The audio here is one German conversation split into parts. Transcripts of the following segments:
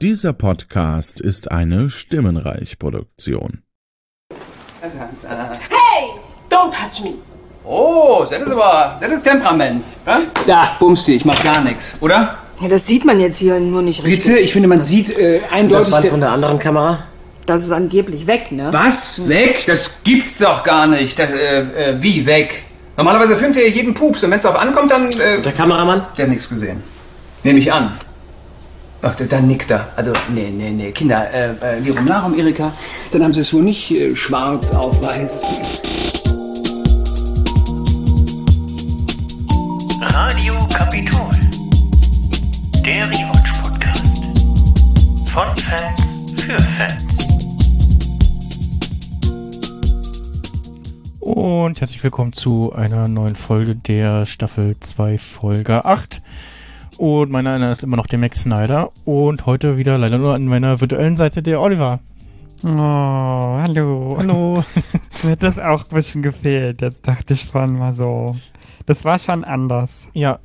Dieser Podcast ist eine Stimmenreich-Produktion. Hey! Don't touch me! Oh, das ist aber, das ist Temperament. Ja? Da, Bumsti, ich mach gar nichts, oder? Ja, das sieht man jetzt hier nur nicht richtig. Bitte, ich finde, man sieht äh, eindeutig... Das Band von der anderen Kamera? Das ist angeblich weg, ne? Was? Weg? Das gibt's doch gar nicht. Das, äh, äh, wie weg? Normalerweise filmt er jeden Pups und wenn es darauf ankommt, dann... Äh, Der Kameramann? der hat nichts gesehen. Nehme ich an. Ach, dann nickt er. Also, nee, nee, nee. Kinder, äh, äh, Lirum Larum, Erika, dann haben sie es wohl nicht äh, schwarz auf weiß. Radio Kapitol. Der Rewatch Podcast. Von Fans für Fans. Und herzlich willkommen zu einer neuen Folge der Staffel 2 Folge 8. Und mein Name ist immer noch der Max Snyder und heute wieder leider nur an meiner virtuellen Seite der Oliver. Oh, hallo. Hallo. Mir hat das auch ein bisschen gefehlt. Jetzt dachte ich vorhin mal so. Das war schon anders. ja.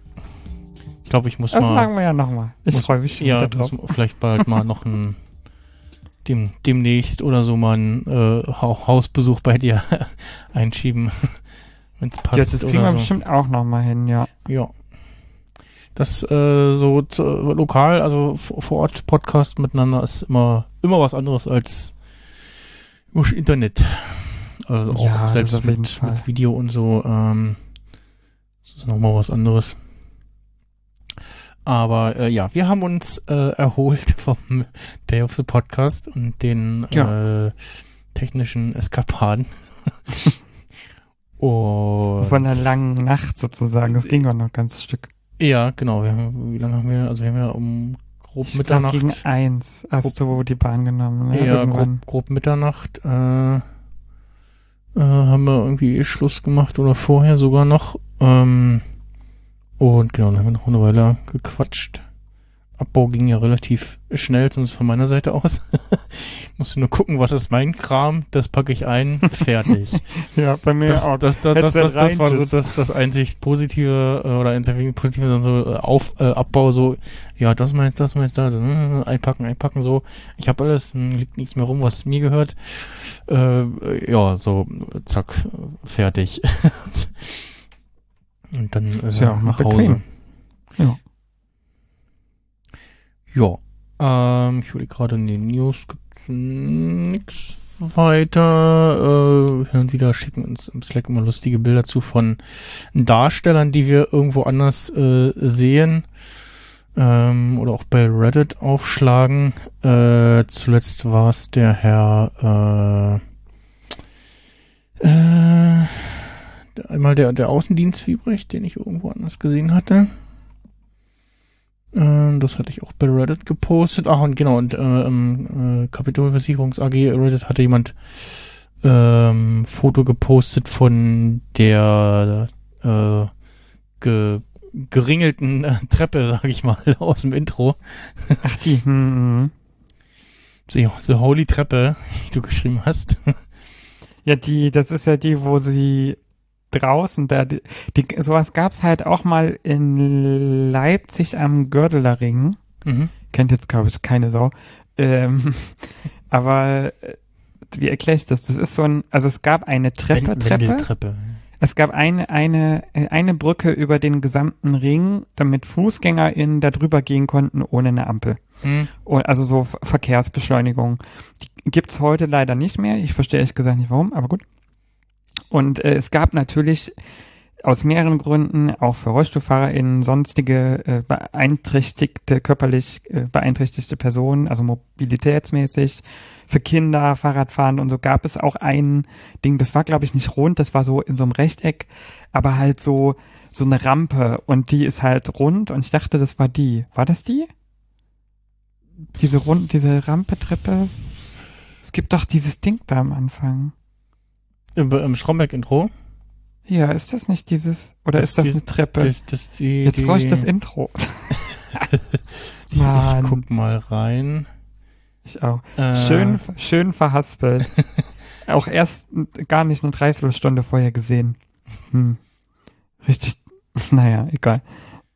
Ich glaube, ich muss Das mal. machen wir ja nochmal. Ich freue mich schon Ja, drauf. vielleicht bald mal noch ein dem, demnächst oder so mal einen äh, Ha- Hausbesuch bei dir einschieben, wenn es passt. Ja, das kriegen wir so. bestimmt auch nochmal hin, ja. Ja. Das äh, so zu, lokal, also vor Ort Podcast miteinander ist immer immer was anderes als das Internet. Also auch Ja, selbst mit, mit Video und so. Ähm, das ist nochmal was anderes. Aber äh, ja, wir haben uns äh, erholt vom Day of the Podcast und den äh, technischen Eskapaden. und Von einer langen Nacht sozusagen. Das ging auch noch ein ganzes Stück. Ja, genau. Wir haben, wie lange haben wir? Also wir haben ja um grob Ich glaub, Mitternacht. gegen eins hast du die Bahn genommen, ne? ja, grob, grob Mitternacht äh, äh, haben wir irgendwie Schluss gemacht oder vorher sogar noch. Ähm, und genau, dann haben wir noch eine Weile gequatscht. Abbau ging ja relativ schnell, zumindest von meiner Seite aus. Musste nur gucken, was ist mein Kram, das packe ich ein, fertig. Ja, bei mir das, auch. das, das, das, das, das war so das, das einzig Positive äh, oder einzig Positive dann so äh, auf äh, Abbau so ja das meinst das meinst da äh, einpacken einpacken so ich habe alles hm, liegt nichts mehr rum was mir gehört äh, ja so zack fertig und dann äh, ja nach Hause bequem. Ja. Ja ähm, ich will gerade in den News gibt's nix weiter. Äh, hin und wieder schicken uns im Slack immer lustige Bilder zu von Darstellern, die wir irgendwo anders äh, sehen. Ähm, oder auch bei Reddit aufschlagen. Äh, zuletzt war es der Herr äh, äh, einmal der, der Außendienst Wiebrecht, den ich irgendwo anders gesehen hatte. Ähm, das hatte ich auch bei Reddit gepostet. Ach, und genau, und äh, äh, Kapitolversicherungs AG Reddit hatte jemand ähm, Foto gepostet von der äh, ge geringelten äh, Treppe, sag ich mal, aus dem Intro. Ach, die. Hm, hm. The, the Holy Treppe, die du geschrieben hast. Ja, die, das ist ja die, wo sie draußen da, die, die sowas gab's halt auch mal in Leipzig am Gördelerring. mhm. Kennt jetzt, glaube ich, keine Sau. Ähm, aber äh, wie erkläre ich das? Das ist so ein, also es gab eine Treppe, Treppe. Wendeltreppe. Es gab eine, eine, eine Brücke über den gesamten Ring, damit FußgängerInnen da drüber gehen konnten ohne eine Ampel. Mhm. Und also so Ver- Verkehrsbeschleunigung. Die gibt's heute leider nicht mehr. Ich verstehe ehrlich gesagt nicht warum, aber gut. Und äh, es gab natürlich aus mehreren Gründen, auch für RollstuhlfahrerInnen, sonstige äh, beeinträchtigte, körperlich äh, beeinträchtigte Personen, also mobilitätsmäßig, für Kinder, Fahrradfahren und so gab es auch ein Ding, das war glaube ich nicht rund, das war so in so einem Rechteck, aber halt so, so eine Rampe und die ist halt rund und ich dachte, das war die. War das die? Diese rund, diese Rampe, Treppe? Es gibt doch dieses Ding da am Anfang. Im, im Schromberg-Intro. Ja, ist das nicht dieses, oder Das ist das die- eine Treppe? Das, das, die, Jetzt brauche ich das Intro. Ich Mann, guck mal rein. ich auch. Äh, Schön, schön verhaspelt. auch erst gar nicht eine Dreiviertelstunde vorher gesehen. Hm. Richtig, naja, egal.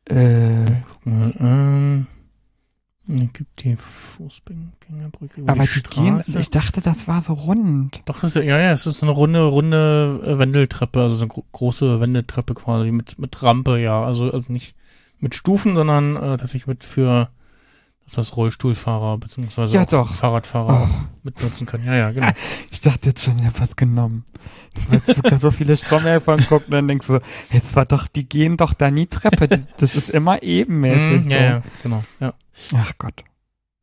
Äh, Guck mal, ähm, Es gibt die Fußgängerbrücke. Aber die, die gehen, ich dachte, das war so rund. Doch, ist, ja, ja, es ist eine runde, runde äh, Wendeltreppe, also eine gro große Wendeltreppe quasi mit, mit Rampe, ja. Also, also nicht mit Stufen, sondern äh, tatsächlich mit für dass das Rollstuhlfahrer beziehungsweise Ja. Fahrradfahrer auch mitnutzen können. Ja, ja, genau. Ich dachte jetzt schon, ich hab was genommen. Du so viele Stromberg von gucken und dann denkst du, jetzt war doch, die gehen doch da nie Treppe. Das ist immer ebenmäßig. Mhm, so. ja, ja, genau. Ja. Ach Gott.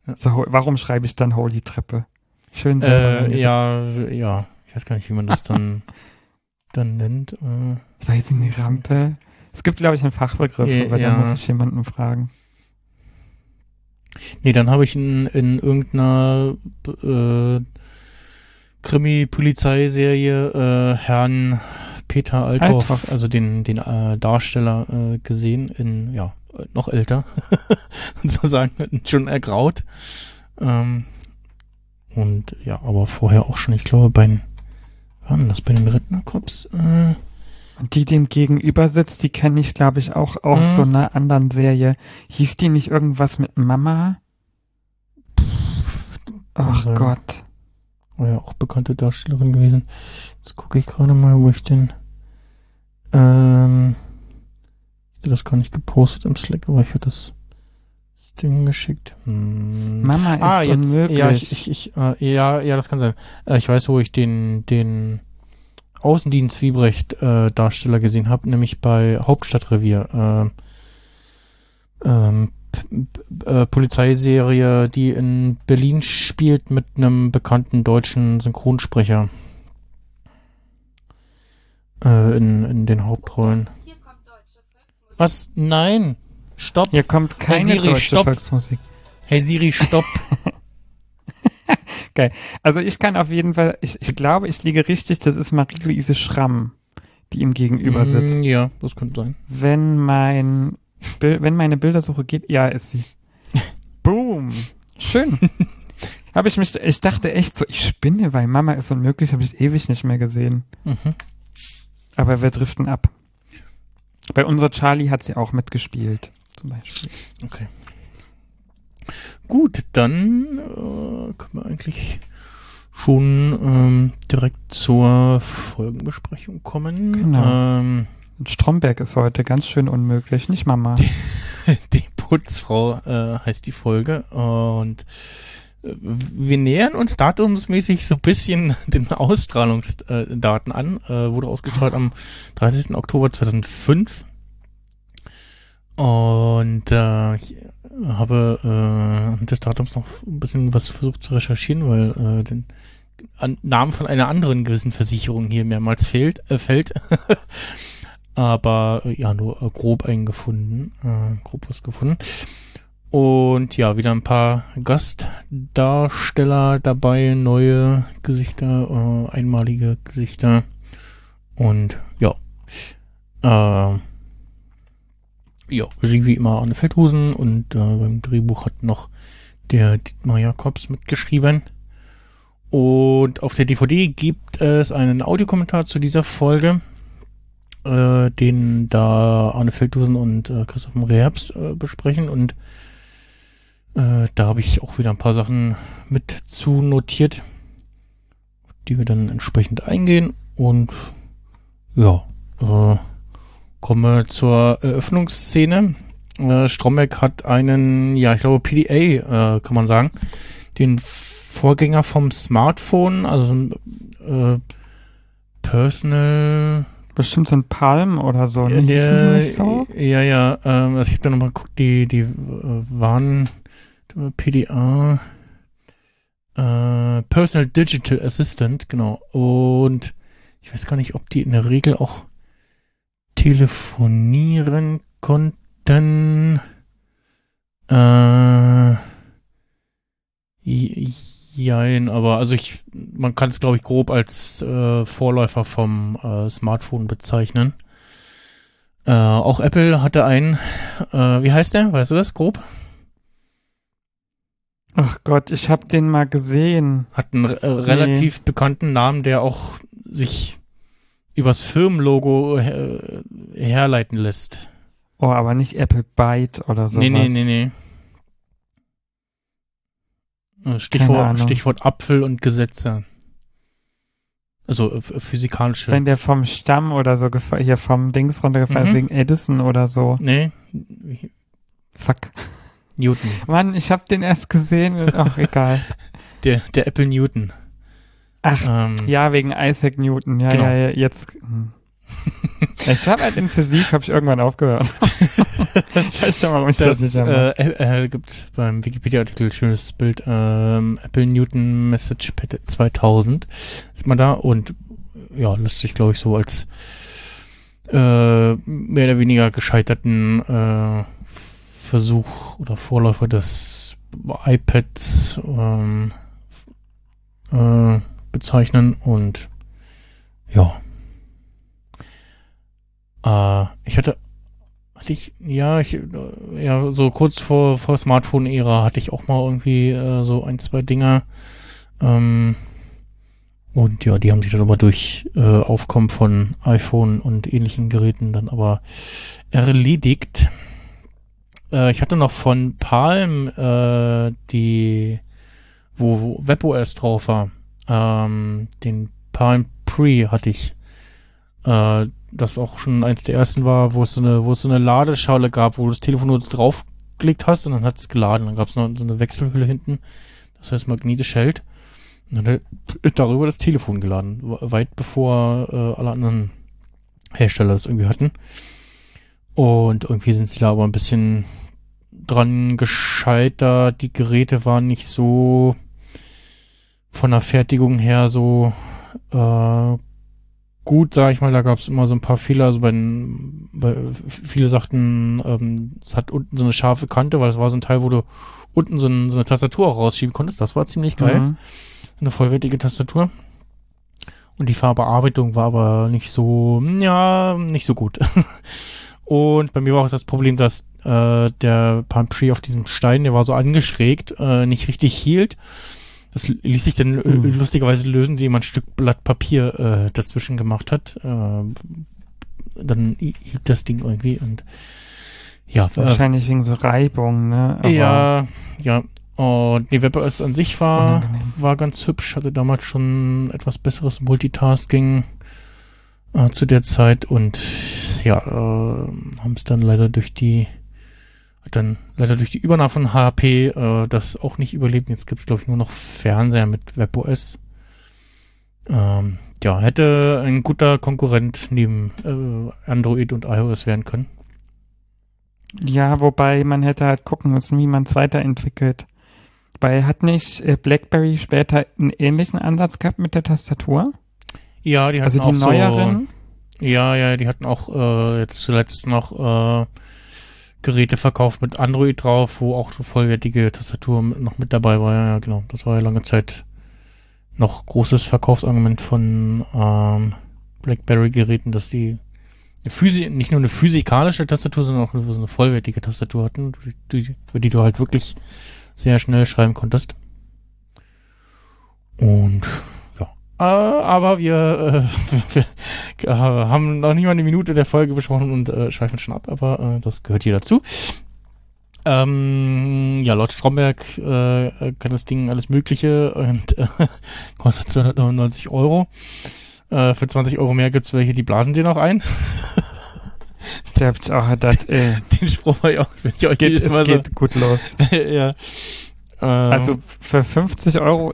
Ja. So, warum schreibe ich dann Holy Treppe? Schön selber. Äh, ja, ja. Ich weiß gar nicht, wie man das dann, dann nennt. Äh, Ich weiß nicht, Rampe. Es gibt, glaube ich, einen Fachbegriff, Ja, aber da ja. muss ich jemanden fragen. Nee, dann habe ich in, in irgendeiner äh, Krimi-Polizeiserie äh, Herrn Peter Althoff, Althoff. also den, den äh, Darsteller äh, gesehen, in, ja, noch älter, sozusagen, schon ergraut. Ähm, und ja, aber vorher auch schon, ich glaube, bei den, waren das bei den Rittnercops? Äh, Und die dem gegenüber sitzt, die kenne ich, glaube ich, auch aus Mhm. so einer anderen Serie. Hieß die nicht irgendwas mit Mama? Ach sein. Gott. war ja auch bekannte Darstellerin gewesen. Jetzt gucke ich gerade mal, wo ich den. Ähm, ich hatte das gar nicht gepostet im Slack, aber ich hatte das, das Ding geschickt. Hm. Mama ist ah, jetzt, unmöglich. ja, ich, ich, ich äh, ja, ja, das kann sein. Äh, ich weiß, wo ich den, den Außendienst Wiebrecht äh, Darsteller gesehen habe, nämlich bei Hauptstadtrevier. Äh, ähm, äh, Polizeiserie, die in Berlin spielt mit einem bekannten deutschen Synchronsprecher. Äh, in, in den Hauptrollen. Was? Nein! Stopp! Hier kommt keine Siri, deutsche stopp. Volksmusik. Hey Siri, stopp! Also ich kann auf jeden Fall, ich, ich glaube, ich liege richtig, das ist Marie-Louise Schramm, die ihm gegenüber sitzt. Mm, Ja, das könnte sein. Wenn mein wenn meine Bildersuche geht, ja, ist sie. Boom. Schön. habe ich mich, ich dachte echt so, ich spinne, weil Mama ist unmöglich, habe ich ewig nicht mehr gesehen. Mhm. Aber wir driften ab. Bei unserer Charlie hat sie auch mitgespielt, zum Beispiel. Okay. Gut, dann äh, können wir eigentlich schon ähm, direkt zur Folgenbesprechung kommen. Genau. Ähm, Stromberg ist heute ganz schön unmöglich, nicht Mama. die Putzfrau äh, heißt die Folge und äh, wir nähern uns datumsmäßig so ein bisschen den Ausstrahlungsdaten an. Äh, wurde ausgestrahlt am 30. Oktober 2005. Und äh, ich habe äh, des Datums noch ein bisschen was versucht zu recherchieren, weil äh, den an, Namen von einer anderen gewissen Versicherung hier mehrmals fehlt, äh, fällt. Aber äh, ja, nur äh, grob eingefunden, äh, grob was gefunden. Und ja, wieder ein paar Gastdarsteller dabei, neue Gesichter, äh, einmalige Gesichter. Und ja, äh, ja, Regie wie immer Arne Feldhusen und äh, beim Drehbuch hat noch der Dietmar Jakobs mitgeschrieben. Und auf der DVD gibt es einen Audiokommentar zu dieser Folge, äh, den da Arne Feldhusen und äh, Christoph Reherbst äh, besprechen. Und äh, da habe ich auch wieder ein paar Sachen mit zu notiert, die wir dann entsprechend eingehen. Und ja, äh, kommen wir zur Eröffnungsszene. Äh, Stromberg hat einen, ja, ich glaube PDA, äh, kann man sagen, den Vorgänger vom Smartphone, also so ein äh, Personal Bestimmt so ein Palm oder so. ja, die der, so? ja, ja, ähm, also ich habe da nochmal geguckt, die, die äh, waren äh, PDA, äh, Personal Digital Assistant, genau. Und ich weiß gar nicht, ob die in der Regel auch telefonieren konnten. Äh, jein, aber also ich, man kann es glaube ich grob als äh, Vorläufer vom äh, Smartphone bezeichnen. Äh, auch Apple hatte einen, äh, wie heißt der? Weißt du das grob? Ach Gott, ich hab den mal gesehen. Hat einen äh, relativ bekannten Namen, der auch sich übers Firmenlogo äh, herleiten lässt. Oh, aber nicht Apple Byte oder so. nee, nee, nee, nee. Äh, Stichwort, Stichwort Apfel und Gesetze. Also äh, physikalische. Wenn der vom Stamm oder so hier vom Dings runtergefallen mhm. ist, wegen Edison oder so. Nee. Fuck. Newton. Mann, ich hab den erst gesehen. Ach, egal. Der, der Apple Newton. Ach, ähm, ja, wegen Isaac Newton. Ja, genau. ja, ja, jetzt. Hm. ich habe halt in Physik, habe ich irgendwann aufgehört. ich weiß schon, warum ich das, das nicht habe. Äh, äh, gibt beim Wikipedia-Artikel schönes Bild. Ähm, Apple Newton Message Pad 2000 sieht man da und ja, lässt sich glaube ich so als äh, mehr oder weniger gescheiterten äh, Versuch oder Vorläufer des iPads ähm, äh, bezeichnen und ja. Äh, ich hatte, hatte ich, ja, ich, ja, so kurz vor, vor Smartphone-Ära hatte ich auch mal irgendwie äh, so ein, zwei Dinger. Ähm, und ja, die haben sich dann aber durch äh, Aufkommen von iPhone und ähnlichen Geräten dann aber erledigt. Äh, ich hatte noch von Palm äh, die, wo, wo WebOS drauf war ähm, den Palm Pre hatte ich, äh, das auch schon eins der ersten war, wo es so eine, wo es so eine Ladeschale gab, wo du das Telefon nur draufgelegt hast und dann hat es geladen. Dann gab es noch so eine Wechselhülle hinten, das heißt magnetisch hält. Und dann hat darüber das Telefon geladen, weit bevor äh, alle anderen Hersteller das irgendwie hatten. Und irgendwie sind sie da aber ein bisschen dran gescheitert. Die Geräte waren nicht so von der Fertigung her so äh, gut, sag ich mal, da gab es immer so ein paar Fehler. Also bei, bei viele sagten, ähm, es hat unten so eine scharfe Kante, weil es war so ein Teil, wo du unten so, ein, so eine Tastatur auch rausschieben konntest. Das war ziemlich geil. Mhm. Eine vollwertige Tastatur. Und die Farbbearbeitung war aber nicht so, ja, nicht so gut. Und bei mir war auch das Problem, dass äh, der Palm Tree auf diesem Stein, der war so angeschrägt, äh, nicht richtig hielt. Das ließ sich dann mhm. lustigerweise lösen, indem man ein Stück Blatt Papier äh, dazwischen gemacht hat. Äh, dann hielt das Ding irgendwie und ja. Wahrscheinlich äh, wegen so Reibung, ne? Aber ja, ja. Und die WebOS an sich war, war ganz hübsch, hatte damals schon etwas besseres Multitasking äh, zu der Zeit und ja, äh, haben es dann leider durch die hat dann leider durch die Übernahme von HP äh, das auch nicht überlebt. Jetzt gibt es, glaube ich, nur noch Fernseher mit WebOS. Ähm, ja, hätte ein guter Konkurrent neben äh, Android und iOS werden können. Ja, wobei man hätte halt gucken müssen, wie man es weiterentwickelt. Weil hat nicht äh, BlackBerry später einen ähnlichen Ansatz gehabt mit der Tastatur? Ja, die hatten also die auch neueren. So, ja, ja, die hatten auch äh, jetzt zuletzt noch äh, Geräte verkauft mit Android drauf, wo auch so vollwertige Tastatur noch mit dabei war. Ja, genau. Das war ja lange Zeit noch großes Verkaufsargument von ähm, BlackBerry-Geräten, dass die eine Physi nicht nur eine physikalische Tastatur, sondern auch eine, eine vollwertige Tastatur hatten, die, über die du halt wirklich sehr schnell schreiben konntest. Und aber wir, äh, wir äh, haben noch nicht mal eine Minute der Folge besprochen und äh, schweifen schon ab, aber äh, das gehört hier dazu. Ähm, ja, laut Stromberg äh, kann das Ding alles Mögliche und äh, kostet 299 Euro. Äh, für 20 Euro mehr gibt's welche, die blasen dir noch ein. Der hat auch das, äh, Den Spruch war ja auch, wenn ich euch geht, es geht so. gut los. ja. Äh, also für 50 Euro,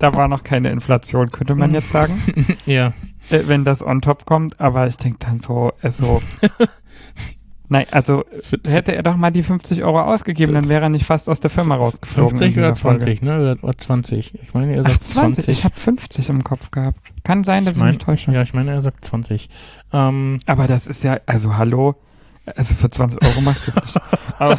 da war noch keine Inflation, könnte man jetzt sagen. ja. Äh, wenn das on top kommt, aber ich denke dann so, es so. Nein, also hätte er doch mal die 50 Euro ausgegeben, dann wäre er nicht fast aus der Firma rausgeflogen. 50 oder 20, Folge. ne? Oder 20. Ich meine, er sagt Ach, 20. 20. Ich habe 50 im Kopf gehabt. Kann sein, dass ich, mein, mich täusche. Ja, ich meine, er sagt 20. Ähm, aber das ist ja, also hallo, also für 20 Euro macht das nicht. aber,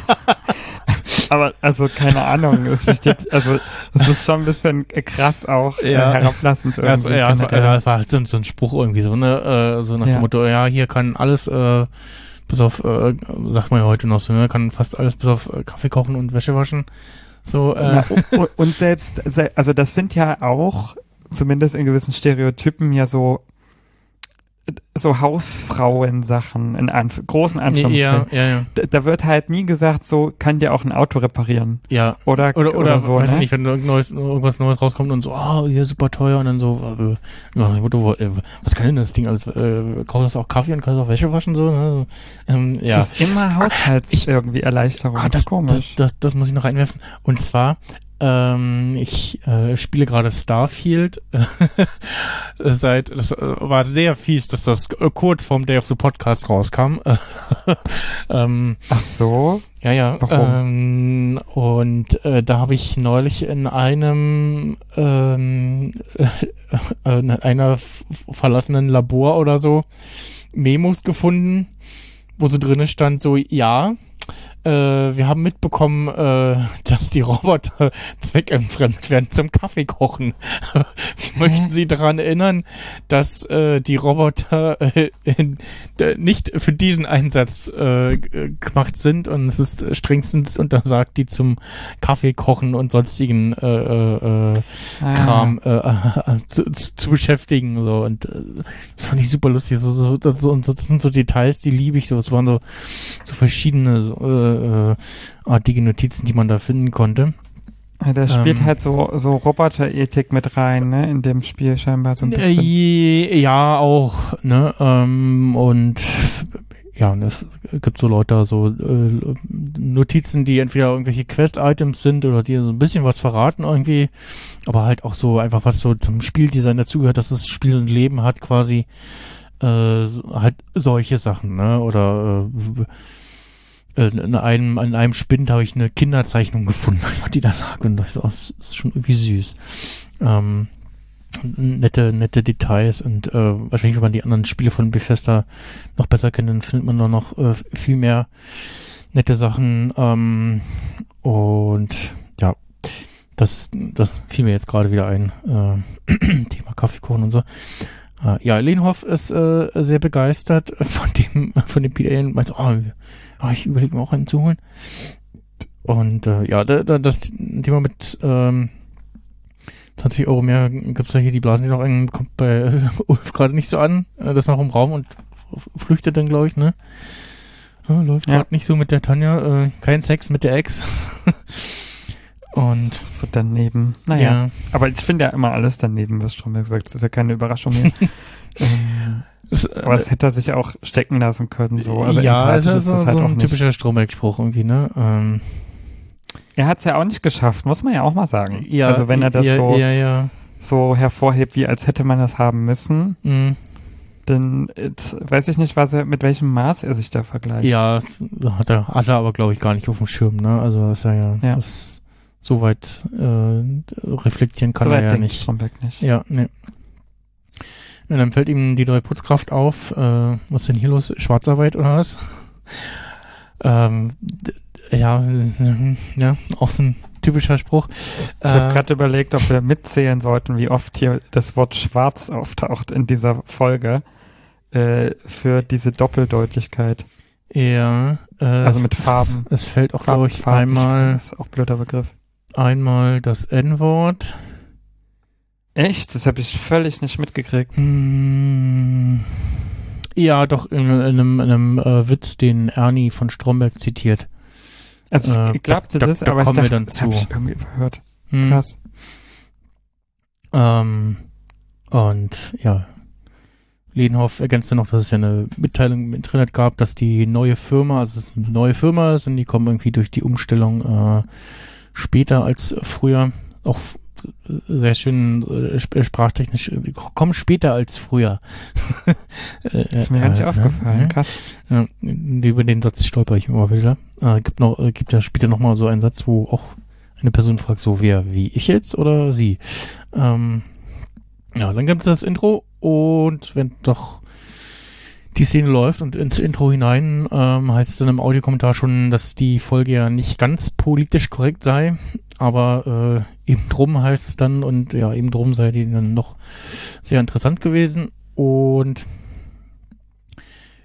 aber also keine Ahnung, es besteht, also es ist schon ein bisschen krass auch äh, ja. herablassend irgendwie. Ja, es, ja, es, ja, es war halt so, so, ein Spruch irgendwie so, ne, äh, so nach ja. dem Motto, ja, hier kann alles, äh, bis auf, äh, sagt man ja heute noch so, ne, kann fast alles bis auf äh, Kaffee kochen und Wäsche waschen. So, äh. Ja, und selbst, also das sind ja auch, zumindest in gewissen Stereotypen ja so so Hausfrauen-Sachen in Anf großen Anführungszeichen. Ja, ja, ja. Da, da wird halt nie gesagt, so kann dir auch ein Auto reparieren. Ja. Oder, Oder, oder, so, weiß ne? ich nicht, wenn Neues, irgendwas Neues rauskommt und so, oh, hier super teuer und dann so, äh, wo- äh, was kann denn das Ding alles, äh, kaufst das auch Kaffee und kannst auch Wäsche waschen, so, ne? so ähm, ja. Es ist immer Haushalts Ich- irgendwie Erleichterung. Ah, das das, komisch. Das, das, das muss ich noch einwerfen. Und zwar, ähm, ich äh, spiele gerade Starfield. Seit, das äh, war sehr fies, dass das äh, kurz vorm Day of the Podcast rauskam. ähm, Ach so. ja, ja. Ähm, und äh, da habe ich neulich in einem ähm, äh, in einer verlassenen Labor oder so Memos gefunden, wo so drinne stand so, ja, äh, wir haben mitbekommen, äh, dass die Roboter zweckentfremdet werden zum Kaffeekochen. Möchten Sie daran erinnern, dass äh, die Roboter äh, in, nicht für diesen Einsatz äh, gemacht sind und es ist strengstens untersagt, die zum Kaffeekochen und sonstigen Ah. Kram zu, zu, beschäftigen so und das fand ich super lustig so so das, so, das sind so Details die liebe ich so es waren so so verschiedene äh, äh, artige Notizen die man da finden konnte Ja, da spielt Ähm. halt so, so Roboterethik mit rein, ne, in dem Spiel scheinbar so ein bisschen. äh, ja auch ne ähm, und ja und es gibt so Leute so äh, Notizen die entweder irgendwelche Quest-Items sind oder die so ein bisschen was verraten irgendwie aber halt auch so einfach was so zum Spieldesign dazugehört, dass das Spiel ein Leben hat quasi äh, halt solche Sachen, ne? Oder äh, äh, in einem an einem Spind habe ich eine Kinderzeichnung gefunden, die da lag und das ist, ist schon irgendwie süß. Ähm, nette nette Details und äh, wahrscheinlich wenn man die anderen Spiele von Bethesda noch besser kennt, dann findet man da noch äh, viel mehr nette Sachen ähm, und ja das, das fiel mir jetzt gerade wieder ein. Äh, Thema Kaffeekuchen und so. Äh, ja, Lehnhoff ist äh, sehr begeistert von dem, von dem PDA und meint so, oh, ah, ich überlege mir auch einen zu holen. Und äh, ja, da, da, das Thema mit ähm, 20 Euro mehr gibt's ja hier, die blasen die noch ein, kommt bei äh, Ulf gerade nicht so an. Äh, das ist noch im Raum und flüchtet dann, glaube ich, ne? Äh, läuft Ja. gerade nicht so mit der Tanja. Äh, kein Sex mit der Ex. und so daneben. Naja. ja. Aber ich finde ja immer alles daneben, was schon gesagt. Das ist ja keine Überraschung mehr. ähm, Es, äh, aber das hätte er sich auch stecken lassen können. So. Also ja, es empathisch ist ist das so, halt so auch ein nicht. typischer Stromberg-Spruch irgendwie, ne? Ähm, Er hat es ja auch nicht geschafft, muss man ja auch mal sagen. ja, also wenn er das ja, so, Ja, ja. so hervorhebt, wie als hätte man das haben müssen, Mhm. dann jetzt weiß ich nicht, was er, mit welchem Maß er sich da vergleicht. Ja, das hat er, hat er aber, glaube ich, gar nicht auf dem Schirm, ne? Also, das ist ja, ja, Ja. das so weit äh, reflektieren kann so er weit ja denkt nicht. Stromberg nicht. Ja, ne. Und dann fällt ihm die neue Putzkraft auf. Äh, was denn hier los? Schwarzarbeit oder was? ähm, ja, ja, auch so ein typischer Spruch. Ich habe Äh, gerade überlegt, ob wir mitzählen sollten, wie oft hier das Wort schwarz auftaucht in dieser Folge äh, für diese Doppeldeutigkeit. Ja, äh, Also mit es- Farben. Es, fällt auch, glaube ich, Farb- einmal, ist auch blöder Begriff. einmal das N-Wort. Echt? Das habe ich völlig nicht mitgekriegt. Hm, ja, doch, in, in einem, in einem äh, Witz, den Ernie von Stromberg zitiert. Also Äh, ich glaubte da- das, da aber ich kommen wir dachte, dann das habe ich irgendwie überhört. Hm, Krass. Ähm, und ja, Ledenhoff ergänzte noch, dass es ja eine Mitteilung im Internet gab, dass die neue Firma, also es ist eine neue Firma ist und die kommen irgendwie durch die Umstellung äh, später als früher. Auch äh, sehr schön äh, sp- sprachtechnisch, äh, kommen später als früher. Äh, ist mir gar nicht äh, aufgefallen. äh, Krass. Über den Satz stolper ich immer wieder. Äh, gibt noch, äh, gibt ja später noch mal so einen Satz, wo auch eine Person fragt, so wer, wie ich jetzt oder sie. Ähm, ja, dann gibt es das Intro und wenn doch die Szene läuft und ins Intro hinein ähm, heißt es dann im Audiokommentar schon, dass die Folge ja nicht ganz politisch korrekt sei, aber äh, eben drum heißt es dann und ja, eben drum sei die dann noch sehr interessant gewesen und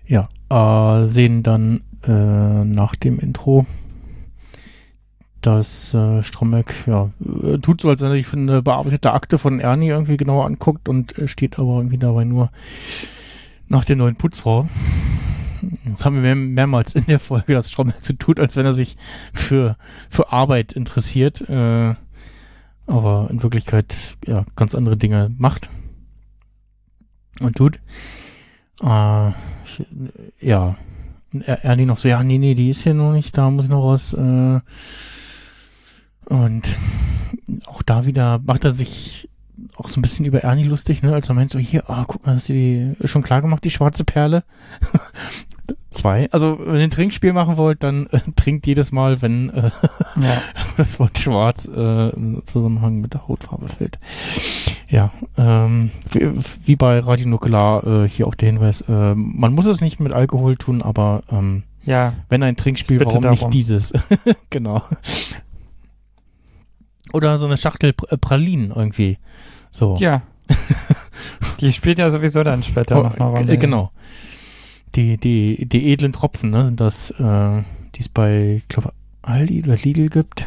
ja, äh, sehen dann äh, nach dem Intro, dass äh, Stromberg ja, äh, tut so, als wenn er sich eine bearbeitete Akte von Ernie irgendwie genauer anguckt und äh, steht aber irgendwie dabei nur nach der neuen Putzfrau. Das haben wir mehr, mehrmals in der Folge, dass Stromberg so tut, als wenn er sich für, für Arbeit interessiert, äh, aber in Wirklichkeit ja ganz andere Dinge macht und tut. Äh, ich, ja, und er, Ernie noch so, ja, nee, nee, die ist ja noch nicht, da muss ich noch was. Äh, und auch da wieder macht er sich auch so ein bisschen über Ernie lustig, ne? Als er meint so, hier, ah, guck mal, hast du die schon klar gemacht, die schwarze Perle? Zwei. Also, wenn ihr ein Trinkspiel machen wollt, dann äh, trinkt jedes Mal, wenn äh, Ja. das Wort schwarz äh, im Zusammenhang mit der Hautfarbe fällt. Ja, ähm, wie, wie bei Radio Nukular äh, hier auch der Hinweis, äh, man muss es nicht mit Alkohol tun, aber ähm, Ja, wenn ein Trinkspiel, warum darum. nicht dieses? genau. Oder so eine Schachtel äh, Pralinen irgendwie. So. ja. Die spielt ja sowieso dann später Oh, Rolle. äh, genau. Die, die, die edlen Tropfen, ne, sind das, äh, die es bei, ich glaube, Aldi oder Lidl gibt.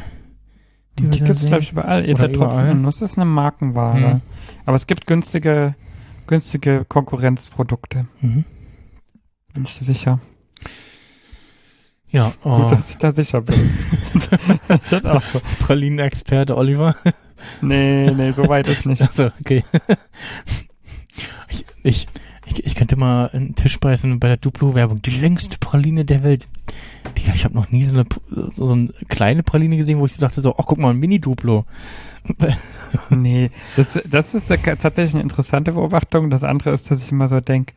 Die, da gibt's sehen. glaube ich überall. Oder Edle Tropfen überall. und Nuss ist eine Markenware. Hm. Aber es gibt günstige, günstige Konkurrenzprodukte. Mhm. Bin ich da sicher. Ja, Gut, oh, dass ich da sicher bin. auch so. Pralinenexperte Oliver. Nee, nee, so weit ist nicht. Achso, okay. ich, ich, ich, ich könnte mal einen Tisch beißen bei der Duplo-Werbung. Die längste Praline der Welt. Digga, ich habe noch nie so eine, so, eine kleine Praline gesehen, wo ich so dachte so, ach guck mal, ein Mini-Duplo. Nee, das, das ist tatsächlich eine interessante Beobachtung. Das andere ist, dass ich immer so denke,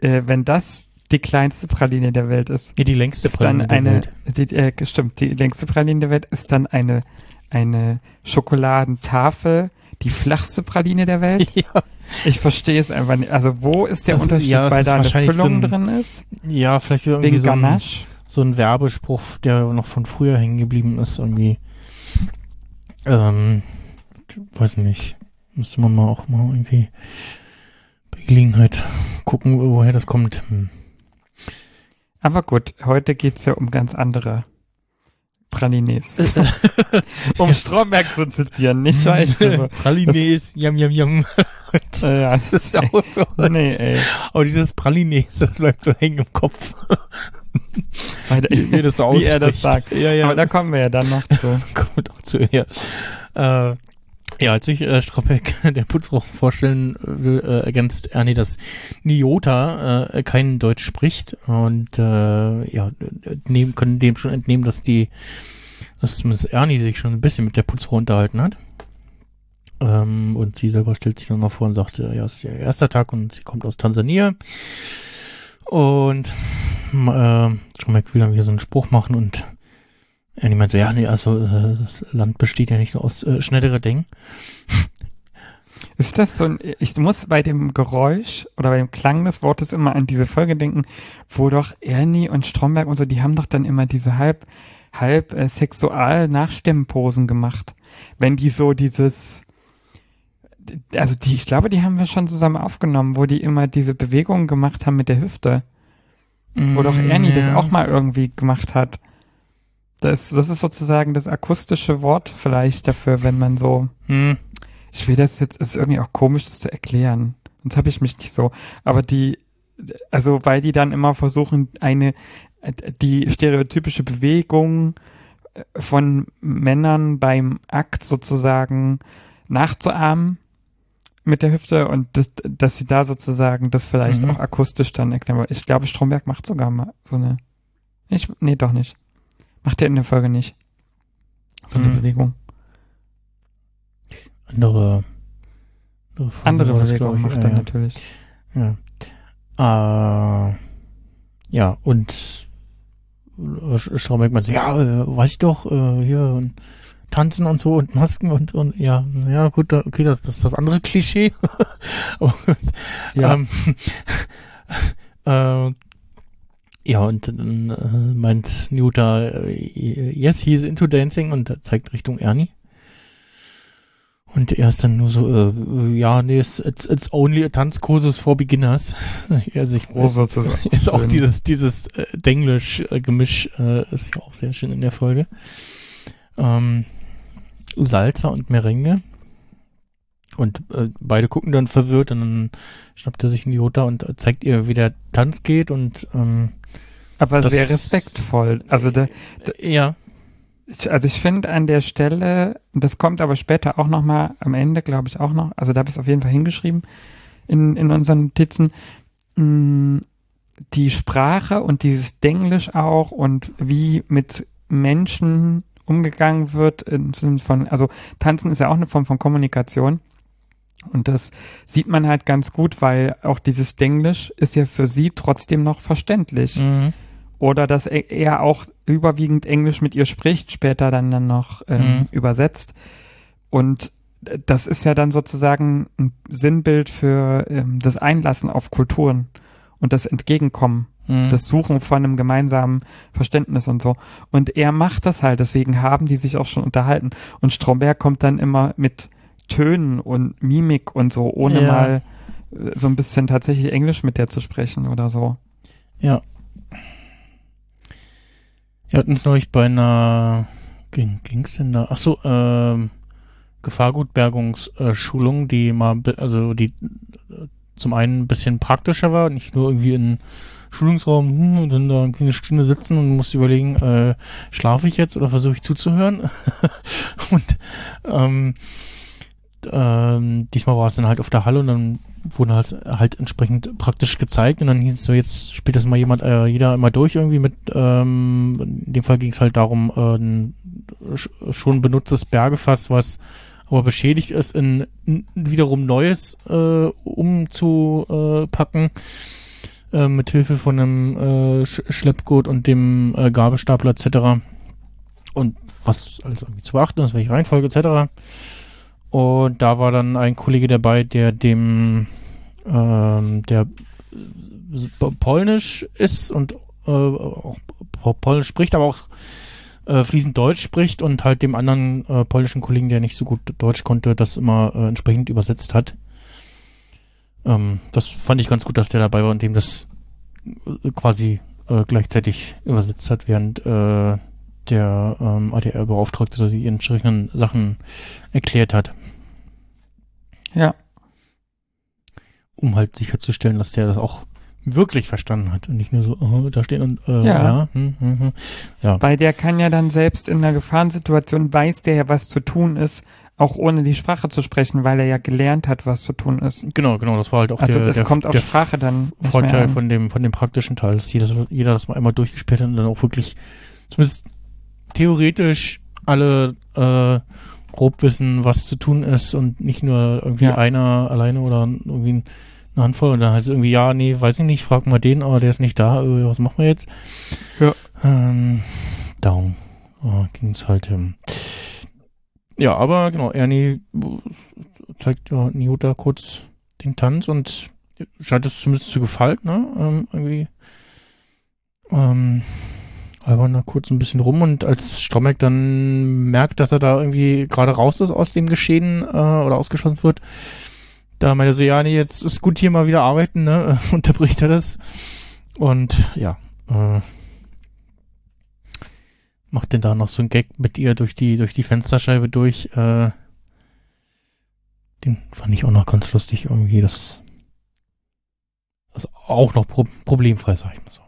äh, wenn das die kleinste Praline der Welt ist, Ja, die längste ist dann Praline der eine, Welt. die, äh, stimmt, die längste Praline der Welt ist dann eine, eine Schokoladentafel, die flachste Praline der Welt. Ja, Ich verstehe es einfach nicht. Also wo ist der Das- Unterschied, ja, weil da eine wahrscheinlich so Füllung ein- drin ist? ja, vielleicht irgendwie Wegen so ein, so ein Werbespruch, der noch von früher hängen geblieben ist, irgendwie. Ähm, weiß nicht. Müsste man mal auch mal irgendwie bei Gelegenheit gucken, woher das kommt. Hm. Aber gut, heute geht's ja um ganz andere Pralines. um Stromberg zu zitieren, nicht Scheiße. Pralines, yam, yam, yam. äh, ja. Das ist auch so. Nee, ey. Aber dieses Pralines, das bleibt so hängen im Kopf. Weil der- Wie, das so wie er das sagt. Ja, ja. Aber da kommen wir ja dann noch zu. kommt auch zu ihr. Äh, ja, als ich äh, Stroppeck der Putzroch vorstellen will, äh, ergänzt Ernie, dass Niota äh, kein Deutsch spricht und äh, ja, nehmen, können dem schon entnehmen, dass die, dass zumindest Ernie sich schon ein bisschen mit der Putzfrau unterhalten hat. Ähm, und sie selber stellt sich dann mal vor und sagt, ja, es ist ihr erster Tag und sie kommt aus Tansania. Und äh, Stroppeck will dann wieder so einen Spruch machen und ja, niemand so, ja, nee, also äh, das Land besteht ja nicht nur aus äh, schnellere Dingen. Ist das so ein, ich muss bei dem Geräusch oder bei dem Klang des Wortes immer an diese Folge denken, wo doch Ernie und Stromberg und so, die haben doch dann immer diese halb, halb äh, sexual Nachstimmenposen gemacht. Wenn die so dieses, also die, ich glaube, die haben wir schon zusammen aufgenommen, wo die immer diese Bewegungen gemacht haben mit der Hüfte. Wo doch Ernie das Mm, Ja. auch mal irgendwie gemacht hat. Das, das ist sozusagen das akustische Wort vielleicht dafür, wenn man so, Hm. ich will das jetzt, es ist irgendwie auch komisch, das zu erklären. Sonst habe ich mich nicht so. Aber die, also weil die dann immer versuchen, eine, die stereotypische Bewegung von Männern beim Akt sozusagen nachzuahmen mit der Hüfte und das, dass sie da sozusagen das vielleicht Mhm. auch akustisch dann erklären wollen. Ich glaube, Stromberg macht sogar mal so eine, ich, nee, doch nicht. Macht er in der Folge nicht. So eine Mhm. Bewegung. Andere, andere, Folge Bewegung macht ja, er natürlich. Ja. Ja. Äh, ja, und äh, Stromberg meinte, ja, äh, weiß ich doch, äh, hier und Tanzen und so und Masken und, und ja, ja, gut, okay, das, das ist das andere Klischee. Aber, Ja. Ähm, äh, ja, und dann äh, meint Newta, äh, yes, he is into dancing und er zeigt Richtung Ernie. Und er ist dann nur so, äh, ja, nee, it's, it's, only a Tanzkursus for beginners. also ich Oh, sozusagen. ist auch dieses, dieses äh, Denglisch-Gemisch äh, ist ja auch sehr schön in der Folge. Ähm, Salsa und Merengue. und äh, beide gucken dann verwirrt und dann schnappt er sich einen Jota und zeigt ihr, wie der Tanz geht und ähm, Aber Das- sehr respektvoll. Also da, ja. Ich, also ich finde an der Stelle, das kommt aber später auch nochmal am Ende, glaube ich auch noch, also da habe ich es auf jeden Fall hingeschrieben in, in unseren Notizen, mh, die Sprache und dieses Denglisch auch und wie mit Menschen umgegangen wird im Sinne von, also Tanzen ist ja auch eine Form von Kommunikation. Und das sieht man halt ganz gut, weil auch dieses Denglisch ist ja für sie trotzdem noch verständlich Mhm. Oder dass er er auch überwiegend Englisch mit ihr spricht, später dann dann noch ähm, Mhm. übersetzt. Und das ist ja dann sozusagen ein Sinnbild für ähm, das Einlassen auf Kulturen und das Entgegenkommen, Mhm. das Suchen von einem gemeinsamen Verständnis und so. Und er macht das halt, deswegen haben die sich auch schon unterhalten. Und Stromberg kommt dann immer mit Tönen und Mimik und so, ohne Ja. mal äh, so ein bisschen tatsächlich Englisch mit der zu sprechen oder so. Ja. Wir hatten es neulich bei einer, ging, ging's denn da? Ach so, ähm, Gefahrgutbergungsschulung, die mal, also die äh, zum einen ein bisschen praktischer war, nicht nur irgendwie in Schulungsraum hm, und dann da eine Stunde sitzen und musst überlegen, äh, schlafe ich jetzt oder versuche ich zuzuhören? und ähm, ähm, diesmal war es dann halt auf der Halle und dann wurden halt, halt entsprechend praktisch gezeigt und dann hieß es so, jetzt spielt das mal jemand, äh, jeder immer durch irgendwie mit, ähm, in dem Fall ging es halt darum, äh, ein sch- schon benutztes Bergefass, was aber beschädigt ist, in n- wiederum Neues äh, umzupacken, äh, mit Hilfe von einem äh, Sch Schleppgurt und dem äh, Gabelstapler etc. Und was also irgendwie zu beachten ist, welche Reihenfolge etc. Und da war dann ein Kollege dabei, der dem, ähm, der polnisch ist und äh, auch po- polnisch spricht, aber auch äh, fließend Deutsch spricht und halt dem anderen äh, polnischen Kollegen, der nicht so gut Deutsch konnte, das immer äh, entsprechend übersetzt hat. Ähm, das fand ich ganz gut, dass der dabei war und dem das äh, quasi äh, gleichzeitig übersetzt hat, während äh, der ähm, ADR-Beauftragte die entsprechenden Sachen erklärt hat, Ja. um halt sicherzustellen, dass der das auch wirklich verstanden hat und nicht nur so oh, da stehen und äh, Ja. ja, hm, hm, hm. ja. Weil der kann ja dann selbst in einer Gefahrensituation, weiß der ja, was zu tun ist, auch ohne die Sprache zu sprechen, weil er ja gelernt hat, was zu tun ist. Genau, genau, das war halt auch Also der, es der, kommt auf Sprache dann Vorteil von dem, von dem praktischen Teil, dass jeder, jeder das mal einmal durchgespielt hat und dann auch wirklich zumindest theoretisch alle äh, grob wissen, was zu tun ist und nicht nur irgendwie Ja. einer alleine oder irgendwie eine Handvoll und dann heißt es irgendwie, ja, nee, weiß ich nicht, frag mal den, aber der ist nicht da, was machen wir jetzt? Ja. Ähm, darum äh, ging es halt. Ähm. Ja, aber genau, Ernie zeigt ja Niota kurz den Tanz und scheint es zumindest zu gefallen, ne? Ähm, irgendwie. Ähm, albern da kurz ein bisschen rum und als Stromberg dann merkt, dass er da irgendwie gerade raus ist aus dem Geschehen äh, oder ausgeschlossen wird, da meint er so, ja, nee, jetzt ist gut hier mal wieder arbeiten, ne? Unterbricht er das. Und ja, äh, macht denn da noch so ein Gag mit ihr durch die, durch die Fensterscheibe durch. Äh, den fand ich auch noch ganz lustig irgendwie, das, das auch noch pro problemfrei, sag ich mal so.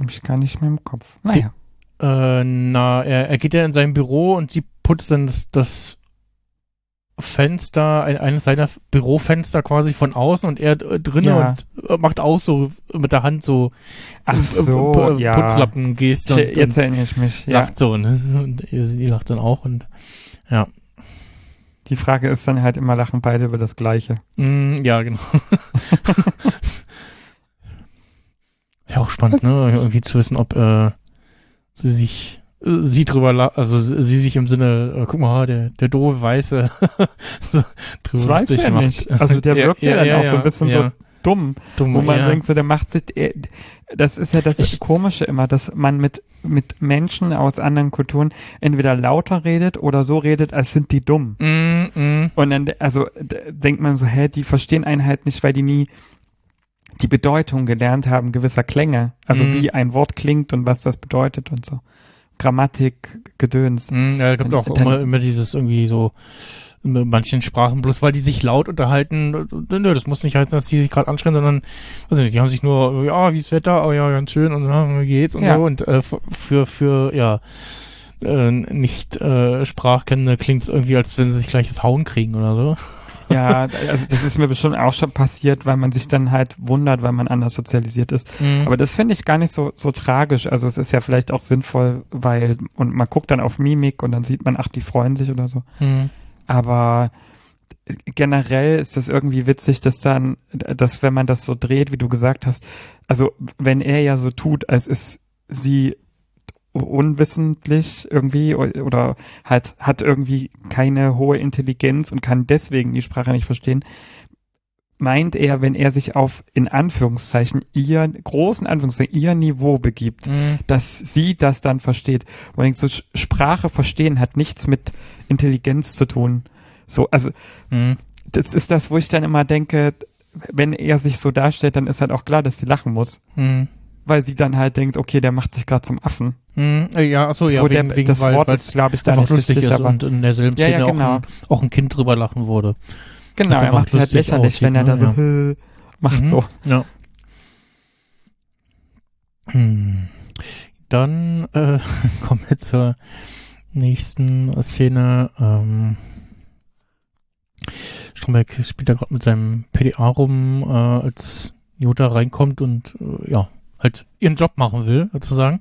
Hab ich gar nicht mehr im Kopf. Naja. Äh, na, er, er geht ja in sein Büro und sie putzt dann das, das Fenster, ein, eines seiner Bürofenster quasi von außen und er äh, drinnen Ja. und äh, macht auch so mit der Hand so Ach äh, so, äh, ja. Putzlappen-Gesten Ich, und, jetzt erinnere ich mich. Ja. lacht so, ne? Und sie lacht dann auch und ja. Die Frage ist dann halt immer, lachen beide über das Gleiche. Mm, ja, genau. Wäre auch spannend, ne? Irgendwie zu wissen, ob äh, sie sich äh, sie drüber, also sie sich im Sinne, äh, guck mal, der der doofe Weiße so, drüber Das weiß er macht. nicht. Also der wirkt ja, dann auch so ein bisschen so dumm, dumm, wo man ja. denkt, so der macht sich, er- das ist ja das Ich- Komische immer, dass man mit, mit Menschen aus anderen Kulturen entweder lauter redet oder so redet, als sind die dumm. Mm, mm. Und dann, also denkt man so, hä, die verstehen einen halt nicht, weil die nie die Bedeutung gelernt haben gewisser Klänge. Also Mhm. wie ein Wort klingt und was das bedeutet und so. Grammatik, Gedöns. Mhm, ja, da kommt auch Dann- immer, immer dieses irgendwie so in manchen Sprachen, bloß weil die sich laut unterhalten, äh, nö, das muss nicht heißen, dass die sich gerade anschreien, sondern, weiß nicht, die haben sich nur, ja, wie ist Wetter, oh ja, ganz schön, und ja, wie geht's und Ja. so, und äh, für, für, ja, äh, nicht äh, Sprachkennende klingt es irgendwie, als wenn sie sich gleich das Hauen kriegen oder so. Ja, also das ist mir bestimmt auch schon passiert, weil man sich dann halt wundert, weil man anders sozialisiert ist. Mhm. Aber das finde ich gar nicht so, so tragisch. Also es ist ja vielleicht auch sinnvoll, weil, und man guckt dann auf Mimik und dann sieht man, ach, die freuen sich oder so. Mhm. Aber generell ist das irgendwie witzig, dass dann, dass wenn man das so dreht, wie du gesagt hast, also wenn er ja so tut, als ist sie unwissentlich irgendwie oder halt hat irgendwie keine hohe Intelligenz und kann deswegen die Sprache nicht verstehen, meint er, wenn er sich auf in Anführungszeichen ihr großen Anführungszeichen ihr Niveau begibt, Mhm. dass sie das dann versteht. Und so Sprache verstehen hat nichts mit Intelligenz zu tun. So, also Mhm. das ist das, wo ich dann immer denke, wenn er sich so darstellt, dann ist halt auch klar, dass sie lachen muss, Mhm. Weil sie dann halt denkt, okay, der macht sich gerade zum Affen. Mhm. Äh, Ja, achso, ja, Wo wegen, der, wegen, das weil, Wort ist, glaube ich, da nicht lustig ist aber und in derselben Ja, Szene ja, genau. auch, ein, auch ein Kind drüber lachen wurde. genau, er macht sie halt lächerlich, aussieht, wenn er da ne? so Ja. macht Mhm. so. Ja. Hm. Dann äh, kommen wir zur nächsten Szene. Ähm, Stromberg spielt da gerade mit seinem PDA rum, äh, als Jota reinkommt und äh, ja, halt ihren Job machen will, sozusagen.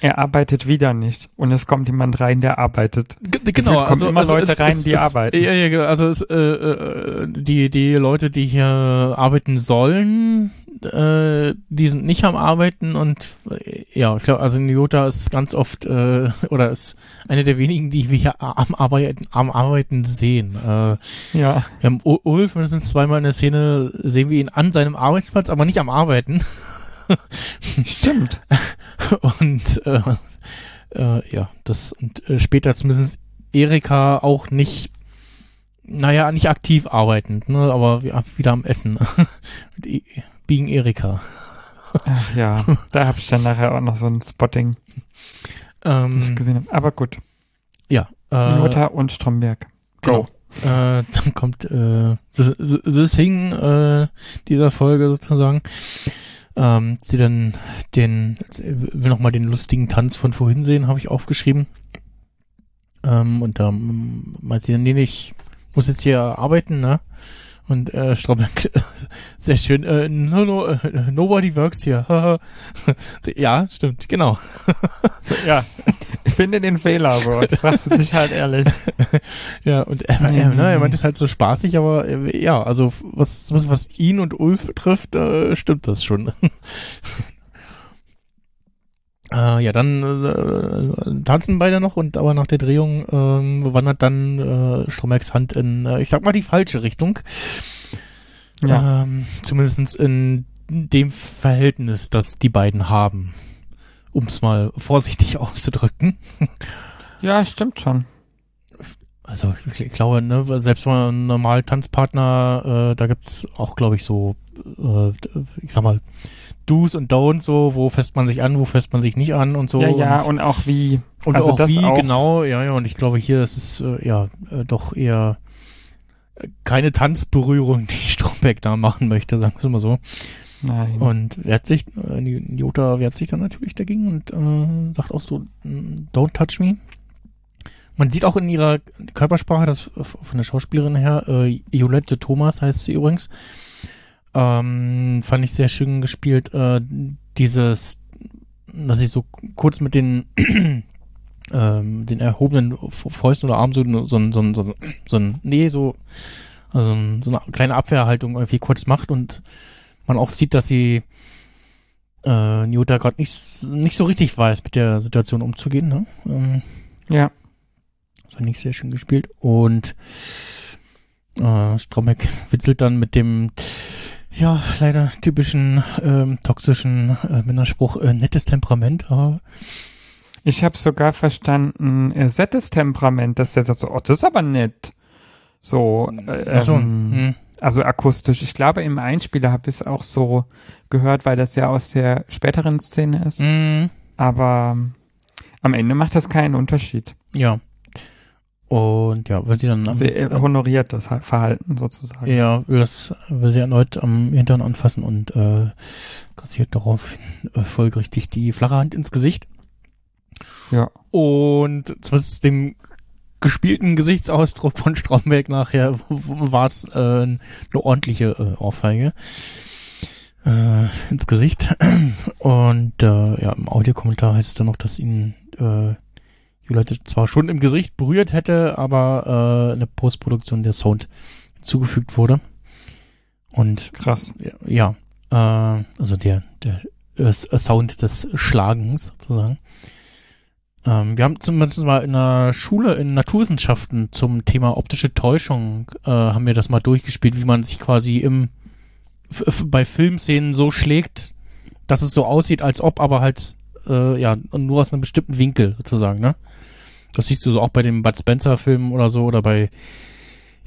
Er arbeitet wieder nicht und es kommt jemand rein, der arbeitet. G Gefühlt kommen immer Leute rein, die arbeiten. Ja, ja, genau. also es, äh, äh, die, die Leute, die hier arbeiten sollen, äh, die sind nicht am Arbeiten und äh, ja, ich glaube, also Nyota ist ganz oft äh, oder ist eine der wenigen, die wir hier am Arbeiten, am Arbeiten sehen. Äh, Ja. wir haben Ulf mindestens zweimal in der Szene sehen wir ihn an seinem Arbeitsplatz, aber nicht am Arbeiten. Stimmt. Und äh, äh, ja, das und äh, später zumindest Erika auch nicht, naja, nicht aktiv arbeitend, ne, aber wie- wieder am Essen. E- Being Erika. Ach ja, da habe ich dann nachher auch noch so ein Spotting Ähm, gesehen habe. Aber gut, ja. Äh, Jota und Stromberg. Go. Äh, dann kommt äh, The, The, The Thing äh, dieser Folge sozusagen. Ähm, sie dann den, will noch mal den lustigen Tanz von vorhin sehen, habe ich aufgeschrieben. Ähm, und da meint sie dann, nee, ich muss jetzt hier arbeiten, ne? Und äh, Stromberg, sehr schön, äh, no, no, äh, nobody works here. ja, stimmt, genau. So, ja, ich finde den Fehler, Bro. Fragst dich halt ehrlich. Ja, und er, er, nee, ne, er meint es halt so spaßig, aber äh, ja, also was, was, was ihn und Ulf betrifft, äh, stimmt das schon. Äh, ja, dann äh, tanzen beide noch und aber nach der Drehung ähm, wandert dann äh, Strombergs Hand in, äh, ich sag mal, die falsche Richtung. Ja. Ähm, zumindest in dem Verhältnis, das die beiden haben. Um es mal vorsichtig auszudrücken. ja, stimmt schon. Also ich, glaube, ne, selbst mal ein normal Tanzpartner, äh, da gibt's auch, glaube ich, so, äh, ich sag mal, Do's und Don'ts, so, wo fässt man sich an, wo fässt man sich nicht an und so. ja, ja, und, und auch wie. und also auch das wie, auch. genau, ja, ja, und ich glaube, hier ist es äh, ja äh, doch eher äh, keine Tanzberührung, die Stromberg da machen möchte, sagen wir es mal so. Nein. Und wehrt sich, äh, Jota wehrt sich dann natürlich dagegen und äh, sagt auch so, mm, don't touch me. Man sieht auch in ihrer Körpersprache, das f- von der Schauspielerin her, äh, Jolette Thomas heißt sie übrigens, ähm, fand ich sehr schön gespielt, äh, dieses, dass sie so kurz mit den ähm, den erhobenen Fäusten oder Armen so, so, so, so, so nee, so, also so eine kleine Abwehrhaltung irgendwie kurz macht und man auch sieht, dass sie äh, Nyota gerade nicht, nicht so richtig weiß, mit der Situation umzugehen. Ne? Ähm, ja. das fand ich sehr schön gespielt. Und äh, Strombeck witzelt dann mit dem ja, leider typischen ähm, toxischen äh, Männerspruch, äh, nettes Temperament. Äh, Ich habe sogar verstanden, äh, Settes Temperament, dass der sagt so, oh, das ist aber nett. So, äh, so, ähm, hm. also akustisch. Ich glaube, im Einspieler habe ich es auch so gehört, weil das ja aus der späteren Szene ist. Hm. Aber Am Ende macht das keinen Unterschied. Ja. Und ja, weil sie dann Sie honoriert das Ha- Verhalten sozusagen. ja, will das will sie erneut am Hintern anfassen und äh, kassiert darauf äh, folgerichtig die flache Hand ins Gesicht. Ja. Und zumindest dem gespielten Gesichtsausdruck von Stromberg nachher war es äh, eine ordentliche äh, Ohrfeige äh, ins Gesicht. Und äh, ja, im Audiokommentar heißt es dann noch, dass ihn äh, Juliette zwar schon im Gesicht berührt hätte, aber äh, in der Postproduktion der Sound zugefügt wurde. Und Krass. ja, äh, also der, der äh, Sound des Schlagens sozusagen. Ähm, wir haben zumindest mal in der Schule in Naturwissenschaften zum Thema optische Täuschung äh, haben wir das mal durchgespielt, wie man sich quasi im bei Filmszenen so schlägt, dass es so aussieht, als ob, aber halt äh, ja nur aus einem bestimmten Winkel sozusagen, ne? Das siehst du so auch bei den Bud Spencer Filmen oder so oder bei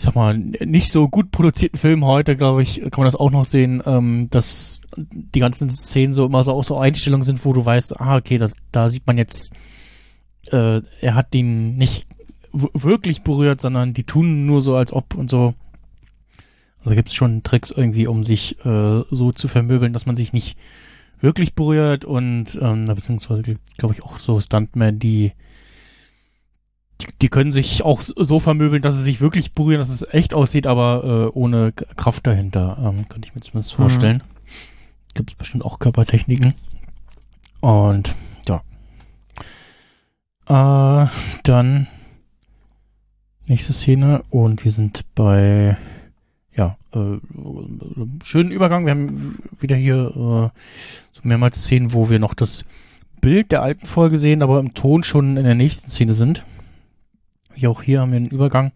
ich sag mal, nicht so gut produzierten Filmen heute, glaube ich, kann man das auch noch sehen, ähm, dass die ganzen Szenen so immer so auch so Einstellungen sind, wo du weißt, ah, okay, das, da sieht man jetzt, äh, er hat den nicht wirklich berührt, sondern die tun nur so, als ob und so. Also gibt es schon Tricks irgendwie, um sich äh, so zu vermöbeln, dass man sich nicht wirklich berührt und ähm, beziehungsweise glaube ich auch so Stuntmen, die die, die können sich auch so vermöbeln, dass sie sich wirklich berühren, dass es echt aussieht, aber äh, ohne Kraft dahinter. Ähm, könnte ich mir zumindest vorstellen. Gibt es bestimmt auch Körpertechniken. Und ja. Äh, dann nächste Szene und wir sind bei ja, äh, schönen Übergang. Wir haben wieder hier äh, so mehrmals Szenen, wo wir noch das Bild der alten Folge sehen, aber im Ton schon in der nächsten Szene sind. Wie auch hier haben wir einen Übergang.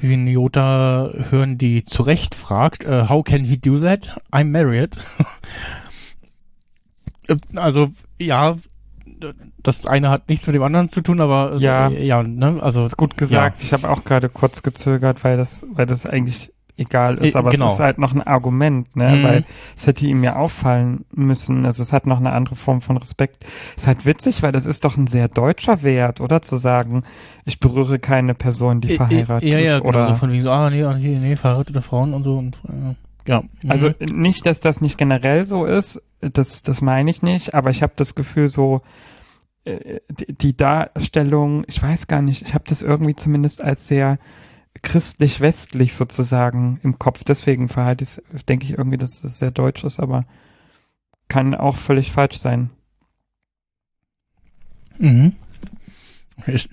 Wie Nyota hören, die zu Recht fragt, äh, how can he do that? I'm married. Äh, also, ja, das eine hat nichts mit dem anderen zu tun, aber äh, Ja. ja, ne, also ist gut gesagt. Ich habe auch gerade kurz gezögert, weil das, weil das eigentlich egal ist, Äh, aber genau. es ist halt noch ein Argument, ne? Mhm. Weil es hätte ihm ja auffallen müssen. Also es hat noch eine andere Form von Respekt. Es ist halt witzig, weil das ist doch ein sehr deutscher Wert, oder? Zu sagen, ich berühre keine Person, die Äh, äh, verheiratet ja, ja, ist. genau, Oder so von wegen so, ah, nee, ah, nee, nee, verheiratete Frauen und so und ja. mhm. Also nicht, dass das nicht generell so ist, das, das meine ich nicht, aber ich habe das Gefühl so, die Darstellung, ich weiß gar nicht, ich habe das irgendwie zumindest als sehr christlich-westlich sozusagen im Kopf. Deswegen verhalte ich, denke ich irgendwie, dass das sehr deutsch ist, aber kann auch völlig falsch sein. Mhm. Ich,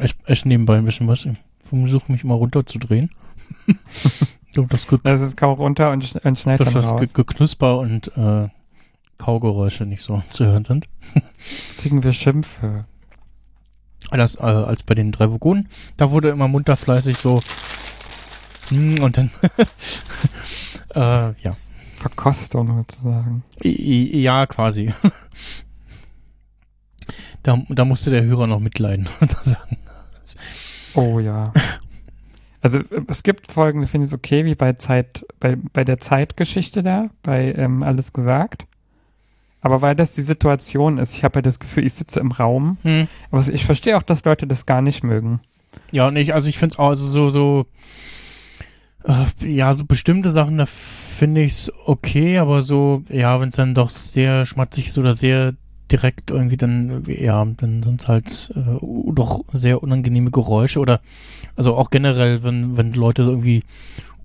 ich, ich nebenbei ein bisschen was. Ich versuche mich mal runterzudrehen. das, Ge Das ist kaum runter und, sch- und schnell dass dann das Ge raus. Geknusper und äh, Kaugeräusche nicht so zu hören sind. Jetzt kriegen wir Schimpfe. Das, äh, als bei den drei Vogonen, da wurde immer munter fleißig so hm, und dann äh, ja. Verkostung sozusagen. I- Ja, quasi. Da, da musste der Hörer noch mitleiden. Oh ja. Also es gibt Folgen, die finde ich okay, wie bei Zeit, bei, bei der Zeitgeschichte da, bei ähm, Alles gesagt. Aber weil das die Situation ist, ich habe ja das Gefühl, ich sitze im Raum, Hm. aber ich verstehe auch, dass Leute das gar nicht mögen. Ja, und ich, also ich finde es auch also so, so, äh, ja, so bestimmte Sachen, da finde ich es okay, aber so, ja, wenn es dann doch sehr schmatzig ist oder sehr direkt irgendwie, dann, ja, dann sind es halt äh, doch sehr unangenehme Geräusche oder, also auch generell, wenn, wenn Leute irgendwie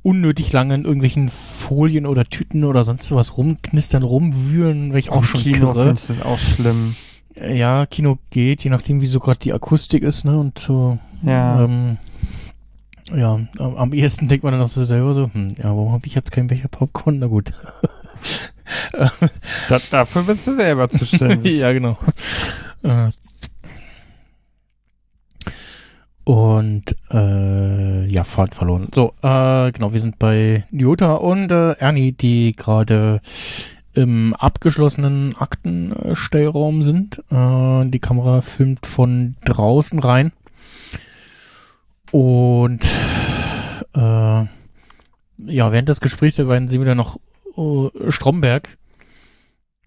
unnötig lange in irgendwelchen Folien oder Tüten oder sonst was rumknistern, rumwühlen, wäre ich auch Im schon Kino kirre. finde ich das auch schlimm. Ja, Kino geht, je nachdem, wie so gerade die Akustik ist, ne, und so, Ja. ähm, ja, am, ehesten denkt man dann auch so selber so, hm, ja, warum habe ich jetzt keinen Becher Popcorn? Na gut. Da, dafür bist du selber zuständig. ja, genau. Äh, und äh, ja, Fahrt verloren. So, äh, genau, wir sind bei Nyota und äh, Ernie, die gerade im abgeschlossenen Aktenstellraum sind. Äh, die Kamera filmt von draußen rein. Und äh, ja, während des Gesprächs werden sie wieder noch äh, Stromberg,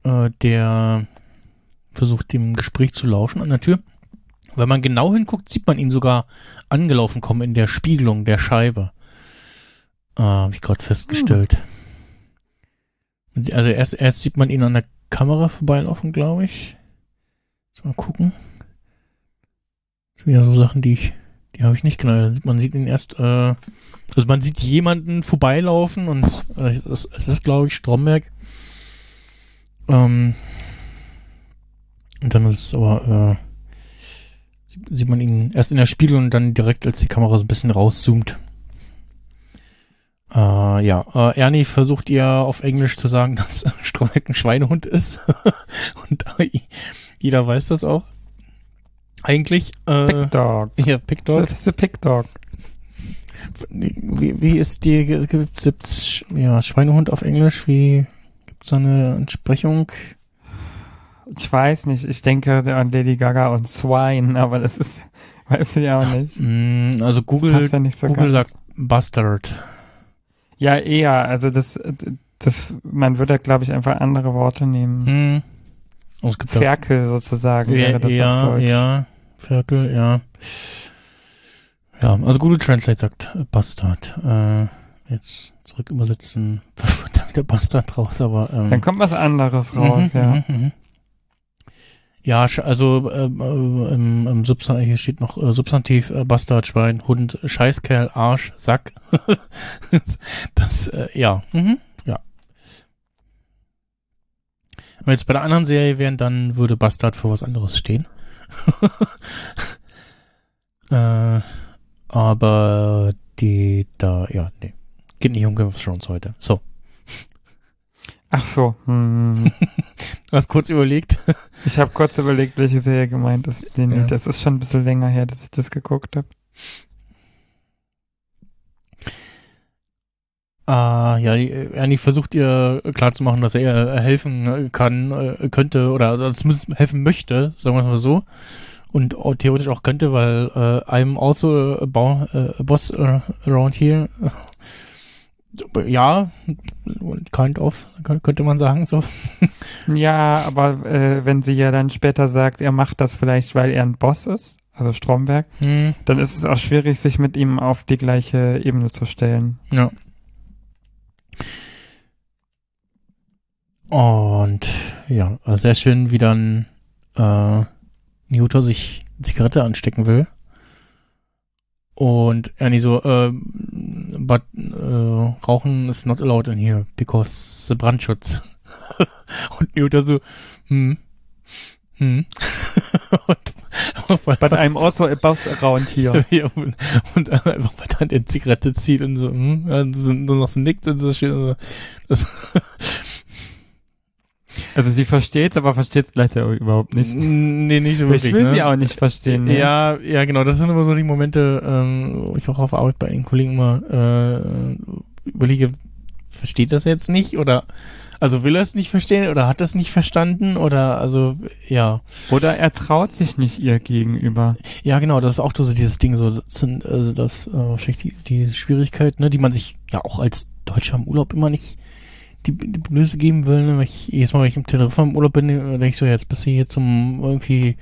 äh, der versucht dem Gespräch zu lauschen an der Tür. Wenn man genau hinguckt, sieht man ihn sogar angelaufen kommen in der Spiegelung der Scheibe. Äh, Habe ich gerade festgestellt. Hm. Also erst, erst sieht man ihn an der Kamera vorbeilaufen, glaube ich. Mal gucken. Das sind ja so Sachen, die ich, die habe ich nicht genau. Man sieht ihn erst, äh, also man sieht jemanden vorbeilaufen und äh, es, es ist, glaube ich, Stromberg. Ähm, und dann ist es aber, äh, sieht man ihn erst in der Spiegel und dann direkt, als die Kamera so ein bisschen rauszoomt. Äh, ja, äh, Ernie versucht ihr auf Englisch zu sagen, dass Stromberg ein Schweinehund ist. und äh, jeder weiß das auch. Eigentlich. Äh, Pig Dog. Ja, Pig Dog. Das ist ein Pig Dog. Wie, wie ist die, gibt's, ja, Schweinehund auf Englisch? Wie, gibt's da eine Entsprechung? Ich weiß nicht, ich denke an Lady Gaga und Swine, aber das ist, weiß ich auch nicht. Mm, also Google, ja so Google sagt Bastard. Ja, eher, also das, das, man würde, glaube ich, einfach andere Worte nehmen. Hm. Oh, Ferkel da, sozusagen wäre das ja, auf Deutsch. Ja, Ferkel, ja. Ja, also Google Translate sagt Bastard. Äh, jetzt zurück übersetzen, da wieder Bastard raus, aber ähm, dann kommt was anderes raus, mhm, ja. Mhm, mhm. Ja, also äh, im, im Substantiv, hier steht noch äh, Substantiv, äh, Bastard, Schwein, Hund, Scheißkerl, Arsch, Sack. das, äh, ja, mhm, ja. Wenn wir jetzt bei der anderen Serie wären, dann würde Bastard für was anderes stehen. äh, aber die da, ja, nee. Geht nicht um Game of Thrones heute. So. Ach so. Hm. du hast kurz überlegt. ich habe kurz überlegt, welche Serie gemeint ist. Den, Ja. Das ist schon ein bisschen länger her, dass ich das geguckt habe. Ah, ja, die- Ernie versucht ihr klarzumachen, dass er ihr helfen kann, äh, könnte, oder also zumindest helfen möchte, sagen wir es mal so. Und auch theoretisch auch könnte, weil äh, I'm also a, bo a boss äh, around here. Ja, kind of, könnte man sagen, so. Ja, aber äh, wenn sie ja dann später sagt, er macht das vielleicht, weil er ein Boss ist, also Stromberg, Hm, dann ist es auch schwierig, sich mit ihm auf die gleiche Ebene zu stellen. ja. Und ja, sehr schön, wie dann äh, Newton sich eine Zigarette anstecken will. Und Ernie so, äh, but äh, Rauchen is not allowed in here because the Brandschutz. Und Newton so, hm, hm. und, But I'm also a boss around here. ja, und, und einfach weiter an der Zigarette zieht und so, hm, ja, so, nur noch so nickt und so schön. So, das, Also sie versteht's, aber versteht's gleichzeitig überhaupt nicht. Nee, nicht so Ich wirklich. will ne? sie auch nicht verstehen. Ne? Ja, ja, genau. Das sind immer so die Momente, ähm, wo ich auch auf Arbeit bei den Kollegen immer äh, überlege, versteht das jetzt nicht oder also will er es nicht verstehen oder hat das nicht verstanden oder also ja. Oder er traut sich nicht ihr gegenüber. Ja, genau, das ist auch so dieses Ding, so also das äh, wahrscheinlich die, die Schwierigkeit, ne, die man sich ja auch als Deutscher im Urlaub immer nicht die, die Blöße geben will, ne? Ich, jedes Mal, wenn ich im Telefon im Urlaub bin, denke ich so, jetzt bist du hier zum irgendwie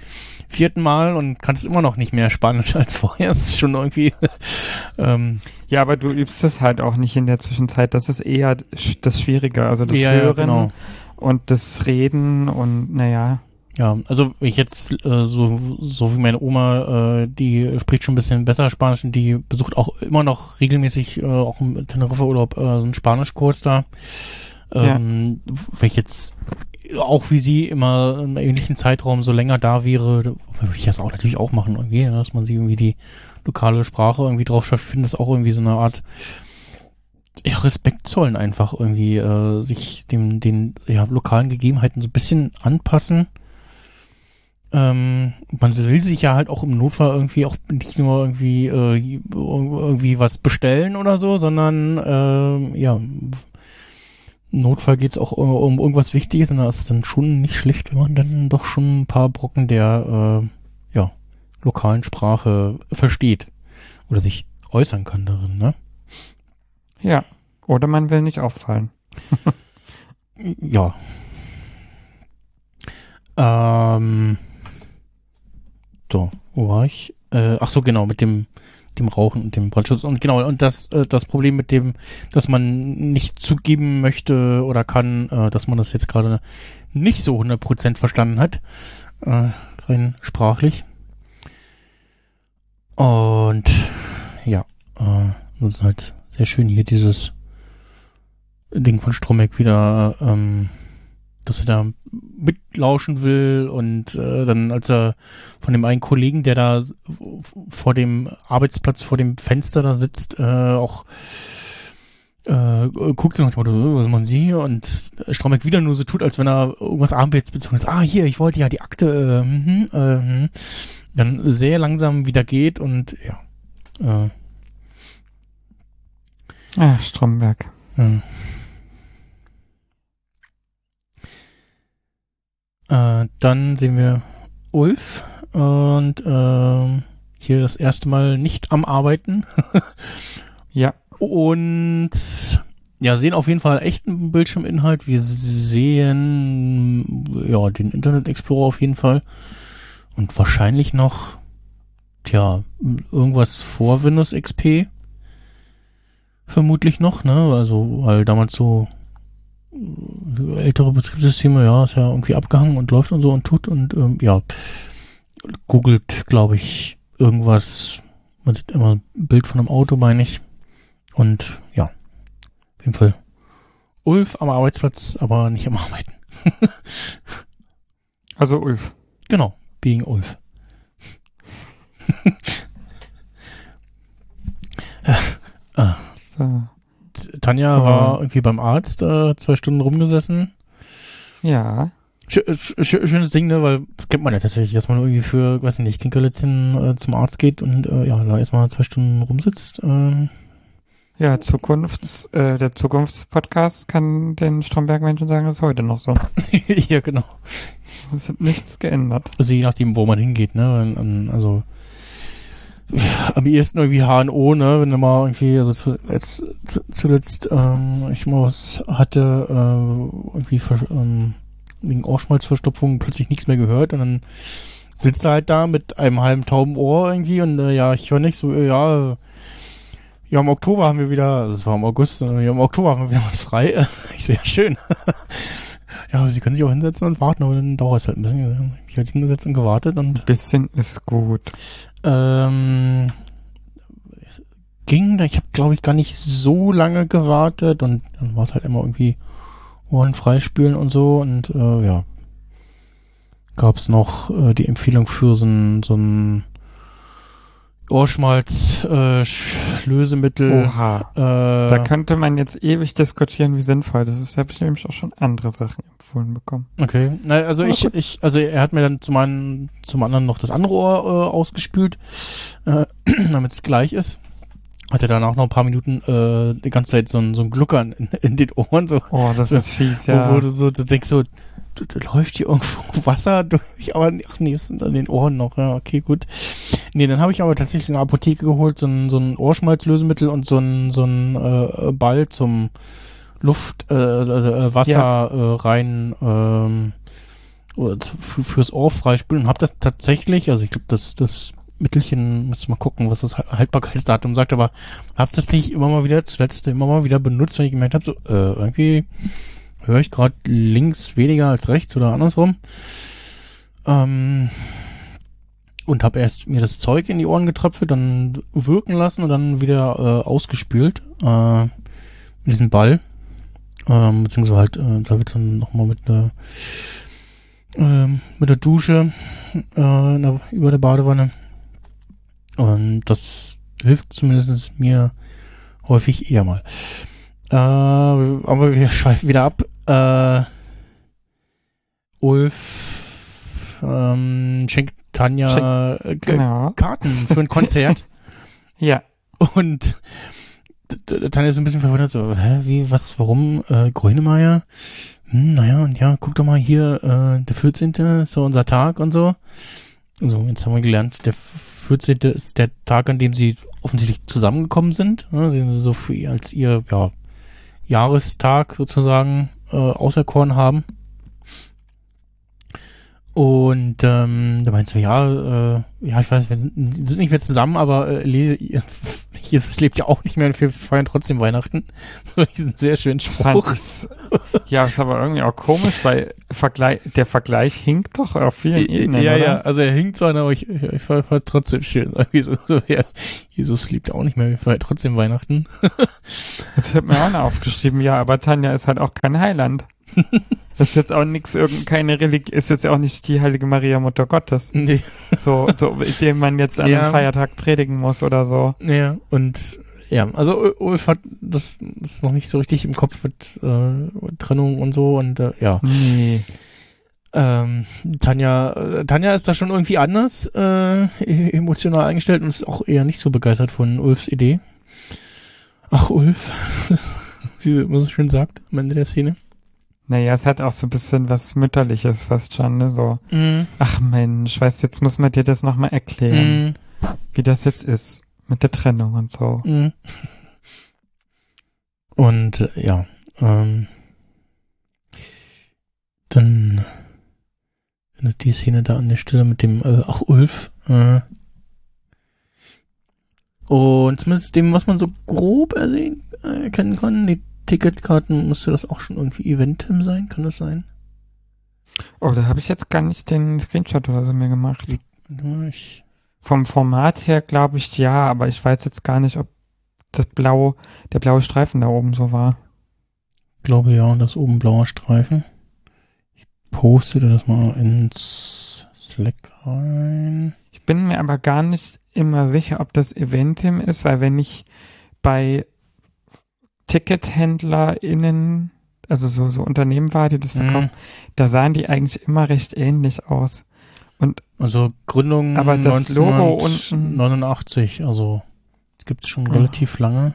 vierten Mal und kannst immer noch nicht mehr Spanisch als vorher. Das ist schon irgendwie ähm, Ja, aber du übst es halt auch nicht in der Zwischenzeit. Das ist eher das Schwierige. Also das ja, ja, Hören genau. und das Reden und naja. Ja, also ich jetzt äh, so so wie meine Oma, äh, die spricht schon ein bisschen besser Spanisch und die besucht auch immer noch regelmäßig äh, auch im Teneriffa-Urlaub äh, so einen Spanischkurs da. Ähm, Wenn ich jetzt auch wie sie immer im ähnlichen Zeitraum so länger da wäre, würde ich das auch natürlich auch machen irgendwie, dass man sie irgendwie die lokale Sprache irgendwie drauf schafft. Ich finde das auch irgendwie so eine Art ja, Respekt zollen einfach irgendwie, äh, sich dem den ja, lokalen Gegebenheiten so ein bisschen anpassen. Ähm, man will sich ja halt auch im Notfall irgendwie auch nicht nur irgendwie äh, irgendwie was bestellen oder so, sondern ähm, ja, Notfall geht's auch um, um irgendwas Wichtiges und da ist es dann schon nicht schlecht, wenn man dann doch schon ein paar Brocken der äh, ja, lokalen Sprache versteht oder sich äußern kann darin, ne? Ja. Oder man will nicht auffallen. Ja. Ähm, so, wo war ich? Äh, ach so, genau, mit dem, dem Rauchen und dem Brandschutz. Und genau, und das, äh, das Problem mit dem, dass man nicht zugeben möchte oder kann, äh, dass man das jetzt gerade nicht so 100% verstanden hat, äh, rein sprachlich. Und ja, äh, das ist halt sehr schön hier dieses Ding von Stromek wieder, ähm, dass er da mitlauschen will und äh, dann als er von dem einen Kollegen, der da vor dem Arbeitsplatz, vor dem Fenster da sitzt, äh, auch äh, guckt so nach dem Motto, was machen Sie hier? Und Stromberg wieder nur so tut, als wenn er irgendwas arbeitsbezogen ist. Ah, hier, ich wollte ja die Akte, äh, mh, äh, mh. dann sehr langsam wieder geht und ja. Äh, ah, Stromberg. Ja. Äh, dann sehen wir Ulf und äh, hier das erste Mal nicht am Arbeiten. ja. Und ja, sehen auf jeden Fall echten Bildschirminhalt. Wir sehen ja den Internet Explorer auf jeden Fall. Und wahrscheinlich noch, tja, irgendwas vor Windows XP. Vermutlich noch, ne? Also, weil damals so ältere Betriebssysteme, ja, ist ja irgendwie abgehangen und läuft und so und tut und ähm, ja, googelt, glaube ich, irgendwas. Man sieht immer ein Bild von einem Auto, meine ich. Und ja, auf jeden Fall Ulf am Arbeitsplatz, aber nicht am Arbeiten. also Ulf. Genau, being Ulf. ah. So. Tanja oh. war irgendwie beim Arzt, äh, zwei Stunden rumgesessen. Ja. Sch sch schönes Ding, ne, weil kennt man ja tatsächlich, dass man irgendwie für, weiß nicht, Kinkerlitzchen äh, zum Arzt geht und äh, ja, da erstmal zwei Stunden rumsitzt. Ähm. Ja, Zukunfts, äh, der Zukunftspodcast kann den Stromberg-Menschen sagen, das ist heute noch so. ja, genau. Es hat nichts geändert. Also je nachdem, wo man hingeht, ne, also am ehesten irgendwie HNO, ne, wenn du mal irgendwie, also zuletzt, zuletzt ähm, ich mal was hatte, äh, irgendwie ähm, wegen Ohrschmalzverstopfung plötzlich nichts mehr gehört und dann sitzt er halt da mit einem halben tauben Ohr irgendwie und äh, ja, ich höre nicht so, äh, ja, ja, im Oktober haben wir wieder, also es war im August, ja, im Oktober haben wir wieder was frei. ich sehe, ja, schön. ja, sie können sich auch hinsetzen und warten, aber dann dauert es halt ein bisschen. Ich habe hingesetzt und gewartet und. Ein bisschen ist gut. Ähm, ging, ich habe glaube ich gar nicht so lange gewartet und dann war es halt immer irgendwie Ohren freispülen und so und äh, ja. Gab es noch äh, die Empfehlung für so ein so ein Ohrschmalz, äh, Lösemittel. Oha. Äh, da könnte man jetzt ewig diskutieren, wie sinnvoll das ist. Da habe ich nämlich auch schon andere Sachen empfohlen bekommen. Okay. Na, also ich, ich, also er hat mir dann zum einen, zum anderen noch das andere Ohr äh, ausgespült, äh, damit es gleich ist. Hat er dann auch noch ein paar Minuten äh, die ganze Zeit so ein, so ein Gluckern in, in den Ohren. So, oh, das so, ist fies, ja. Wo, du so, du denkst so, da läuft hier irgendwo Wasser durch, aber ach nee, es sind an den Ohren noch, ja, okay, gut. Nee, dann habe ich aber tatsächlich in der Apotheke geholt, so ein, so ein Ohrschmalzlösemittel und so ein, so ein äh, Ball zum Luft, äh, also, äh, Wasser ja. äh, rein ähm, fürs Ohr freispülen und habe das tatsächlich, also ich glaube, das, das Mittelchen, muss mal gucken, was das Haltbarkeitsdatum sagt, aber habe es tatsächlich immer mal wieder, zuletzt immer mal wieder benutzt, wenn ich gemerkt habe, so, äh, irgendwie höre ich gerade links weniger als rechts oder andersrum. Ähm, und habe erst mir das Zeug in die Ohren getröpfelt, dann wirken lassen und dann wieder äh, ausgespült äh, mit diesem Ball. Ähm, beziehungsweise halt, äh, da wird dann nochmal mit der äh, mit der Dusche äh, über der Badewanne. Und das hilft zumindest mir häufig eher mal. Äh, aber wir schweifen wieder ab. Äh, Ulf ähm, schenkt Tanja Schenk, genau. Karten für ein Konzert. ja. Und Tanja ist ein bisschen verwundert, so, hä, wie, was, warum, äh, Grönemeyer? Hm, naja, und ja, guck doch mal hier, äh, der 14. ist so unser Tag und so. So, jetzt haben wir gelernt, der 14. ist der Tag, an dem sie offensichtlich zusammengekommen sind, ne, den sie so für, als ihr, ja, Jahrestag sozusagen äh, auserkoren haben. Und ähm, da meinst du, ja, äh, ja, ich weiß, wir sind nicht mehr zusammen, aber äh, Jesus lebt ja auch nicht mehr und wir feiern trotzdem Weihnachten. So diesen sehr schönen Das fand Spruch. ich, ja, ist aber irgendwie auch komisch, weil Vergleich, der Vergleich hinkt doch auf vielen Ebenen, ja, oder? ja, also er hinkt so an, aber ich, ich, fand trotzdem schön. So, so, ja, Jesus liebt ja auch nicht mehr, wir feiern trotzdem Weihnachten. Das hat mir auch noch aufgeschrieben, ja, aber Tanja ist halt auch kein Heiland. Das ist jetzt auch nix, irgend keine Religion, ist jetzt auch nicht die heilige Maria Mutter Gottes. Nee. So, so, dem man jetzt an Ja. einem Feiertag predigen muss oder so. Ja, und ja, also Ul- Ulf hat das, das noch nicht so richtig im Kopf mit äh, Trennung und so und äh, ja. Nee. Ähm, Tanja, äh, Tanja ist da schon irgendwie anders äh, e- emotional eingestellt und ist auch eher nicht so begeistert von Ulfs Idee. Ach, Ulf, wie sie immer so schön sagt am Ende der Szene. Naja, es hat auch so ein bisschen was Mütterliches fast schon, ne? So, ach Mensch, weißt du, jetzt muss man dir das nochmal erklären, Mhm. wie das jetzt ist mit der Trennung und so. Mhm. Und äh, ja, ähm, dann die Szene da an der Stelle mit dem äh, Ach Ulf. Äh, und zumindest dem, was man so grob ersehen, äh, erkennen kann, die Ticketkarten müsste das auch schon irgendwie Eventim sein, kann das sein? Oh, da habe ich jetzt gar nicht den Screenshot oder so mehr gemacht. Ich, Vom Format her glaube ich ja, aber ich weiß jetzt gar nicht, ob das blaue, der blaue Streifen da oben so war. glaube ja, das oben blauer Streifen. Ich poste das mal ins Slack rein. Ich bin mir aber gar nicht immer sicher, ob das Eventim ist, weil wenn ich bei TickethändlerInnen, also so, so Unternehmen war, die das verkaufen, da sahen die eigentlich immer recht ähnlich aus. Also Gründung Aber das Logo 1989, also gibt's schon Ja. relativ lange.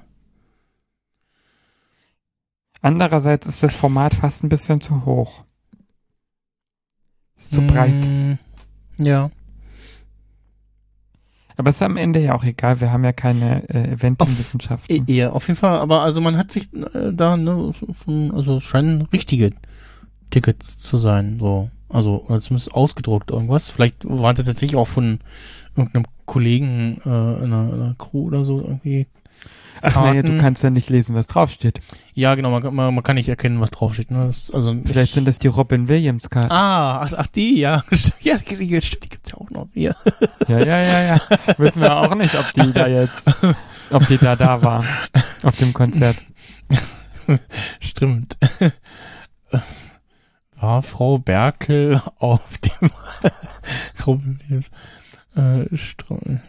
Andererseits ist das Format fast ein bisschen zu hoch. Ist zu breit. Mm, Ja. Aber ist am Ende ja auch egal, wir haben ja keine äh, Eventim-Wissenschaften. E- Ja, auf jeden Fall, aber also man hat sich äh, da, ne, schon, also es scheinen richtige Tickets zu sein, so. Also, oder zumindest ausgedruckt irgendwas. Vielleicht waren das tatsächlich auch von irgendeinem Kollegen äh, in, einer, in einer Crew oder so irgendwie. Ach naja, du kannst ja nicht lesen, was draufsteht. Ja, genau, man, kann- man, man kann nicht erkennen, was draufsteht. Ne? Das, also Vielleicht sind das die Robin Williams-Karten. Ah, ach, ach die, ja. ja, die, die, die gibt's ja auch noch. Hier. Ja, ja, ja, ja. Wissen wir auch nicht, ob die da jetzt, ob die da da war. Auf dem Konzert. Stimmt. War Frau Berkel auf dem Rubbelhebs, äh, Stro-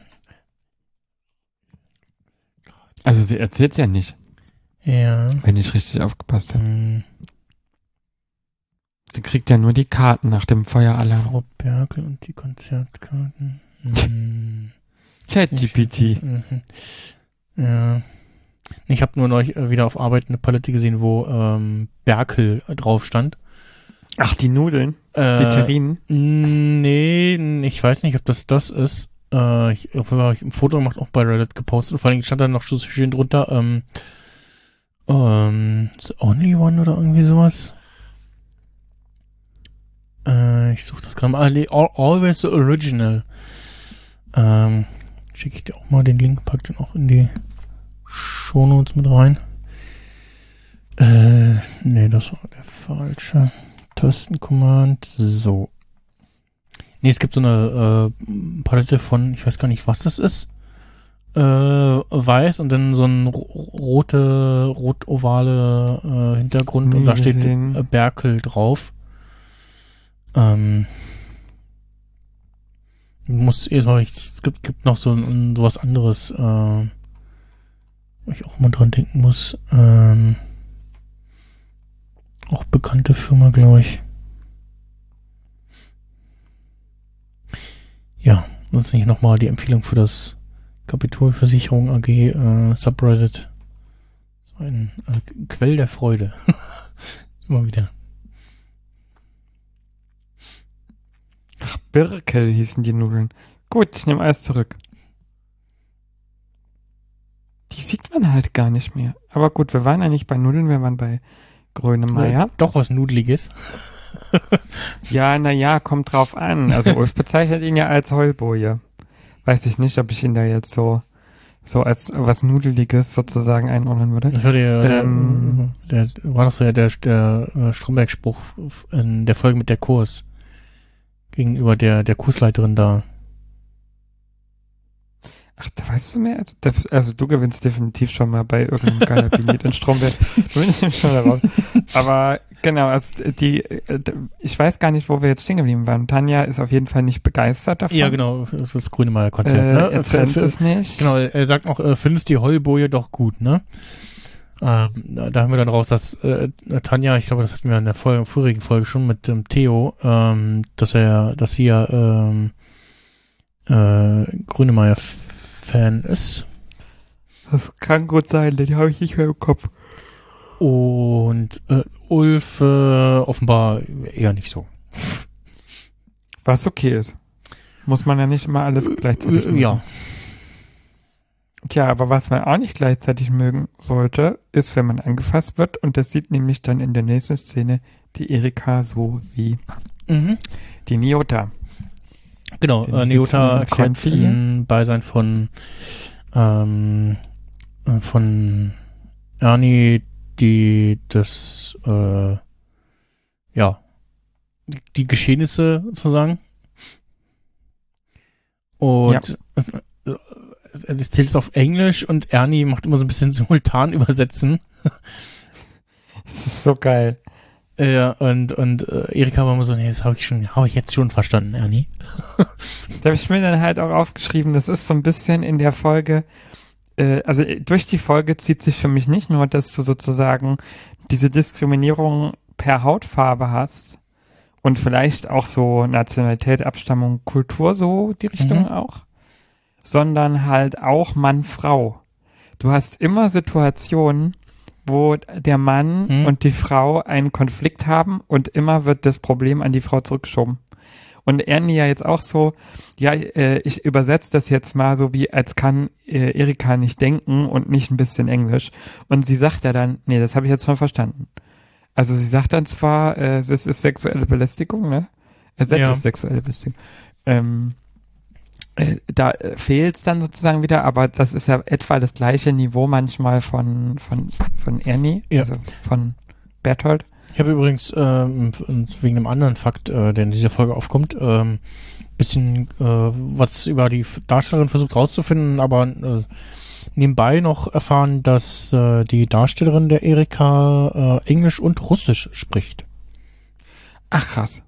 Also sie erzählt's ja nicht, Ja. wenn ich richtig aufgepasst habe. Hm, Sie kriegt ja nur die Karten nach dem Feueralarm. Frau Berkel und die Konzertkarten. Hm. ChatGPT. Mhm. Ja. Ich habe nur neulich äh, wieder auf Arbeit eine Palette gesehen, wo ähm, Berkel drauf stand. Ach, die Nudeln. Äh, Die Terrinen. Nee, ich weiß nicht, ob das das ist. Äh, ich habe ein Foto gemacht, auch bei Reddit gepostet. Vor allem stand da noch schön drunter, ähm, ähm, The Only One oder irgendwie sowas. Äh, ich suche das gerade mal. Ah, Always the Original. Ähm, schicke ich dir auch mal den Link, pack den auch in die Shownotes mit rein. Äh, nee, das war der falsche. Tastencommand. So. Nee, es gibt so eine äh, Palette von, ich weiß gar nicht, was das ist. Äh, weiß und dann so ein ro- rote, rot-ovale äh, Hintergrund und Nie da steht gesehen. äh, Berkel drauf. Ähm, muss eh, es gibt, gibt noch so ein, sowas anderes, äh, wo ich auch mal dran denken muss. Ähm, auch bekannte Firma, glaube ich. Ja, sonst nicht nochmal die Empfehlung für das Kapitolversicherung AG äh, Subreddit. So ein äh, Quell der Freude. Immer wieder. Birkel hießen die Nudeln. Gut, ich nehme alles zurück. Die sieht man halt gar nicht mehr. Aber gut, wir waren ja nicht bei Nudeln, wir waren bei Grönemeyer. Doch was Nudeliges. Ja, na ja, kommt drauf an. Also Ulf bezeichnet ihn ja als Heulboje. Weiß ich nicht, ob ich ihn da jetzt so so als was Nudeliges sozusagen einordnen würde. Das war der, Ähm. der, der war doch so der, der, der Stromberg-Spruch in der Folge mit der Kurs gegenüber der, der Kursleiterin da. Ach, da weißt du mehr? als- da- Also du gewinnst definitiv schon mal bei irgendeinem Galabiniert in Stromberg. Da bin ich schon darauf. Aber genau, also die, äh, ich weiß gar nicht, wo wir jetzt stehen geblieben waren. Tanja ist auf jeden Fall nicht begeistert davon. Ja, genau, das ist das Grünemeyer-Konzert. Äh, ne? er trennt es nicht. Genau, er sagt noch, äh, findest die Heulboje doch gut, ne? Ähm, da haben wir dann raus, dass äh, Tanja, ich glaube, das hatten wir in der Folge, vorigen Folge schon mit dem Theo, ähm, dass er, dass sie ja ähm, äh, Grünemeyer-Fan ist. Das kann gut sein, den habe ich nicht mehr im Kopf. Und äh, Ulf äh, offenbar eher nicht so. Was okay ist. Muss man ja nicht immer alles gleichzeitig Äh, mögen. ja. Tja, aber was man auch nicht gleichzeitig mögen sollte, ist, wenn man angefasst wird. Und das sieht nämlich dann in der nächsten Szene die Erika so wie Mhm. die Niota. Genau, äh, Neota erklärt Konfi. in Beisein von ähm, äh, von Ernie, die das äh, ja die, Geschehnisse sozusagen und es, äh, es erzählt es auf Englisch und Ernie macht immer so ein bisschen simultan übersetzen Das ist so geil. Äh, und und äh, Erika war immer so nee das habe ich schon habe ich jetzt schon verstanden Ernie Da habe ich mir dann halt auch aufgeschrieben, das ist so ein bisschen in der Folge, äh, also äh, durch die Folge zieht sich für mich nicht nur, dass du sozusagen diese Diskriminierung per Hautfarbe hast und vielleicht auch so Nationalität, Abstammung, Kultur so die Richtung Mhm. auch, sondern halt auch Mann-Frau. Du hast immer Situationen, wo der Mann Mhm. und die Frau einen Konflikt haben und immer wird das Problem an die Frau zurückgeschoben. Und Ernie ja jetzt auch so, ja, äh, ich übersetze das jetzt mal so wie, als kann äh, Erika nicht denken und nicht ein bisschen Englisch. Und sie sagt ja dann, nee, das habe ich jetzt schon verstanden. Also sie sagt dann zwar, äh, es ist sexuelle Belästigung, ne? Es Ja. ist sexuelle Belästigung. Ähm, äh, da äh, fehlt es dann sozusagen wieder, aber das ist ja etwa das gleiche Niveau manchmal von, von, von Ernie, Ja. also von Berthold. Ich habe übrigens ähm, wegen einem anderen Fakt, äh, der in dieser Folge aufkommt, ähm, bisschen äh, was über die Darstellerin versucht rauszufinden, aber äh, nebenbei noch erfahren, dass äh, die Darstellerin der Erika äh, Englisch und Russisch spricht. Ach krass.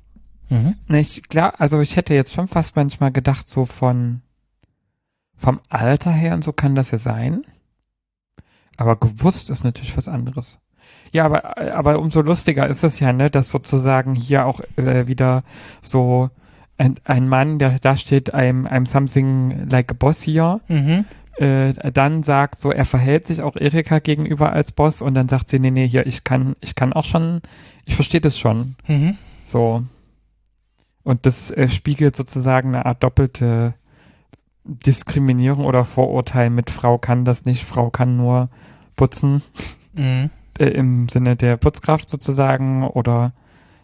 Mhm. Ich klar, also ich hätte jetzt schon fast manchmal gedacht, so von vom Alter her und so kann das ja sein. Aber gewusst ist natürlich was anderes. Ja, aber, aber umso lustiger ist es ja, ne, dass sozusagen hier auch äh, wieder so ein, ein Mann, der da steht, I'm, I'm something like a boss here, Mhm. äh, dann sagt so, er verhält sich auch Erika gegenüber als Boss und dann sagt sie, nee, nee, hier, ich kann, ich kann auch schon, ich verstehe das schon. Mhm. So. Und das äh, spiegelt sozusagen eine Art doppelte Diskriminierung oder Vorurteil mit Frau kann das nicht, Frau kann nur putzen, Mhm. äh, im Sinne der Putzkraft sozusagen, oder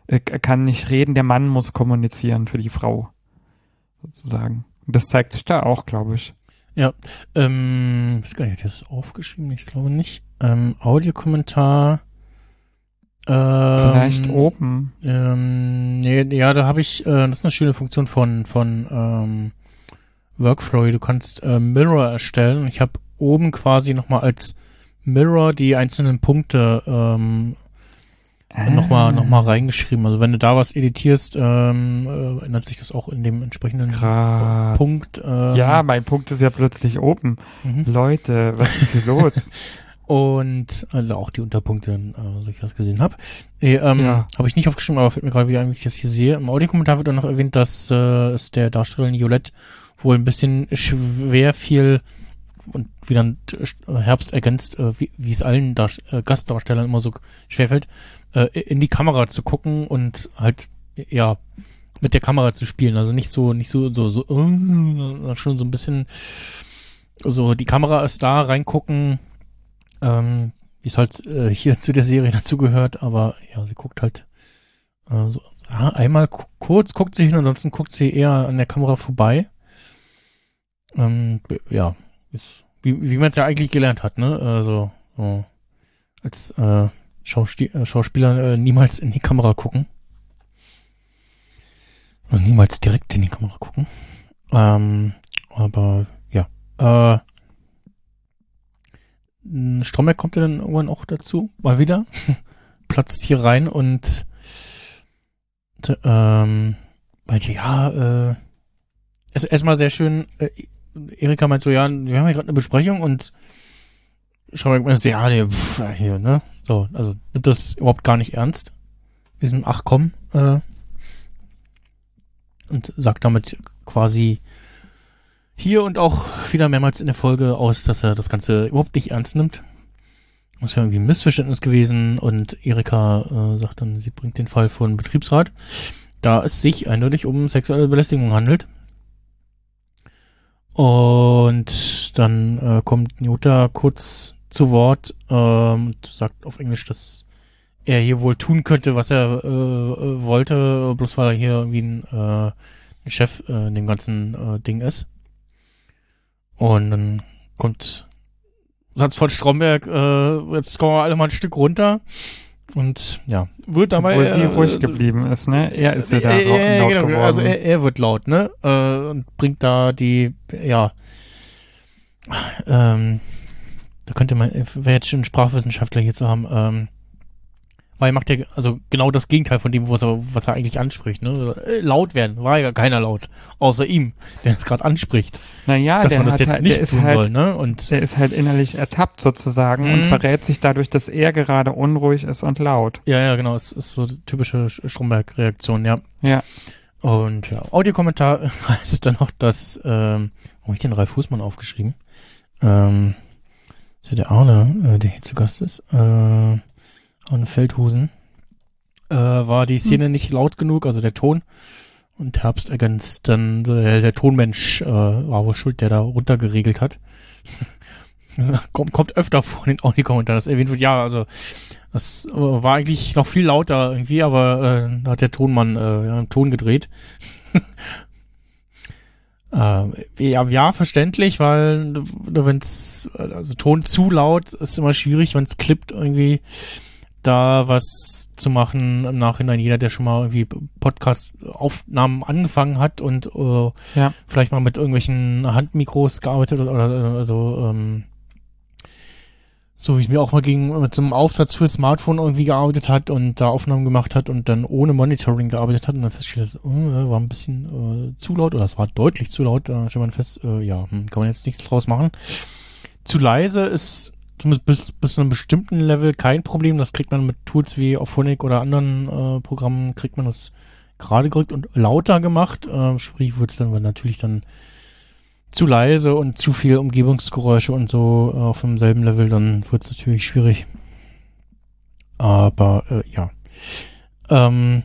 äh, kann nicht reden, der Mann muss kommunizieren für die Frau. Sozusagen. Und das zeigt sich da auch, glaube ich. Ähm, ich weiß gar nicht, hat das aufgeschrieben? Ich glaube nicht. Ähm, Audiokommentar. Ähm, Vielleicht oben. Ähm, nee, ja, da habe ich, äh, das ist eine schöne Funktion von, von ähm, Workflow. Du kannst äh, Mirror erstellen und ich habe oben quasi nochmal als Mirror die einzelnen Punkte ähm, nochmal noch mal reingeschrieben. Also wenn du da was editierst, ähm, äh, ändert sich das auch in dem entsprechenden Krass. Punkt. Ähm, Ja, mein Punkt ist ja plötzlich oben. mhm. Leute, was ist hier los? Und also auch die Unterpunkte, äh, so ich das gesehen habe. Äh, ähm, Ja. Habe ich nicht aufgeschrieben, aber fällt mir gerade wieder ein, wie ich das hier sehe. Im Audiokommentar wird auch noch erwähnt, dass äh, es der Darstellerin Violette wohl ein bisschen schwer fiel und wie dann äh, Herbst ergänzt, äh, wie, wie es allen Dar äh, Gastdarstellern immer so schwerfällt, äh, in die Kamera zu gucken und halt ja mit der Kamera zu spielen. Also nicht so, nicht so, so, so, äh, schon so ein bisschen so, die Kamera ist da, reingucken, ähm, wie es halt äh, hier zu der Serie dazugehört, aber ja, sie guckt halt äh, so, ja, einmal kurz guckt sie hin, ansonsten guckt sie eher an der Kamera vorbei. Ähm, ja, ist, wie, wie man es ja eigentlich gelernt hat, ne? Also so, als äh, äh, Schauspieler äh, niemals in die Kamera gucken. Und niemals direkt in die Kamera gucken. Ähm, aber ja. Äh, Stromberg kommt ja dann irgendwann auch dazu, mal wieder. Platzt hier rein und ähm, meinte, ja, äh, erstmal sehr schön, äh, Erika meint so, ja, wir haben hier gerade eine Besprechung und Stromberg meinte so, ja, nee, pff, hier, ne? So, also nimmt das überhaupt gar nicht ernst. Diesem Ach komm, äh, und sagt damit quasi hier und auch wieder mehrmals in der Folge aus, dass er das Ganze überhaupt nicht ernst nimmt. Das ist ja irgendwie ein Missverständnis gewesen und Erika äh, sagt dann, sie bringt den Fall vor den Betriebsrat, da es sich eindeutig um sexuelle Belästigung handelt. Und dann äh, kommt Newta kurz zu Wort ähm, und sagt auf Englisch, dass er hier wohl tun könnte, was er äh, äh wollte, bloß weil er hier irgendwie ein, äh, ein Chef äh, in dem ganzen äh, Ding ist. Und dann kommt Satz von Stromberg, äh, jetzt kommen wir alle mal ein Stück runter. Und ja, wird dabei. Wo sie äh, ruhig geblieben ist, ne? Er ist ja da äh, laut genau, geworden. Also er, er wird laut, ne? Äh, und bringt da die, ja, ähm, da könnte man, wäre jetzt schon ein Sprachwissenschaftler hier zu haben, ähm, weil er macht ja also genau das Gegenteil von dem, was er, was er eigentlich anspricht. Ne? Äh, laut werden, war ja keiner laut, außer ihm, der es gerade anspricht. Naja, dass der man das jetzt halt, nicht der ist tun halt, soll. Ne? Und der ist halt innerlich ertappt sozusagen Mhm. und verrät sich dadurch, dass er gerade unruhig ist und laut. ja, ja, genau, es ist so typische Stromberg-Reaktion, ja. Ja. Und ja, Audiokommentar heißt es dann noch, dass, ähm, wo hab ich den Ralf Fußmann aufgeschrieben? Ähm, ist ja der Arne, äh, der hier zu Gast ist. Äh, Arne Feldhusen. Äh, war die Szene nicht laut genug, also der Ton. Und Herbst ergänzt dann, der, der Tonmensch äh, war wohl schuld, der da runtergeregelt hat. kommt, kommt öfter vor in den Audiokommentaren, dass erwähnt wird, ja, also das äh, war eigentlich noch viel lauter irgendwie, aber äh, da hat der Tonmann äh, einen Ton gedreht. äh, ja, ja, verständlich, weil wenn es also Ton zu laut ist immer schwierig, wenn es klippt irgendwie da was zu machen im Nachhinein. Jeder, der schon mal irgendwie Podcast-Aufnahmen angefangen hat und äh, Ja. vielleicht mal mit irgendwelchen Handmikros gearbeitet oder, oder also ähm, so wie es mir auch mal ging, mit so einem Aufsatz für Smartphone irgendwie gearbeitet hat und da Aufnahmen gemacht hat und dann ohne Monitoring gearbeitet hat und dann festgestellt, oh, äh, war ein bisschen äh, zu laut oder es war deutlich zu laut, da stellt man fest, äh, ja, hm, kann man jetzt nichts draus machen. Zu leise ist bis, bis zu einem bestimmten Level kein Problem. Das kriegt man mit Tools wie Auphonic oder anderen äh, Programmen, kriegt man das gerade gerückt und lauter gemacht. Äh, sprich, wird es dann natürlich dann zu leise und zu viel Umgebungsgeräusche und so äh, auf demselben Level, dann wird es natürlich schwierig. Aber äh, ja. Ähm,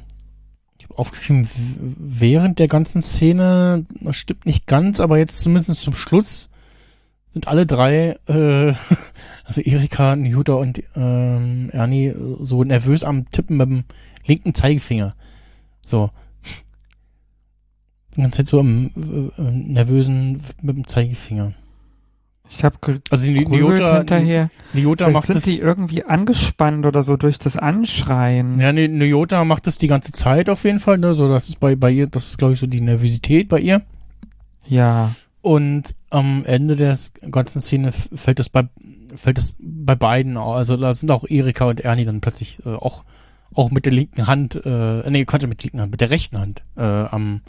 ich habe aufgeschrieben, während der ganzen Szene, das stimmt nicht ganz, aber jetzt zumindest zum Schluss sind alle drei, äh, also Erika, Newta und ähm, Ernie, so nervös am Tippen mit dem linken Zeigefinger. So. Die ganze Zeit so am äh, nervösen mit dem Zeigefinger. Ich habe Also die Newta, hinterher. Vielleicht macht sind das, die irgendwie angespannt oder so durch das Anschreien. ja, nee, Newta macht das die ganze Zeit auf jeden Fall, ne, so, das ist bei, bei ihr, das ist glaube ich so die Nervosität bei ihr. Ja. Und am Ende der ganzen Szene fällt es bei fällt es bei beiden also da sind auch Erika und Ernie dann plötzlich äh, auch auch mit der linken Hand äh, nee Quatsch mit der linken Hand mit der rechten Hand äh, am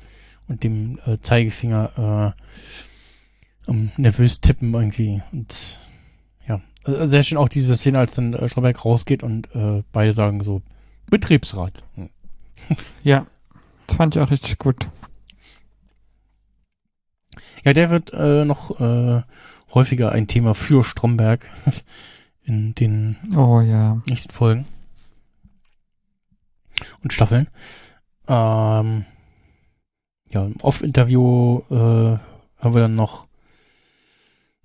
und dem äh, Zeigefinger äh, am nervös tippen irgendwie und ja äh, sehr schön auch diese Szene als dann äh, Stromberg rausgeht und äh, beide sagen so Betriebsrat. Ja. Das fand ich auch richtig gut. Ja, der wird äh, noch äh, häufiger ein Thema für Stromberg in den Oh ja. nächsten Folgen und Staffeln. Ähm, ja, im Off-Interview äh, haben wir dann noch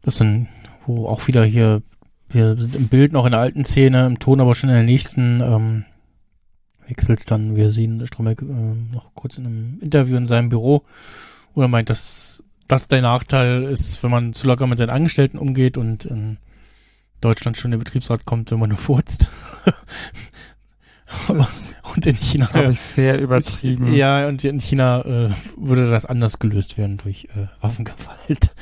das dann, wo auch wieder hier wir sind im Bild noch in der alten Szene, im Ton aber schon in der nächsten. Ähm, wechselt dann, wir sehen Stromberg äh, noch kurz in einem Interview in seinem Büro, wo er meint, dass das der Nachteil ist, wenn man zu locker mit seinen Angestellten umgeht und in Deutschland schon der Betriebsrat kommt, wenn man nur furzt. und in China habe ich sehr übertrieben. Ja, und in China äh, würde das anders gelöst werden durch äh, Waffengewalt.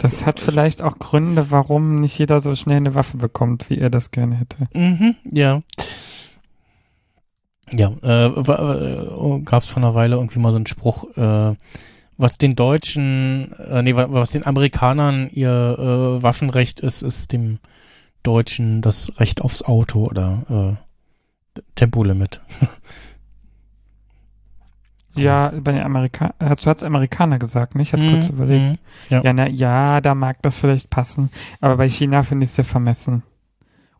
Das hat vielleicht auch Gründe, warum nicht jeder so schnell eine Waffe bekommt, wie er das gerne hätte. Mhm, ja. Ja, äh, äh, gab es vor einer Weile irgendwie mal so einen Spruch, äh, was den Deutschen, äh, nee, was den Amerikanern ihr äh, Waffenrecht ist, ist dem Deutschen das Recht aufs Auto oder äh, Tempolimit. Ja, bei den Amerikanern, hat es Amerikaner gesagt, nicht? Ich habe mm, kurz überlegt. Mm, ja. Ja, na, ja, da mag das vielleicht passen. Aber bei China finde ich es sehr vermessen.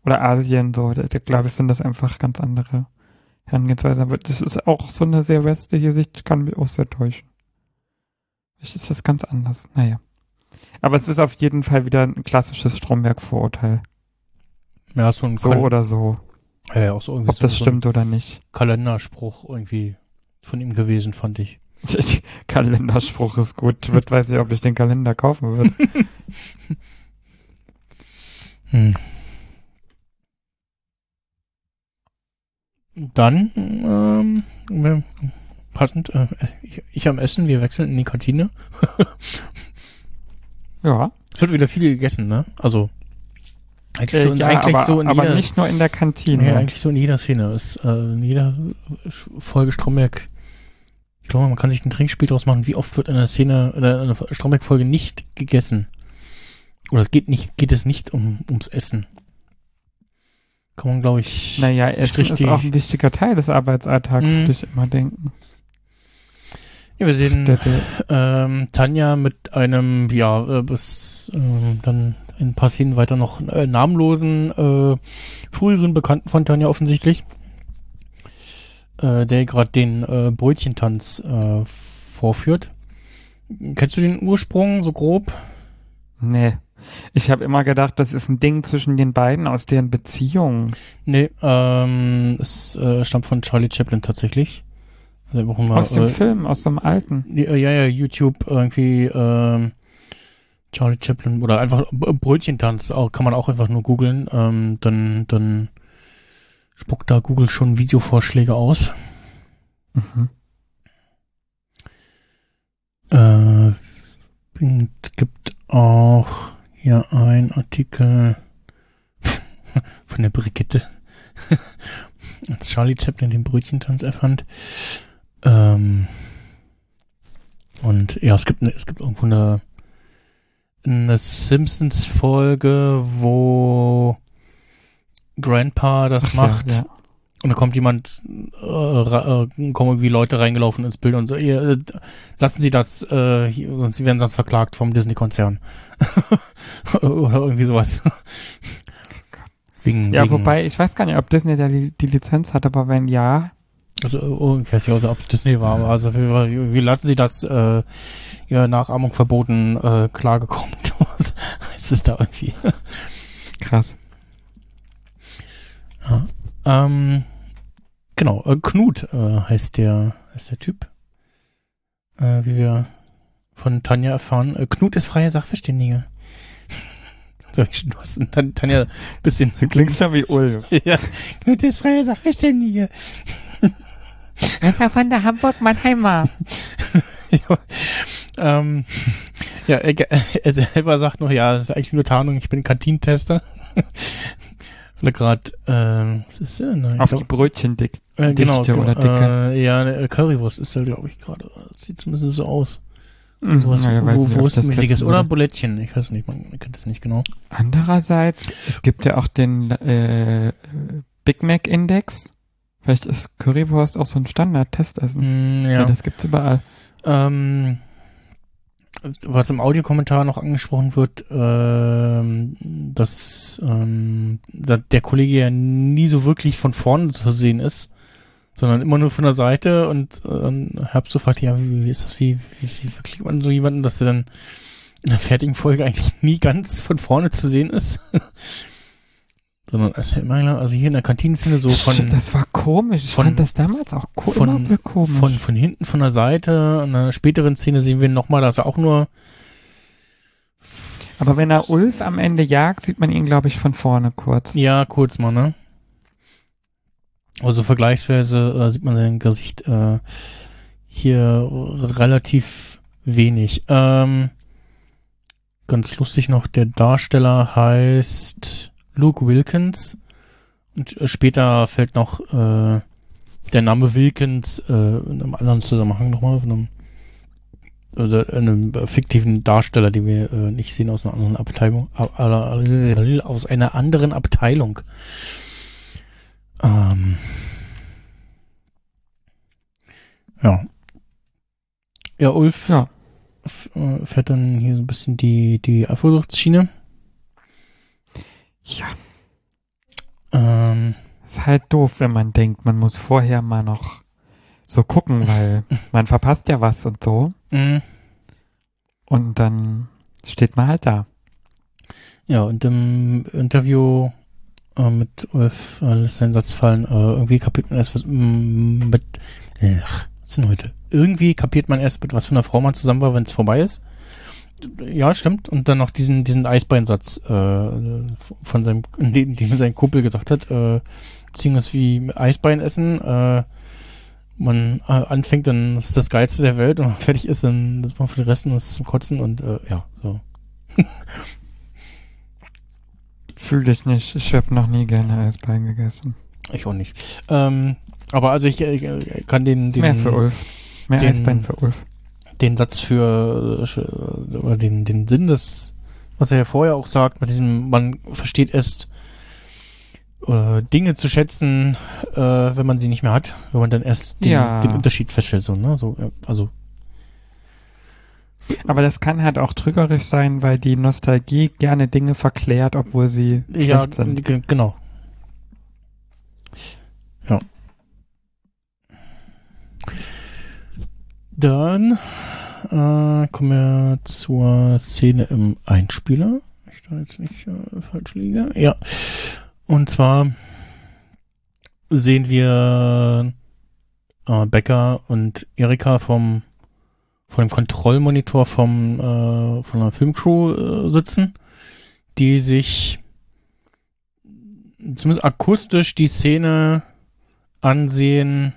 Oder Asien so. Da, da glaube ich, sind das einfach ganz andere Herangehensweisen. Aber das ist auch so eine sehr westliche Sicht, kann mich auch sehr täuschen. Ist das ganz anders. Naja. Aber es ist auf jeden Fall wieder ein klassisches Stromberg-Vorurteil. Ja, so ein So Kal oder so. Ja, auch so irgendwie Ob das so stimmt oder nicht. Kalenderspruch irgendwie von ihm gewesen, fand ich. Kalenderspruch ist gut. Wird weiß ich, ob ich den Kalender kaufen würde. hm. Dann, ähm, passend, äh, ich, ich am Essen, wir wechseln in die Kantine. ja. Es wird wieder viel gegessen, ne? Also, eigentlich, so, äh, ja, eigentlich aber, so in aber jeder, nicht nur in der Kantine. Ja, eigentlich so in jeder Szene. Ist, äh, in jeder Folge Stromberg. Ich glaube, man kann sich ein Trinkspiel draus machen. Wie oft wird in einer Szene, in einer Stromberg-Folge nicht gegessen? Oder geht nicht, geht es nicht um, ums Essen? Kann man, glaube ich. Naja, Essen ist auch ein wichtiger Teil des Arbeitsalltags, mhm. würde ich immer denken. Ja, wir sehen ähm, Tanja mit einem, ja, äh, bis ähm, dann ein paar Szenen weiter noch äh, namenlosen, äh, früheren Bekannten von Tanja offensichtlich, äh, der gerade den äh, Brötchentanz äh, vorführt. Kennst du den Ursprung so grob? Nee. Ich habe immer gedacht, das ist ein Ding zwischen den beiden aus deren Beziehung. Nee, ähm, es äh, stammt von Charlie Chaplin tatsächlich. Also mal, aus dem äh, Film, aus dem alten. Ja, ja, YouTube irgendwie ähm, Charlie Chaplin oder einfach Brötchentanz, auch, kann man auch einfach nur googeln. Ähm, dann, dann spuckt da Google schon Videovorschläge aus. Mhm. Äh, gibt auch hier ein Artikel von der Brigitte, als Charlie Chaplin den Brötchentanz erfand. Ähm, und ja, es gibt, es gibt irgendwo eine eine Simpsons-Folge, wo Grandpa das Ach, macht. Ja, ja. Und da kommt jemand, äh, äh, kommen irgendwie Leute reingelaufen ins Bild und so, äh, lassen Sie das, äh, sonst Sie werden sonst verklagt vom Disney-Konzern. Oder irgendwie sowas. wegen, ja, wegen, wobei, ich weiß gar nicht, ob Disney da die, die Lizenz hat, aber wenn ja, also, oh, ich weiß nicht, ob es Disney war, aber also wie, wie lassen Sie das äh, Ihre Nachahmung verboten äh, Klage kommt? Was heißt es da irgendwie? Krass. Ja, ähm, genau, äh, Knut äh, heißt der heißt der Typ. Äh, wie wir von Tanja erfahren. Äh, Knut ist freier Sachverständiger. du hast Tanja ein bisschen. Klingt schon wie Ulf. ja, Knut ist freier Sachverständiger. Einfach von der Hamburg-Mannheimer. ja, ähm, ja, er, er, selber sagt noch, ja, das ist eigentlich nur Tarnung, ich bin Kantinentester. Weil gerade, äh, was ist denn? Auf glaub, die Brötchen dick, äh, genau, oder dicke. Äh, ja, eine Currywurst ist da, glaube ich, gerade. Sieht zumindest so aus. Mhm, sowas, ja, wo, wo ist ist. Oder Bulettchen, ich weiß nicht, man kennt das nicht genau. Andererseits, es gibt ja auch den äh, Big Mac Index. Vielleicht ist Currywurst auch so ein Standard-Testessen. Mm, ja. ja. Das gibt's überall. Ähm, was im Audiokommentar noch angesprochen wird, ähm, dass ähm, der Kollege ja nie so wirklich von vorne zu sehen ist, sondern immer nur von der Seite und äh, hab so gefragt, ja, wie, wie ist das, wie, wie, wie verklickt man so jemanden, dass er dann in der fertigen Folge eigentlich nie ganz von vorne zu sehen ist? Sondern immer, also hier in der Kantine-Szene so von. Das war komisch. Ich von- fand das damals auch ko von, komisch. von, von hinten von der Seite. In einer späteren Szene sehen wir nochmal, dass er auch nur, Aber wenn er Ulf am Ende jagt, sieht man ihn, glaube ich, von vorne kurz. ja, kurz mal, ne? Also vergleichsweise äh, sieht man sein Gesicht äh, hier relativ wenig. Ähm, ganz lustig noch, der Darsteller heißt Luke Wilkins und äh, später fällt noch äh, der Name Wilkins äh, in einem anderen Zusammenhang nochmal von einem oder einem äh, fiktiven Darsteller, den wir äh, nicht sehen aus einer anderen Abteilung, aus einer anderen Abteilung. Ähm, ja. Ja, Ulf Ja. äh, fährt dann hier so ein bisschen die, die Eifersuchtsschiene. Ja. Ähm, Ist halt doof, wenn man denkt, man muss vorher mal noch so gucken, weil man verpasst ja was und so. mh. Und dann steht man halt da. Ja, und im Interview äh, mit Ulf äh, lässt sein Satz fallen, äh, irgendwie kapiert man erst was mit, ach, was denn heute? Irgendwie kapiert man erst mit was für einer Frau man zusammen war, wenn es vorbei ist. Ja, stimmt. Und dann noch diesen, diesen Eisbeinsatz äh, von seinem, den, den sein Kumpel gesagt hat, äh, beziehungsweise wie Eisbein essen, äh, man äh, anfängt, dann ist das Geilste der Welt und wenn man fertig ist, dann ist man für den Rest ist zum Kotzen und äh, ja, so. Fühl dich nicht. Ich habe noch nie gerne Eisbein gegessen. Ich auch nicht. Ähm, aber also ich äh, kann den, den, Mehr für Ulf. Mehr den- Eisbein für Ulf. Den Satz für äh, oder den, den Sinn des, was er ja vorher auch sagt, mit diesem, man versteht erst äh, Dinge zu schätzen, äh, wenn man sie nicht mehr hat, wenn man dann erst den, Ja. den Unterschied feststellt, so, ne? So, also Aber das kann halt auch trügerisch sein, weil die Nostalgie gerne Dinge verklärt, obwohl sie ja, schlecht sind. genau. Dann äh, kommen wir zur Szene im Einspieler. Ich da jetzt nicht äh, falsch liege. Ja. Und zwar sehen wir äh, Becker und Erika vom vor dem Kontrollmonitor vom äh, von einer Filmcrew äh, sitzen, die sich zumindest akustisch die Szene ansehen.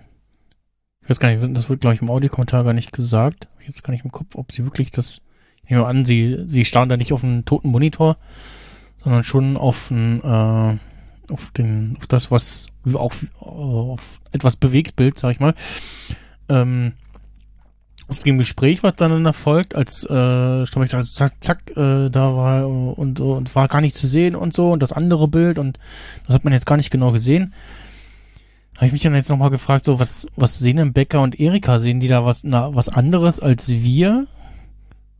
Ich weiß gar nicht, das wird glaube ich im Audiokommentar gar nicht gesagt. Jetzt gar nicht im Kopf, ob sie wirklich das. Ich nehme an, sie sie starren da nicht auf einen toten Monitor, sondern schon auf ein, äh, auf den auf das was auf, auf etwas Bewegtbild, sag ich mal. Ähm, aus dem Gespräch, was dann erfolgt, als äh, Stromberg sagt, zack, zack, äh, da war und, und war gar nicht zu sehen und so und das andere Bild und das hat man jetzt gar nicht genau gesehen. Habe ich mich dann jetzt nochmal gefragt, so was was sehen denn Becker und Erika? Sehen die da was na, was anderes als wir?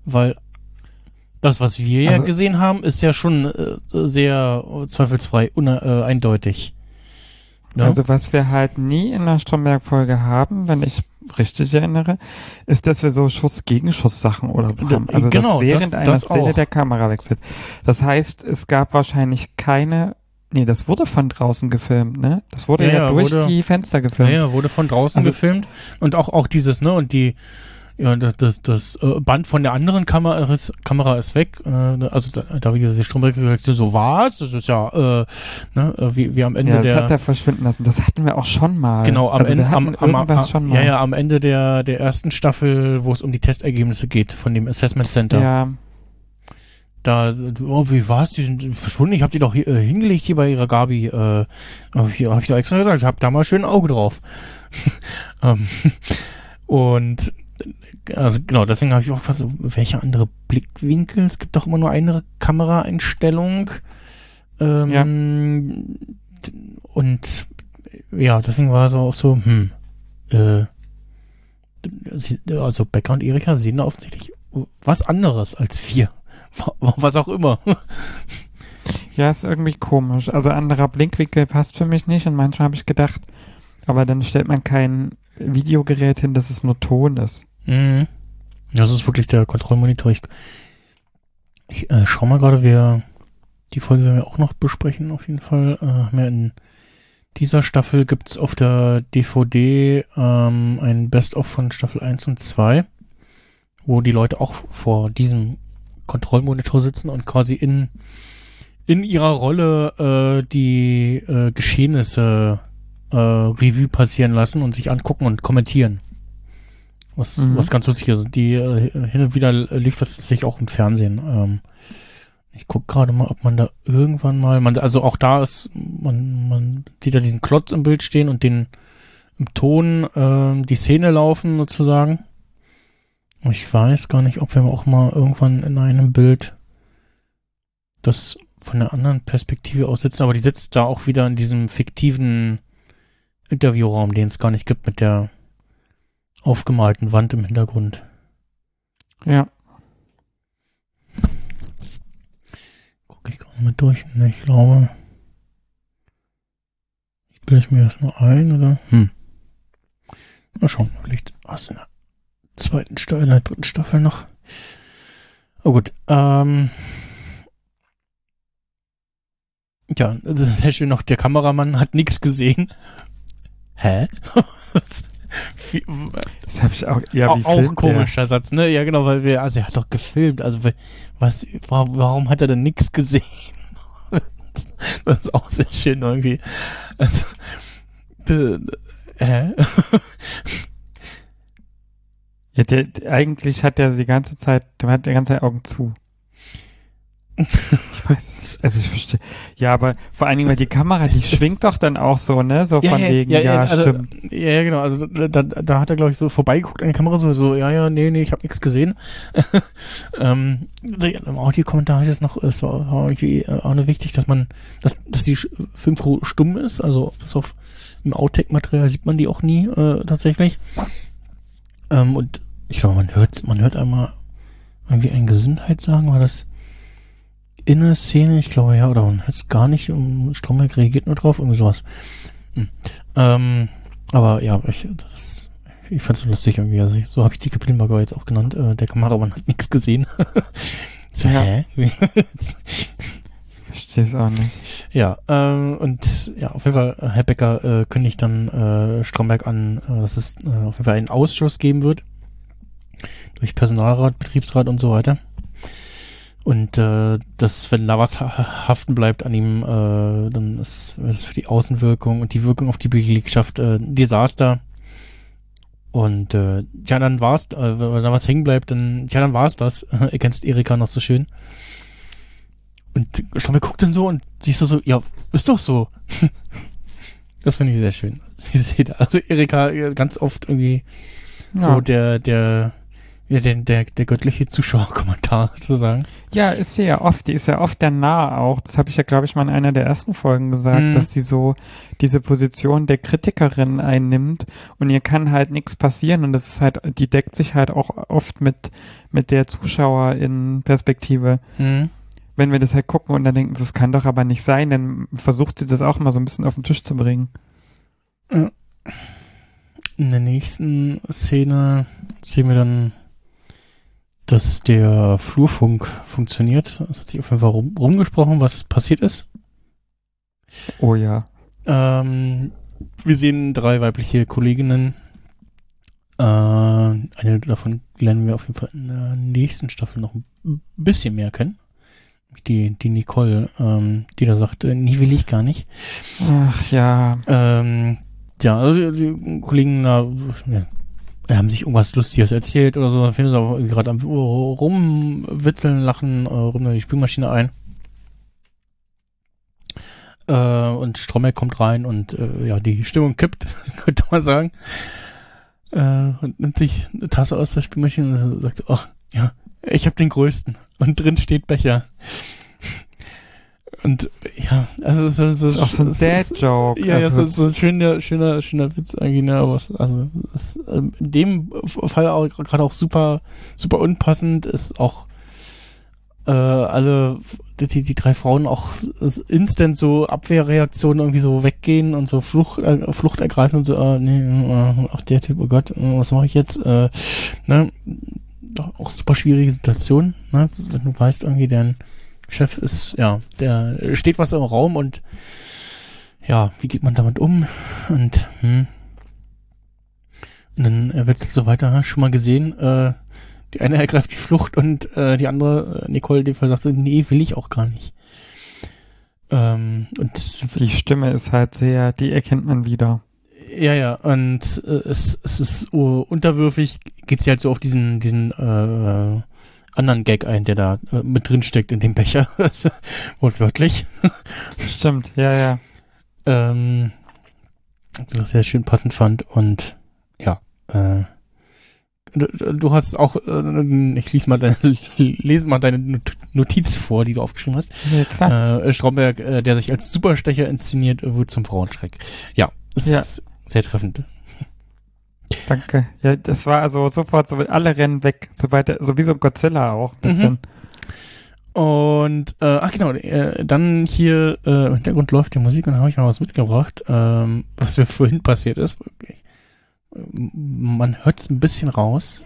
Weil das, was wir ja Also- gesehen haben, ist ja schon äh, sehr zweifelsfrei una, äh, eindeutig. Ja? Also was wir halt nie in der Stromberg-Folge haben, wenn ich richtig erinnere, ist, dass wir so Schuss-Gegenschuss-Sachen oder so haben. Also genau, dass während das- einer das Szene auch. der Kamera wechselt. Das heißt, es gab wahrscheinlich keine, nee, das wurde von draußen gefilmt, ne? Das wurde Ja, ja, durch wurde- die Fenster gefilmt. ja, wurde von draußen Also- gefilmt und auch auch dieses ne und die ja das das das äh, Band von der anderen Kamera ist, Kamera ist weg äh, ne, also da, da wie gesagt die Stromberg Reaktion so was das ist ja äh, ne äh, wie wie am Ende Ja, das der hat er verschwinden lassen. Das hatten wir auch schon mal. genau am also Ende am, am, am, schon mal. ja ja am Ende der der ersten Staffel wo es um die Testergebnisse geht von dem Assessment Center ja. Da oh, wie war's? Die sind verschwunden. Ich habe die doch hier, äh, hingelegt hier bei ihrer Gabi äh, hab ich, hab ich da extra gesagt. Ich habe da mal schön ein Auge drauf. Ähm, und also genau deswegen habe ich auch gefragt so, welcher andere Blickwinkel? Es gibt doch immer nur eine Kameraeinstellung. Ähm, und ja deswegen war es auch so hm äh, also Becker und Erika sehen da offensichtlich was anderes als wir was auch immer. Ja, ist irgendwie komisch. Also anderer Blinkwinkel passt für mich nicht und manchmal habe ich gedacht, aber dann stellt man kein Videogerät hin, dass es nur Ton ist. Mhm. Das ist wirklich der Kontrollmonitor. Ich, ich äh, schau mal gerade, wer die Folge werden wir auch noch besprechen, auf jeden Fall. Äh, wir in dieser Staffel gibt's auf der DVD ähm, ein Best-of von Staffel 1 und 2, wo die Leute auch vor diesem Kontrollmonitor sitzen und quasi in, in ihrer Rolle äh, die äh, Geschehnisse äh, Revue passieren lassen und sich angucken und kommentieren. Was, Mhm. was ganz lustig ist. Die äh, hin und wieder lief das tatsächlich auch im Fernsehen. Ähm, ich guck gerade mal, ob man da irgendwann mal, man, also auch da ist, man, man sieht da diesen Klotz im Bild stehen und den im Ton ähm, die Szene laufen sozusagen. Ich weiß gar nicht, ob wir auch mal irgendwann in einem Bild das von der anderen Perspektive aus sitzen, aber die sitzt da auch wieder in diesem fiktiven Interviewraum, den es gar nicht gibt, mit der aufgemalten Wand im Hintergrund. Ja. Gucke ich gerade mal durch. Ne, ich glaube. Ich bilde mir das nur ein, oder? Hm. Mal schauen, vielleicht was in der zweiten Staffel, in der dritten Staffel noch. Oh gut, ähm. Ja, das ist sehr schön noch. Der Kameramann hat nichts gesehen. Hä? Wie- Das habe ich auch, ja, wie auch ein komischer Satz, ne? Ja, genau, weil wir, also er hat doch gefilmt, also was, wa- warum hat er denn nichts gesehen? das ist auch sehr schön irgendwie. Also, äh, hä? Ja, der, eigentlich hat der die ganze Zeit, der hat die ganze Zeit Augen zu. Ich weiß es, also ich verstehe. Ja, aber vor allen Dingen, weil die Kamera, die schwingt doch dann auch so, ne? So von wegen, ja, also, stimmt. Ja, ja, genau, also da, da, hat er, glaube ich, so vorbeigeguckt an die Kamera, so, so ja, ja, nee, nee, ich habe nichts gesehen. ähm, Im Audiokommentar ist es noch, es war war irgendwie äh, auch nur wichtig, dass man, dass, dass die Filmcrew stumm ist, also bis auf im Outtake-Material sieht man die auch nie äh, tatsächlich. Ähm, und ich glaube, man hört, man hört einmal irgendwie ein Gesundheit sagen, war das in der Szene, ich glaube ja, oder man hört es gar nicht, um Stromberg reagiert nur drauf, irgendwie sowas. Hm. Ähm, aber ja, ich, das, ich fand es lustig irgendwie. Also ich, so habe ich die Kapitelmarker jetzt auch genannt. Äh, der Kameramann hat nichts gesehen. so, Ja. hä? Verstehe es auch nicht. ja, ähm, und ja, auf jeden Fall, äh, Herr Becker äh, kündigt dann äh, Stromberg an, äh, dass es äh, auf jeden Fall einen Ausschuss geben wird. Durch Personalrat, Betriebsrat und so weiter. Und äh, dass, wenn da was ha- haften bleibt an ihm, äh, dann ist es für die Außenwirkung und die Wirkung auf die Belegschaft äh, ein Desaster. Und äh, ja, dann war's, äh, wenn da was hängen bleibt, dann, ja, dann war's das. Ergänzt Erika noch so schön. Und Stromberg guckt dann so und siehst du so, ja, ist doch so. das finde ich sehr schön. Also Erika äh, ganz oft irgendwie Ja. so der, der, ja, der, der, der göttliche Zuschauerkommentar sozusagen. Ja, ist sie ja oft, die ist ja oft der Nah auch. Das habe ich ja, glaube ich, mal in einer der ersten Folgen gesagt, Mhm. dass die so diese Position der Kritikerin einnimmt und ihr kann halt nichts passieren und das ist halt, die deckt sich halt auch oft mit, mit der Zuschauerin-Perspektive. Mhm. Wenn wir das halt gucken und dann denken, das kann doch aber nicht sein, dann versucht sie das auch mal so ein bisschen auf den Tisch zu bringen. In der nächsten Szene sehen wir dann, dass der Flurfunk funktioniert. Es hat sich auf jeden Fall rum, rumgesprochen, was passiert ist. Oh ja. Ähm, wir sehen drei weibliche Kolleginnen. Äh, eine davon lernen wir auf jeden Fall in der nächsten Staffel noch ein bisschen mehr kennen. Die, die Nicole, ähm, die da sagt, äh, nie will ich gar nicht. Ach ja. Ähm, ja, also die, Kollegen da ja, haben sich irgendwas Lustiges erzählt oder so. Da finden sie aber irgendwie gerade am rumwitzeln, lachen, äh, rum die Spülmaschine ein. Äh, und Stromberg kommt rein und äh, ja, die Stimmung kippt, könnte man sagen. Äh, und nimmt sich eine Tasse aus der Spülmaschine und sagt, ach, ja, ich habe den größten. Und drin steht Becher. Und ja, also so, so, Das ist auch so ein Dad-Joke. ja, ja, also, so, so ein schöner, schöner, schöner Witz eigentlich, ne, aber es, also, es, ähm, in dem Fall auch gerade auch super, super unpassend ist auch, äh, alle, die, die drei Frauen auch instant so Abwehrreaktionen irgendwie so weggehen und so Flucht, äh, Flucht ergreifen und so, äh, nee, äh, auch der Typ, oh Gott, äh, was mache ich jetzt, äh, ne, auch super schwierige Situation, ne, wenn du weißt irgendwie, deren, Chef ist, ja, der steht was im Raum und ja, wie geht man damit um? Und, hm. Und dann äh, wird so weiter, schon mal gesehen, äh, die eine ergreift die Flucht und äh, die andere, äh, Nicole, die sagt so, nee, will ich auch gar nicht. Ähm, und die Stimme ist halt sehr, die erkennt man wieder. Ja, ja, und äh, es, es ist uh, unterwürfig, geht sie halt so auf diesen, diesen äh, anderen Gag ein, der da äh, mit drin steckt in dem Becher. Wortwörtlich. Stimmt, ja, ja. Ähm, also das sehr schön passend fand und ja, äh, du, du hast auch, äh, ich lese mal, deine, lese mal deine Notiz vor, die du aufgeschrieben hast. Ja, klar. Äh, Stromberg, äh, der sich als Superstecher inszeniert, wird zum Frauenschreck. Ja, das ja. ist sehr treffend. Danke. Ja, das war also sofort so, alle rennen weg, so weiter, sowieso Godzilla auch, bisschen. Mhm. Und, äh, ach genau, äh, dann hier äh, im Hintergrund läuft die Musik und da habe ich mal was mitgebracht, ähm, was mir vorhin passiert ist. Okay. Man hört es ein bisschen raus.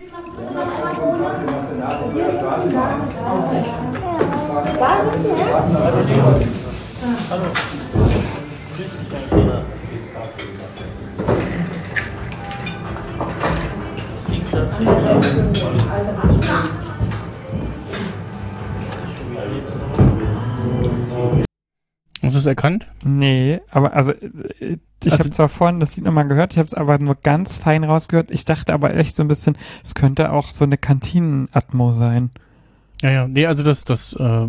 Hallo. Hast du es erkannt? Nee, aber also ich also, habe zwar vorhin das Lied nochmal gehört, ich habe es aber nur ganz fein rausgehört. Ich dachte aber echt so ein bisschen, es könnte auch so eine Kantinen-Atmo sein. Ja, ja, nee, also das, das äh,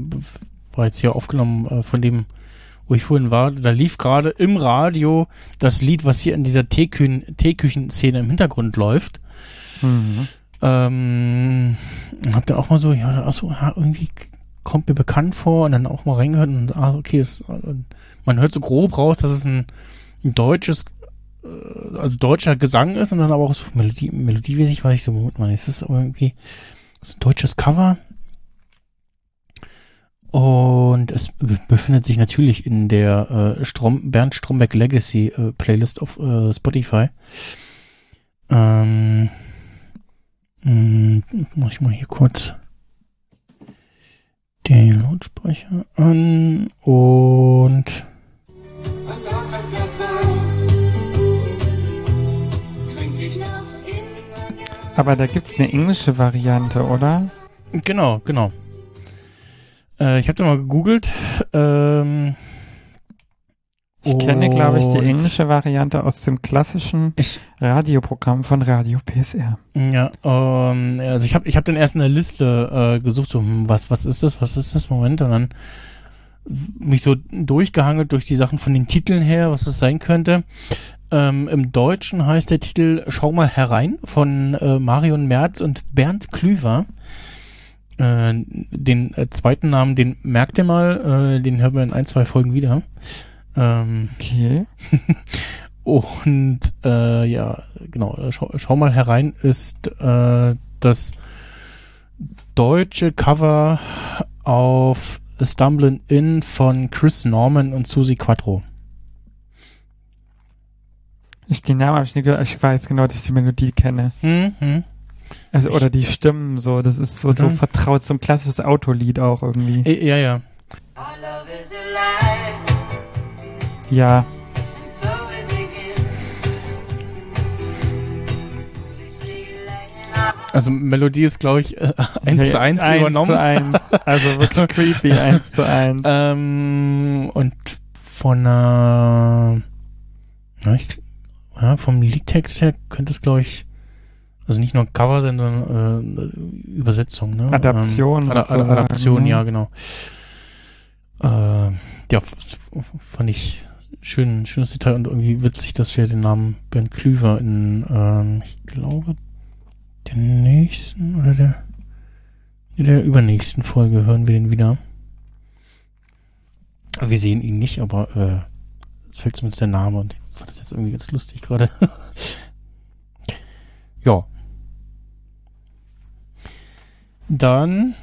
war jetzt hier aufgenommen äh, von dem, wo ich vorhin war. Da lief gerade im Radio das Lied, was hier in dieser Teeküchen-Szene im Hintergrund läuft. Mhm. Ähm, hab dann auch mal so, ja, ach so, ja, irgendwie kommt mir bekannt vor und dann auch mal reingehört und ah, okay, es, man hört so grob raus, dass es ein, ein deutsches, äh, also deutscher Gesang ist und dann aber auch so Melodie, melodiemäßig weiß ich so, Moment mal, ist das irgendwie ist ein deutsches Cover? Und es befindet sich natürlich in der äh, Strom, Bernd Stromberg Legacy äh, Playlist auf äh, Spotify. Ähm, hm, mach ich mal hier kurz den Lautsprecher an und aber da gibt's eine englische Variante, oder? Genau, genau. Äh, ich habe da mal gegoogelt. Ähm, ich kenne, glaube ich, die englische Variante aus dem klassischen ich, Radioprogramm von Radio PSR. Ja, ähm, also ich habe ich hab dann erst in der Liste äh, gesucht, so, hm, was, was ist das, was ist das, Moment, und dann mich so durchgehangelt durch die Sachen von den Titeln her, was das sein könnte. Ähm, Im Deutschen heißt der Titel Schau mal herein von äh, Marion Merz und Bernd Klüver. Äh, den äh, zweiten Namen, den merkt ihr mal, äh, den hören wir in ein, zwei Folgen wieder. Ähm, okay. und äh, ja, genau, schau, schau, mal herein, ist äh, das deutsche Cover auf Stumbling In von Chris Norman und Susie Quattro. Ich, den Namen habe ich nicht gehört, ich weiß genau, dass ich die Melodie kenne. Mhm. Also, oder die Stimmen so, das ist so, so vertraut, so ein klassisches Autolied auch irgendwie. Ja, ja. Ja. Also Melodie ist, glaube ich, äh, 1 zu 1 übernommen. 1 zu 1. Also wirklich creepy, 1 zu 1. Ähm, und von einer, ja, ich, ja, vom Liedtext her könnte es, glaube ich, also nicht nur Cover sein, sondern äh, Übersetzung, ne? Adaption. Ähm, Ad Adaption, mhm. ja, genau. Äh, ja, fand ich schön, schönes Detail und irgendwie witzig, dass wir den Namen Ben Klüver in, ähm, ich glaube, der nächsten oder der, in der übernächsten Folge hören wir den wieder. Wir sehen ihn nicht, aber äh, es fällt zumindest der Name und ich fand das jetzt irgendwie ganz lustig gerade. ja. Dann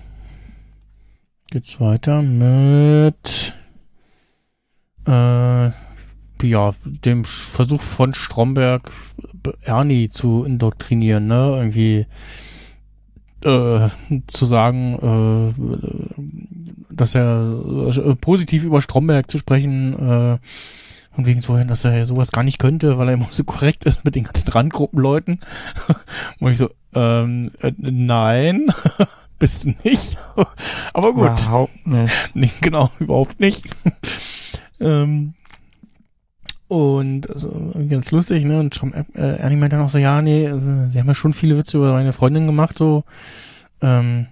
geht's weiter mit äh, ja, dem Versuch von Stromberg, Ernie zu indoktrinieren, ne? Irgendwie äh, zu sagen, äh, dass er äh, positiv über Stromberg zu sprechen, äh, und wegen so, dass er sowas gar nicht könnte, weil er immer so korrekt ist mit den ganzen Randgruppenleuten. Und ich so, ähm, äh, nein, bist du nicht. Aber gut. Überhaupt nicht. Nee, genau, überhaupt nicht. ähm, und also, ganz lustig, ne? Und äh, Ernie meint dann auch so, ja, nee, also, sie haben ja schon viele Witze über meine Freundin gemacht, so, ähm,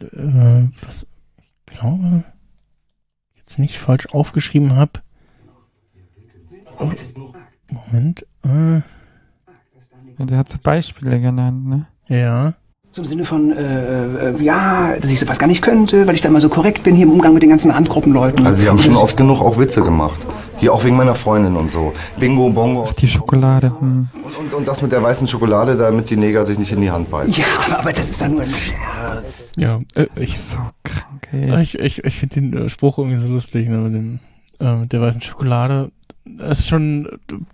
äh, was, ich glaube, jetzt nicht falsch aufgeschrieben habe. Oh, Moment, äh, Und er hat so Beispiele genannt, ne? ja. So im Sinne von, äh, äh, ja, dass ich sowas gar nicht könnte, weil ich da mal so korrekt bin hier im Umgang mit den ganzen Randgruppenleuten. Also sie haben schon oft genug auch Witze gemacht. Hier auch wegen meiner Freundin und so. Bingo, Bongo. Die Schokolade. Hm. Und, und, und das mit der weißen Schokolade, damit die Neger sich nicht in die Hand beißen. Ja, aber das ist dann nur ein Scherz. Ja, äh, Ich ich, so krank, ey. ich, ich, ich finde den äh, Spruch irgendwie so lustig, ne, mit dem, äh, mit der weißen Schokolade. Das ist schon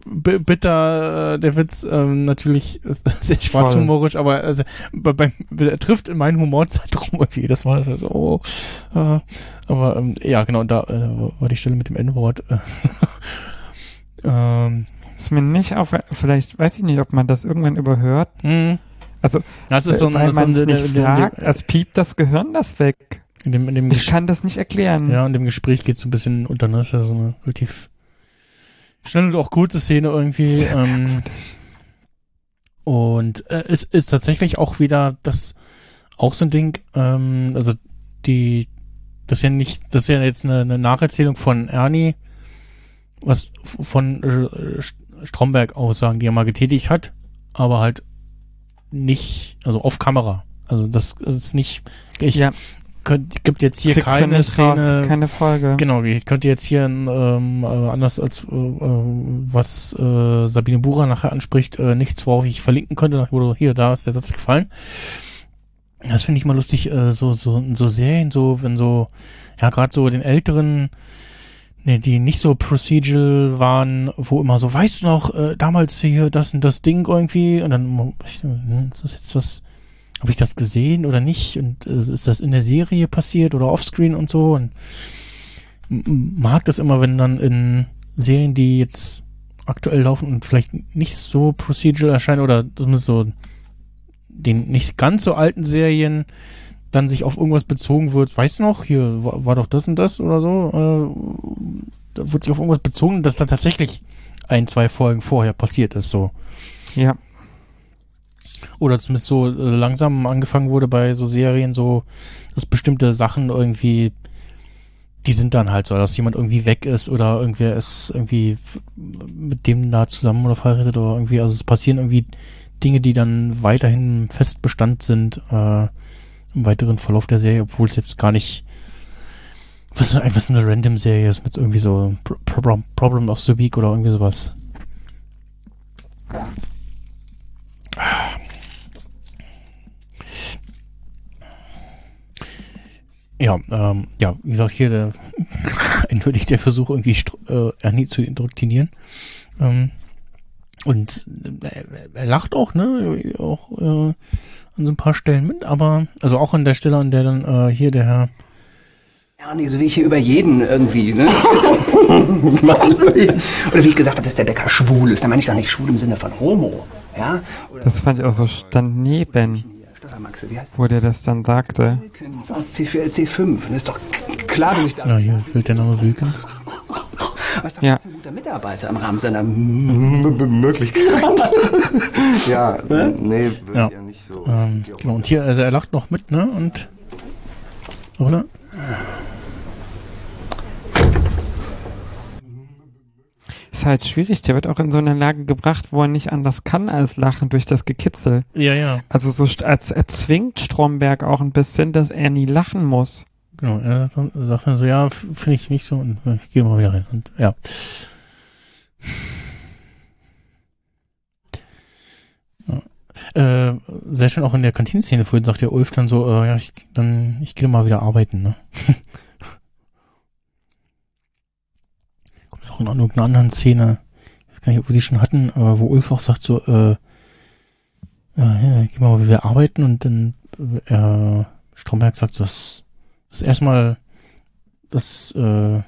bitter, äh, der Witz, ähm, natürlich sehr schwarzhumorisch, aber also, bei, bei, er trifft in meinen Humorzeitraum irgendwie jedes Mal. Also, oh, äh, aber ähm, ja, genau, da äh, war die Stelle mit dem N-Wort. Äh, ähm, Ist mir nicht auf, vielleicht weiß ich nicht, ob man das irgendwann überhört. hm. Also, Das ist so ein, weil so man es nicht in dem- sagt, es piept das Gehirn das weg. in dem, in dem, Ich Ges- kann das nicht erklären. Ja, in dem Gespräch geht so ein bisschen unter, ne? Ist ja so eine relativ schnelle und auch kurze Szene irgendwie. Sehr Ähm, und äh, es ist tatsächlich auch wieder das auch so ein Ding, ähm, also die, das ist ja nicht, das ist ja jetzt eine, eine Nacherzählung von Ernie, was von äh, St- Stromberg Aussagen, die er mal getätigt hat, aber halt nicht, also auf Kamera. Also das ist nicht, ich Ja. Könnt, gibt jetzt hier du keine nicht raus, Szene, keine Folge. Genau, ich könnte jetzt hier ähm, äh, anders als äh, äh, was äh, Sabine Bucher nachher anspricht, äh, nichts, worauf ich verlinken könnte, nach hier, da ist der Satz gefallen. Das finde ich mal lustig, äh, so, so, so Serien, so, wenn so, ja, gerade so den älteren, ne, die nicht so procedural waren, wo immer so, weißt du noch, äh, damals hier das und das Ding irgendwie, und dann, hm, ist das jetzt was, habe ich das gesehen oder nicht? Und äh, ist das in der Serie passiert oder offscreen und so? Und mag das immer, wenn dann in Serien, die jetzt aktuell laufen und vielleicht nicht so procedural erscheinen oder zumindest so den nicht ganz so alten Serien dann sich auf irgendwas bezogen wird. Weißt du noch, hier war, war doch das und das oder so. Äh, da wird sich auf irgendwas bezogen, dass da tatsächlich ein, zwei Folgen vorher passiert ist, so. Ja. Oder zumindest so äh, langsam angefangen wurde bei so Serien, so, dass bestimmte Sachen irgendwie, die sind dann halt so, dass jemand irgendwie weg ist oder irgendwer ist irgendwie mit dem da zusammen oder verheiratet oder irgendwie, also es passieren irgendwie Dinge, die dann weiterhin Festbestand sind, äh, im weiteren Verlauf der Serie, obwohl es jetzt gar nicht, was einfach so eine random Serie ist mit irgendwie so Pro- Problem, Problem of the Week oder irgendwie sowas. Ja, ähm, ja, wie gesagt, hier der eindeutig der Versuch, irgendwie äh, Ernie zu indoktrinieren. Ähm, und äh, er lacht auch, ne? Auch äh, an so ein paar Stellen mit, aber also auch an der Stelle, an der dann äh, hier der Herr Ernie, so wie ich hier über jeden irgendwie, ne? Oder wie ich gesagt habe, dass der Bäcker schwul ist. Da meine ich doch nicht schwul im Sinne von Homo. Ja? Oder Das fand ich auch so daneben, Stottermaxe, wie heißt wo der das dann sagte. Wilkins aus C4, C5. Das ist doch klar, dass ich da. Ja, hier fehlt der Name Wilkins. Was ist Ja. ja. ein guter Mitarbeiter im Rahmen seiner. M M Möglichkeit. ja, nee, würde Ja. ich ja nicht so. Ähm, genau, und hier, also er lacht noch mit, ne? Und oder? Ist halt schwierig, der wird auch in so eine Lage gebracht, wo er nicht anders kann als lachen durch das Gekitzel. Ja, ja. Also so als erzwingt Stromberg auch ein bisschen, dass er nie lachen muss. Genau, er sagt dann- so, ja, finde ich nicht so und äh, ich gehe mal wieder rein. Und ja. ja. Äh, sehr schön auch in der Kantinenszene vorhin sagt der Ulf dann so, äh, ja, ich, dann, ich gehe mal wieder arbeiten, ne? Kommt auch in irgendeiner anderen Szene, ich weiß gar nicht, ob wir die schon hatten, aber wo Ulf auch sagt so, äh, ja, ja, ich geh mal wieder arbeiten und dann, äh, Stromberg sagt, was, das erstmal, dass äh,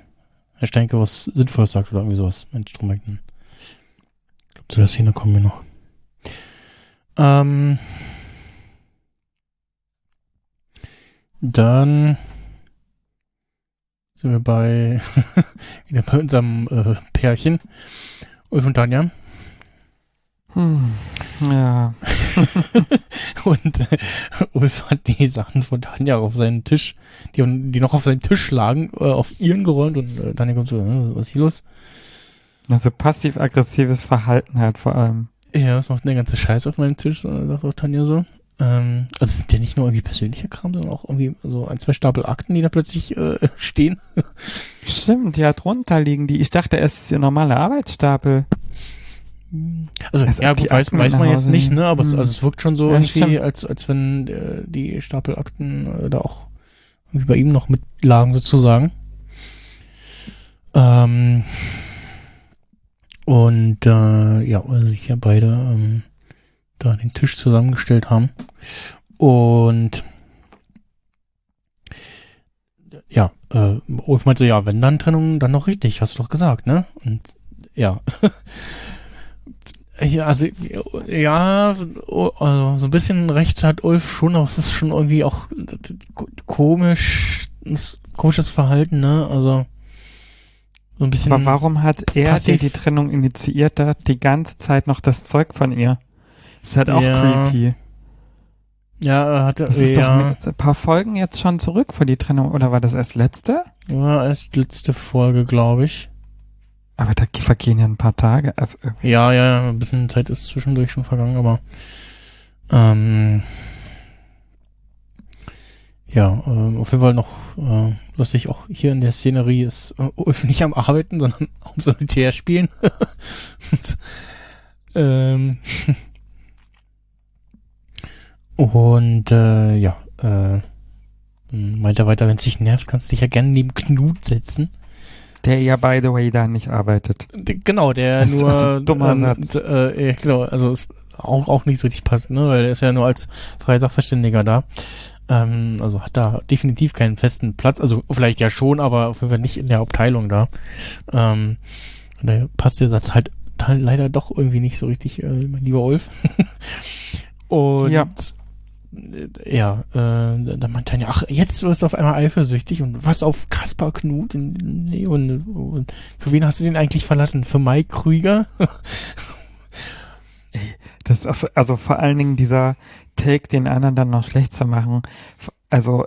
Herr Steinke was Sinnvolles sagt oder irgendwie sowas mit Strommägnen. Ich glaube, zu der Szene kommen wir noch. Ähm, dann sind wir bei wieder bei unserem äh, Pärchen Ulf und Tanja. Hm. Ja. und äh, Ulf hat die Sachen von Tanja auf seinen Tisch, die, die noch auf seinem Tisch lagen, äh, auf ihren geräumt und äh, Tanja kommt so, äh, was ist hier los? Also passiv-aggressives Verhalten halt vor allem. Ja, es macht der ganze Scheiß auf meinem Tisch, äh, sagt auch Tanja so. Ähm, also es sind ja nicht nur irgendwie persönlicher Kram, sondern auch irgendwie so ein, zwei Stapel Akten, die da plötzlich äh, stehen. Stimmt, ja, drunter liegen die. Ich dachte, es ist ihr normaler Arbeitsstapel. Also, Als ja gut, weiß, Akten weiß man jetzt nicht, ne? Aber es, Hm. also es wirkt schon so Ja, irgendwie, stimmt. als, als wenn äh, die Stapelakten äh, da auch irgendwie bei ihm noch mitlagen sozusagen. Ähm, und äh, ja, sich ja beide ähm, da den Tisch zusammengestellt haben. Und ja, äh, Ulf meinte so, ja, wenn dann Trennung, dann noch richtig, hast du doch gesagt, ne? Und ja. Ja, also, ja, oh, also so ein bisschen recht hat Ulf schon, aber es ist schon irgendwie auch komisch, komisches Verhalten, ne? Also, so ein bisschen. Aber warum hat er passiv- die, die Trennung initiiert, da die ganze Zeit noch das Zeug von ihr? Das ist halt auch Ja. creepy. Ja, er hatte, Das ist ja, doch ein paar Folgen jetzt schon zurück vor die Trennung, oder war das erst letzte? ja, erst letzte Folge, glaube ich. Aber da vergehen ja ein paar Tage. Also irgendwie Ja, ja, ja, ein bisschen Zeit ist zwischendurch schon vergangen, aber ähm, ja, ähm, auf jeden Fall noch äh, lustig, auch hier in der Szenerie ist äh, Ulf nicht am Arbeiten, sondern am Solitär spielen. Ähm, und äh, ja, äh, meint er weiter, wenn es dich nervt, kannst du dich ja gerne neben Knut setzen. der ja, by the way, da nicht arbeitet. Genau, der Das ist nur also ein dummer ähm, Satz. d- Äh, ja, genau, also ist auch auch nicht so richtig passt, ne, weil er ist ja nur als freier Sachverständiger da. Ähm, also hat da definitiv keinen festen Platz, also vielleicht ja schon, aber auf jeden Fall nicht in der Abteilung da. Ähm, da passt der Satz halt leider doch irgendwie nicht so richtig, äh, mein lieber Ulf. Und Ja. Ja, äh, dann meint Tanja, ach, jetzt wirst du auf einmal eifersüchtig und was auf Kaspar Knut? Nee, und, und für wen hast du den eigentlich verlassen? Für Mike Krüger? Das ist also vor allen Dingen dieser Take, den anderen dann noch schlecht zu machen. Also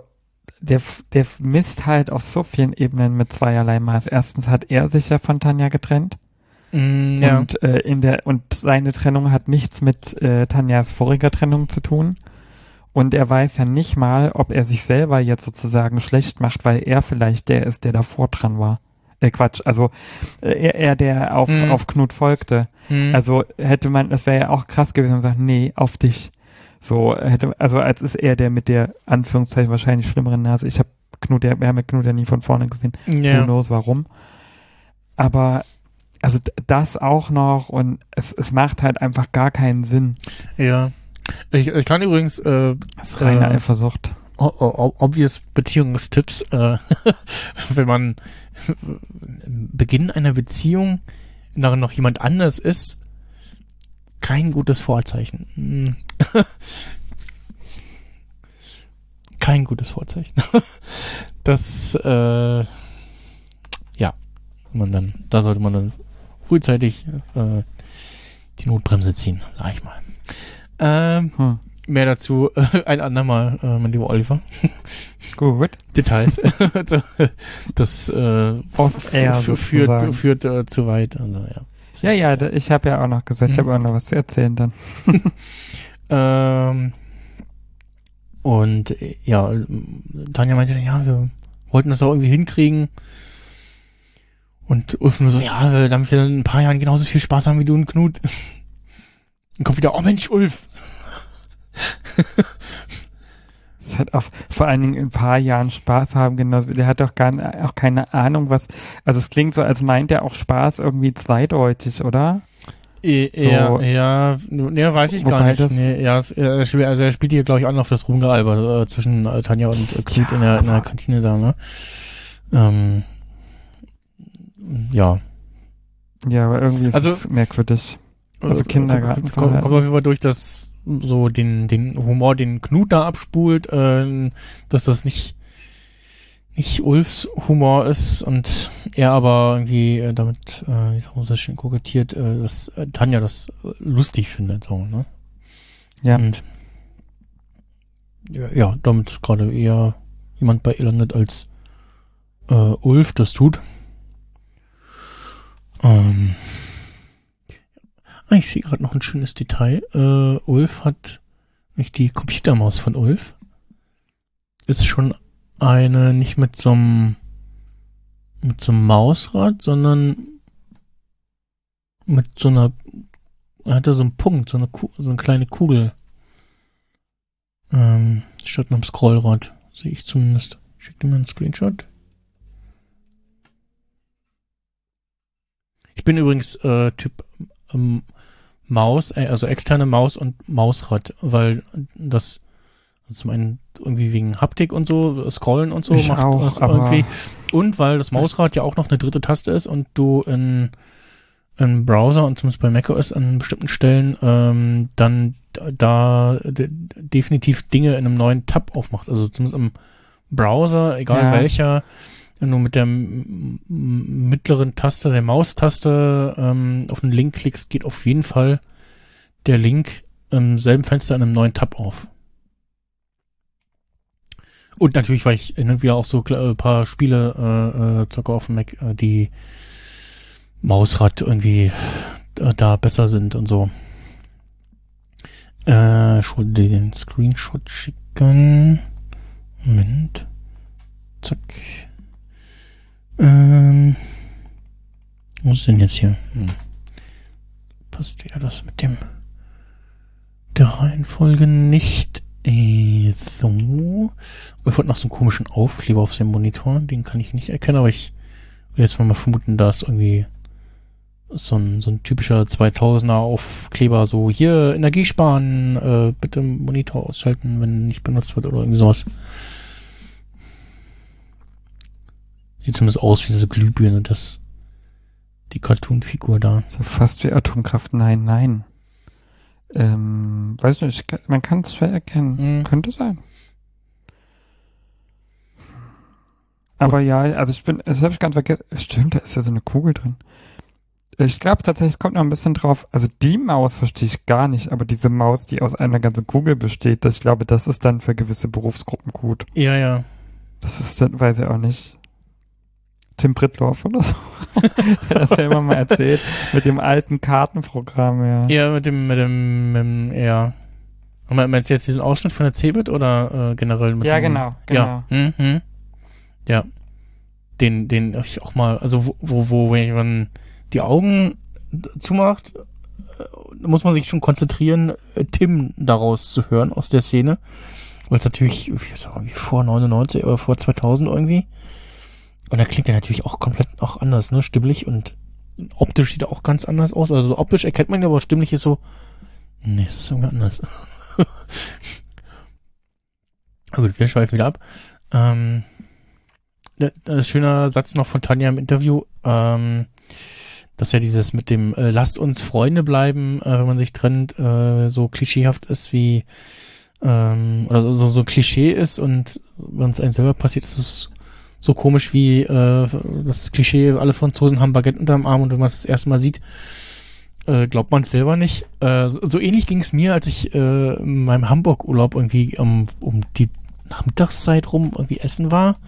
der, der misst halt auf so vielen Ebenen mit zweierlei Maß. Erstens hat er sich ja von Tanja getrennt. Mm, Und äh, in der und seine Trennung hat nichts mit äh, Tanjas voriger Trennung zu tun. Und er weiß ja nicht mal, ob er sich selber jetzt sozusagen schlecht macht, weil er vielleicht der ist, der davor dran war. Äh, Quatsch, also äh, er, er der auf, Mhm. auf Knut folgte. Mhm. Also hätte man, es wäre ja auch krass gewesen, wenn man sagt, nee, auf dich. So hätte, also als ist er der mit der Anführungszeichen wahrscheinlich schlimmeren Nase. Ich habe Knut, ja, wir haben ja Knut ja nie von vorne gesehen. Who ja. knows warum. Aber also das auch noch und es, es macht halt einfach gar keinen Sinn. ja. Ich, ich kann übrigens äh, Das ist reine Äh, Eifersucht. obvious Beziehungstipps, äh, wenn man im Beginn einer Beziehung darin noch jemand anders ist, kein gutes Vorzeichen. Hm. kein gutes Vorzeichen. das, äh, ja, man dann, da sollte man dann frühzeitig äh, die Notbremse ziehen, sag ich mal. Ähm, Hm. mehr dazu äh, ein andermal, äh, mein lieber Oliver. Gut. Details. Also, das äh, Off-air führt, führt äh, zu weit. Also, ja. Ja, ja, da- ich habe ja auch noch gesagt, ich Mhm. habe auch noch was zu erzählen dann. Ähm, und äh, ja, Tanja meinte dann, ja, wir wollten das auch irgendwie hinkriegen. Und Ulf nur so, ja, damit wir dann in ein paar Jahren genauso viel Spaß haben wie du und Knut. Und kommt wieder, oh Mensch, Ulf. Das hat auch vor allen Dingen in ein paar Jahren Spaß haben, genauso. Der hat doch gar auch keine Ahnung, was. Also es klingt so, als meint er auch Spaß irgendwie zweideutig, oder? Äh, So. ja, ja, ja, weiß ich gar Wobei nicht. das- Nee, ja, spielt, also er spielt hier, glaube ich, an auf das Rumgealber äh, zwischen äh, Tanja und äh, Knut in, der, in der Kantine da, ne? Ähm, ja. Ja, aber irgendwie ist Also- es merkwürdig. Also Äh, Kindergarten Kommt, kommt, kommt auf jeden Fall durch, dass so den, den Humor, den Knut da abspult, äh, dass das nicht nicht Ulfs Humor ist und er aber irgendwie äh, damit, äh, wie sagt man so schön kokettiert, äh, dass äh, Tanja das äh, lustig findet, so, ne? Ja. Und ja, ja, damit gerade eher jemand bei ihr landet als äh, Ulf das tut. Ähm, ich sehe gerade noch ein schönes Detail. Äh, Ulf hat nicht die Computermaus von Ulf. Ist schon eine nicht mit so einem mit so einem Mausrad, sondern mit so einer er hat da so einen Punkt, so eine, Ku so eine kleine Kugel. Ähm, statt einem Scrollrad. Sehe ich zumindest. Schick dir mal einen Screenshot. Ich bin übrigens äh, Typ ähm, Maus, äh, also externe Maus und Mausrad, weil das zum einen irgendwie wegen Haptik und so, Scrollen und so Ich macht auch, das irgendwie. Und weil das Mausrad ja auch noch eine dritte Taste ist und du in im Browser und zumindest bei macOS an bestimmten Stellen ähm, dann da de definitiv Dinge in einem neuen Tab aufmachst. Also zumindest im Browser, egal Ja. welcher, wenn du mit der mittleren Taste, der Maustaste ähm, auf einen Link klickst, geht auf jeden Fall der Link im selben Fenster in einem neuen Tab auf. Und natürlich, weil ich wieder auch so kle- äh, paar Spiele äh, äh, zocke auf dem Mac, äh, die Mausrad irgendwie äh, da besser sind und so. Äh, ich wollte dir den Screenshot schicken. Moment. Zack. Ähm, wo ist denn jetzt hier? Hm. Passt wieder das mit dem der Reihenfolge nicht. Äh, so. Ich wollte noch so einen komischen Aufkleber auf dem Monitor. Den kann ich nicht erkennen, aber ich will jetzt mal vermuten, da ist irgendwie so ein, so ein typischer 2000er Aufkleber, so hier Energie sparen, äh, bitte Monitor ausschalten, wenn nicht benutzt wird oder irgendwie sowas. Sieht zumindest aus wie so Glühbirne, das, die Cartoon-Figur da. So fast wie Atomkraft. Nein, nein. Ähm, weiß nicht, man kann es schwer erkennen. Mhm. Könnte sein. Aber ja, also ich bin, das habe ich ganz vergessen. Stimmt, da ist ja so eine Kugel drin. Ich glaube tatsächlich, es kommt noch ein bisschen drauf. Also die Maus verstehe ich gar nicht, aber diese Maus, die aus einer ganzen Kugel besteht, das, ich glaube, das ist dann für gewisse Berufsgruppen gut. Ja, ja. Das ist dann, weiß ich auch nicht. Tim Brittloff oder so. Der hat das ja immer mal erzählt. Mit dem alten Kartenprogramm, ja. Ja, mit dem, mit dem, mit dem ja. Und me- Meinst du jetzt diesen Ausschnitt von der Cebit oder äh, generell mit Ja, dem, genau, Ja. Mhm. Ja. Den, den ich auch mal, also wo, wo, wo wenn man die Augen zumacht, äh, muss man sich schon konzentrieren, äh, Tim daraus zu hören aus der Szene. Weil es natürlich, ich irgendwie vor 99 oder vor 2000 irgendwie. Und da klingt er natürlich auch komplett auch anders, ne? Stimmlich und optisch sieht er auch ganz anders aus. Also optisch erkennt man ihn, aber stimmlich ist so, nee, es ist irgendwie anders. Aber gut, wir schweifen wieder ab. Ähm, da- das ist schöner Satz noch von Tanja im Interview, ähm, dass ja dieses mit dem äh, lasst uns Freunde bleiben, äh, wenn man sich trennt, äh, so klischeehaft ist wie ähm, oder so, so Klischee ist und wenn es einem selber passiert, ist es so komisch wie äh, das Klischee, alle Franzosen haben Baguette unterm Arm und wenn man es das erste Mal sieht, äh, glaubt man es selber nicht. Äh, so, ähnlich ging es mir, als ich äh, in meinem Hamburg-Urlaub irgendwie um, um die Nachmittagszeit rum irgendwie essen war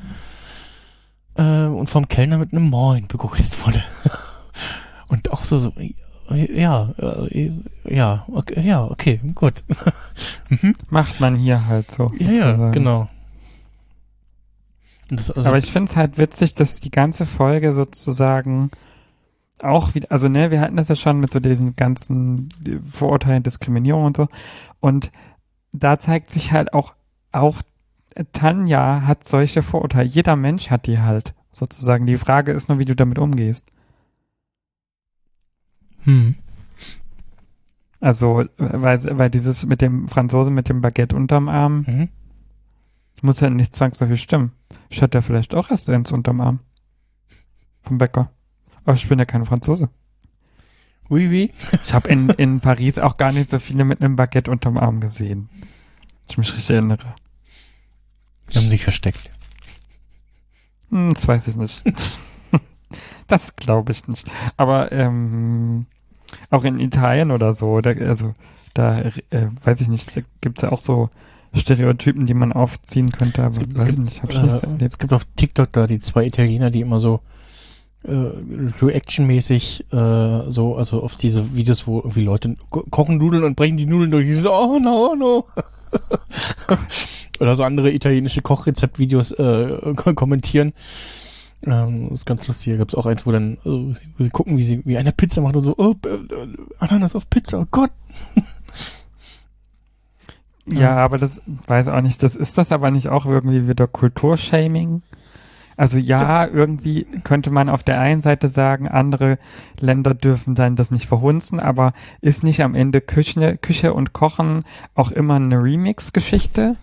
äh, und vom Kellner mit einem Moin begrüßt wurde. und auch so, so ja, äh, ja, okay, ja, okay, gut. mhm. Macht man hier halt so. Ja, ja, sozusagen. genau. Das, also, Aber ich finde es halt witzig, dass die ganze Folge sozusagen auch wieder, also ne, wir hatten das ja schon mit so diesen ganzen Vorurteilen, Diskriminierung und so. Und da zeigt sich halt auch, auch Tanja hat solche Vorurteile. Jeder Mensch hat die halt, sozusagen. Die Frage ist nur, wie du damit umgehst. hm. Also, weil, weil dieses mit dem Franzosen mit dem Baguette unterm Arm Mhm. muss ja nicht zwangsläufig stimmen. Ich hatte ja vielleicht auch erst eins unterm Arm. Vom Bäcker. Aber ich bin ja kein Franzose. Oui, oui. Ich habe in, in Paris auch gar nicht so viele mit einem Baguette unterm Arm gesehen. Ich mich richtig erinnere. Die haben sich versteckt. Hm, das weiß ich nicht. das glaube ich nicht. Aber ähm, auch in Italien oder so, da, also da äh, weiß ich nicht, da gibt's ja auch so Stereotypen, die man aufziehen könnte, aber gibt- es weiß ich gibt, nicht, hab ich nicht so Äh, erlebt. es gibt auf TikTok da die zwei Italiener, die immer so äh, Reaction-mäßig äh, so, also auf diese Videos, wo irgendwie Leute ko kochen Nudeln und brechen die Nudeln durch, die so, oh no, oh no. Oder so andere italienische Kochrezeptvideos äh, ko- kommentieren. Ähm, das ist ganz lustig. Da gibt's auch eins, wo dann, äh, wo sie gucken, wie sie, wie eine Pizza macht und so, oh, äh, äh, Ananas auf Pizza, oh Gott. Ja, aber das weiß auch nicht, das ist das aber nicht auch irgendwie wieder Kulturshaming? Also ja, irgendwie könnte man auf der einen Seite sagen, andere Länder dürfen dann das nicht verhunzen, aber ist nicht am Ende Küche, Küche und Kochen auch immer eine Remix-Geschichte?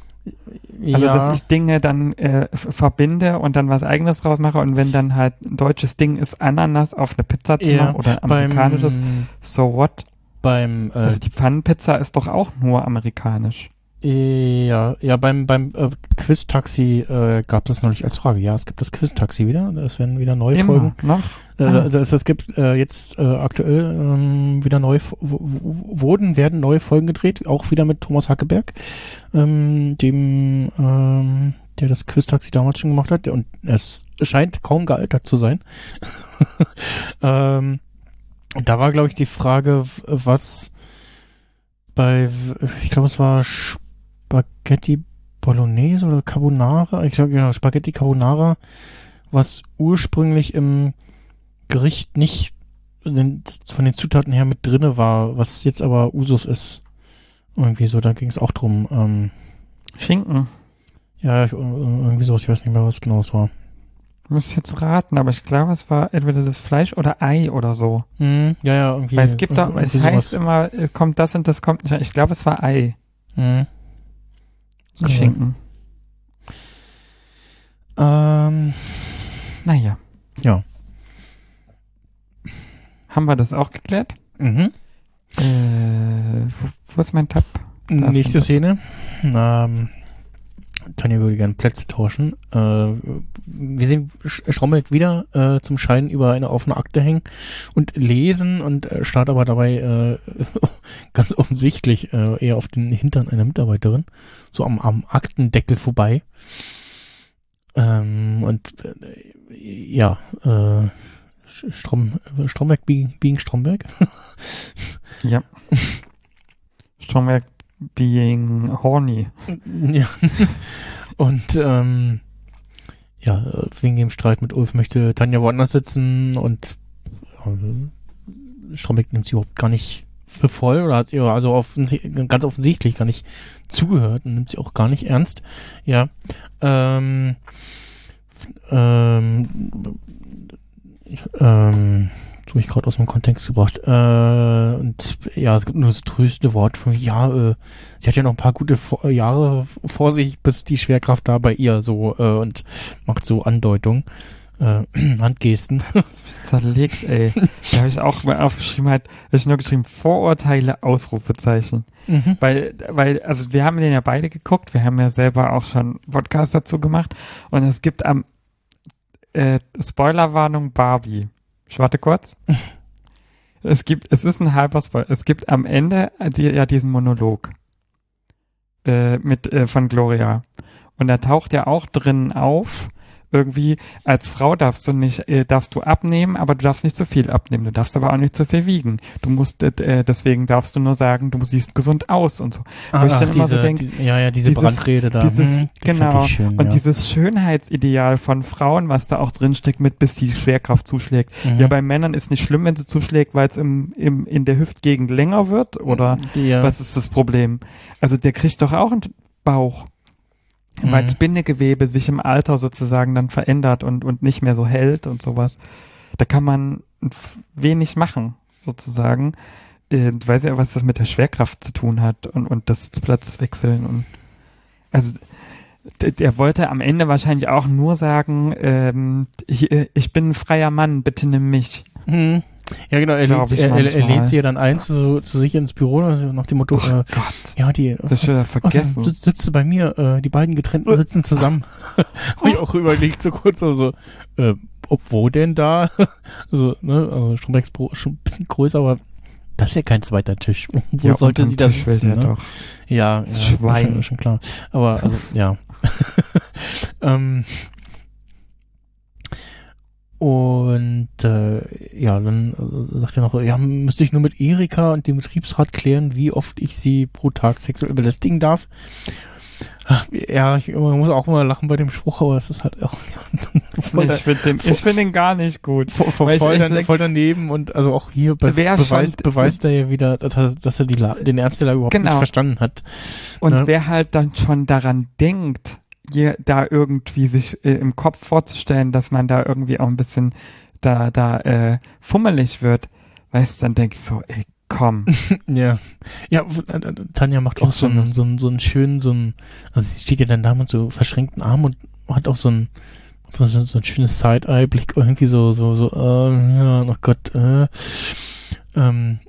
Also dass ich Dinge dann äh, verbinde und dann was eigenes draus mache und wenn dann halt ein deutsches Ding ist, Ananas auf eine Pizza zu Ja, machen oder amerikanisches, so what? Beim äh, Also die Pfannenpizza ist doch auch nur amerikanisch. Ja, ja, beim, beim äh, Quiz-Taxi äh, gab das neulich als Frage. Ja, es gibt das Quiz-Taxi wieder. Es werden wieder neue Immer Folgen. noch? Äh, Ah. also es, es gibt äh, jetzt äh, aktuell ähm, wieder neue, wurden, werden neue Folgen gedreht, auch wieder mit Thomas Hackeberg, ähm, dem, ähm, der das Quiz-Taxi damals schon gemacht hat. Und es scheint kaum gealtert zu sein. ähm, und da war, glaube ich, die Frage, was bei, ich glaube, es war Spaghetti Bolognese oder Carbonara, ich glaube, genau, Spaghetti Carbonara, was ursprünglich im Gericht nicht von den Zutaten her mit drinne war, was jetzt aber Usus ist. Irgendwie so, da ging es auch drum. Ähm, Schinken. ja, irgendwie sowas, ich weiß nicht mehr, was genau es war. Ich muss jetzt raten, aber ich glaube, es war entweder das Fleisch oder Ei oder so. Hm, ja, ja, irgendwie. Weil es gibt doch, es heißt sowas. immer, es kommt das und das kommt nicht. Ich glaube, es war Ei. Hm. Ja. Schinken. Ähm, Naja. Ja. Haben wir das auch geklärt? mhm. Äh, wo, wo ist mein Tab? Da Nächste Szene. Ähm, Tanja würde gerne Plätze tauschen. Äh, wir sehen Stromberg wieder äh, zum Schein über eine offene Akte hängen und lesen und äh, starrt aber dabei äh, ganz offensichtlich äh, eher auf den Hintern einer Mitarbeiterin, so am, am Aktendeckel vorbei. Ähm, und äh, ja, Strom, Stromberg biegen, biegen Stromberg. Ja. Stromberg being horny. Ja. Und ähm, ja, wegen dem Streit mit Ulf möchte Tanja woanders sitzen und äh, Strombeck nimmt sie überhaupt gar nicht für voll oder hat sie also offensi ganz offensichtlich gar nicht zugehört und nimmt sie auch gar nicht ernst. Ja. Ähm, ähm, ähm, habe ich gerade aus dem Kontext gebracht. Äh, und ja, es gibt nur so tröstende Worte von, ja, äh, sie hat ja noch ein paar gute vor Jahre vor sich, bis die Schwerkraft da bei ihr so äh, und macht so Andeutungen, äh, Handgesten. Das ist zerlegt, ey. Da habe ich auch mal aufgeschrieben, halt, hab ich nur geschrieben, Vorurteile, Ausrufezeichen. Mhm. Weil, weil, also wir haben den ja beide geguckt, wir haben ja selber auch schon Podcast dazu gemacht und es gibt am äh, Spoilerwarnung Barbie. Ich warte kurz. Es gibt, es ist ein halber Spoiler. Es gibt am Ende die, ja diesen Monolog äh, mit äh, von Gloria und da taucht ja auch drin auf. Irgendwie als Frau darfst du nicht, äh, darfst du abnehmen, aber du darfst nicht zu viel abnehmen. Du darfst aber auch nicht zu viel wiegen. Du musst, äh, deswegen darfst du nur sagen, du siehst gesund aus und so. Wo ich dann immer so denk, diese, ja, ja, diese dieses- Brandrede da. dieses, Hm, die genau. Schön, und ja. dieses Schönheitsideal von Frauen, was da auch drin steckt, mit bis die Schwerkraft zuschlägt. Mhm. Ja, bei Männern ist nicht schlimm, wenn sie zuschlägt, weil es im, im, in der Hüftgegend länger wird, oder ja. was ist das Problem? Also der kriegt doch auch einen Bauch. Weil Mhm. das Bindegewebe sich im Alter sozusagen dann verändert und, und nicht mehr so hält und sowas. Da kann man wenig machen, sozusagen. äh, du weißt ja, was das mit der Schwerkraft zu tun hat und, und das Sitzplatz wechseln und also der, wollte am Ende wahrscheinlich auch nur sagen, ähm, hier, ich bin ein freier Mann, bitte nimm mich. Hm. Ja, genau, er, lädt, er, er, er lädt sie ja dann ein zu, zu sich ins Büro, also nach dem Motto, Oh äh, Gott, ja, die, das ist schon vergessen. Sitz- sitzt bei mir, äh, die beiden getrennten sitzen zusammen. Hab ich auch überlegt, so kurz, so, so äh, ob wo denn da? so, ne, also Strombergs Büro ist schon ein bisschen größer, aber das ist ja kein zweiter Tisch. Wo Ja, sollte sie da Tisch sitzen? Ne? doch. Ja, Das ja Schwein. Schon, schon klar. Aber also, ja. ähm, und äh, ja, dann äh, sagt er noch, ja, müsste ich nur mit Erika und dem Betriebsrat klären, wie oft ich sie pro Tag sexuell belästigen darf. Ja, ich man muss auch immer lachen bei dem Spruch, aber es ist halt auch ich finde den, ich find den gar nicht gut. voll, voll, voll, dann, voll daneben und also auch hier be beweist, beweist er ja wieder, dass, dass er die La den der Lage überhaupt Genau. nicht verstanden hat. Und Ne? wer halt dann schon daran denkt, hier da irgendwie sich äh, im Kopf vorzustellen, dass man da irgendwie auch ein bisschen da, da äh, fummelig wird, weißt dann denke ich so, ey, komm. Ja. Ja, äh, äh, Tanja macht auch so einen, so einen, so einen schönen, so einen, also sie steht ja dann da mit so verschränkten Armen und hat auch so ein, so, so, so ein schönes Side-Eye-Blick irgendwie so, so, so, äh, ja, oh Gott, äh, ähm,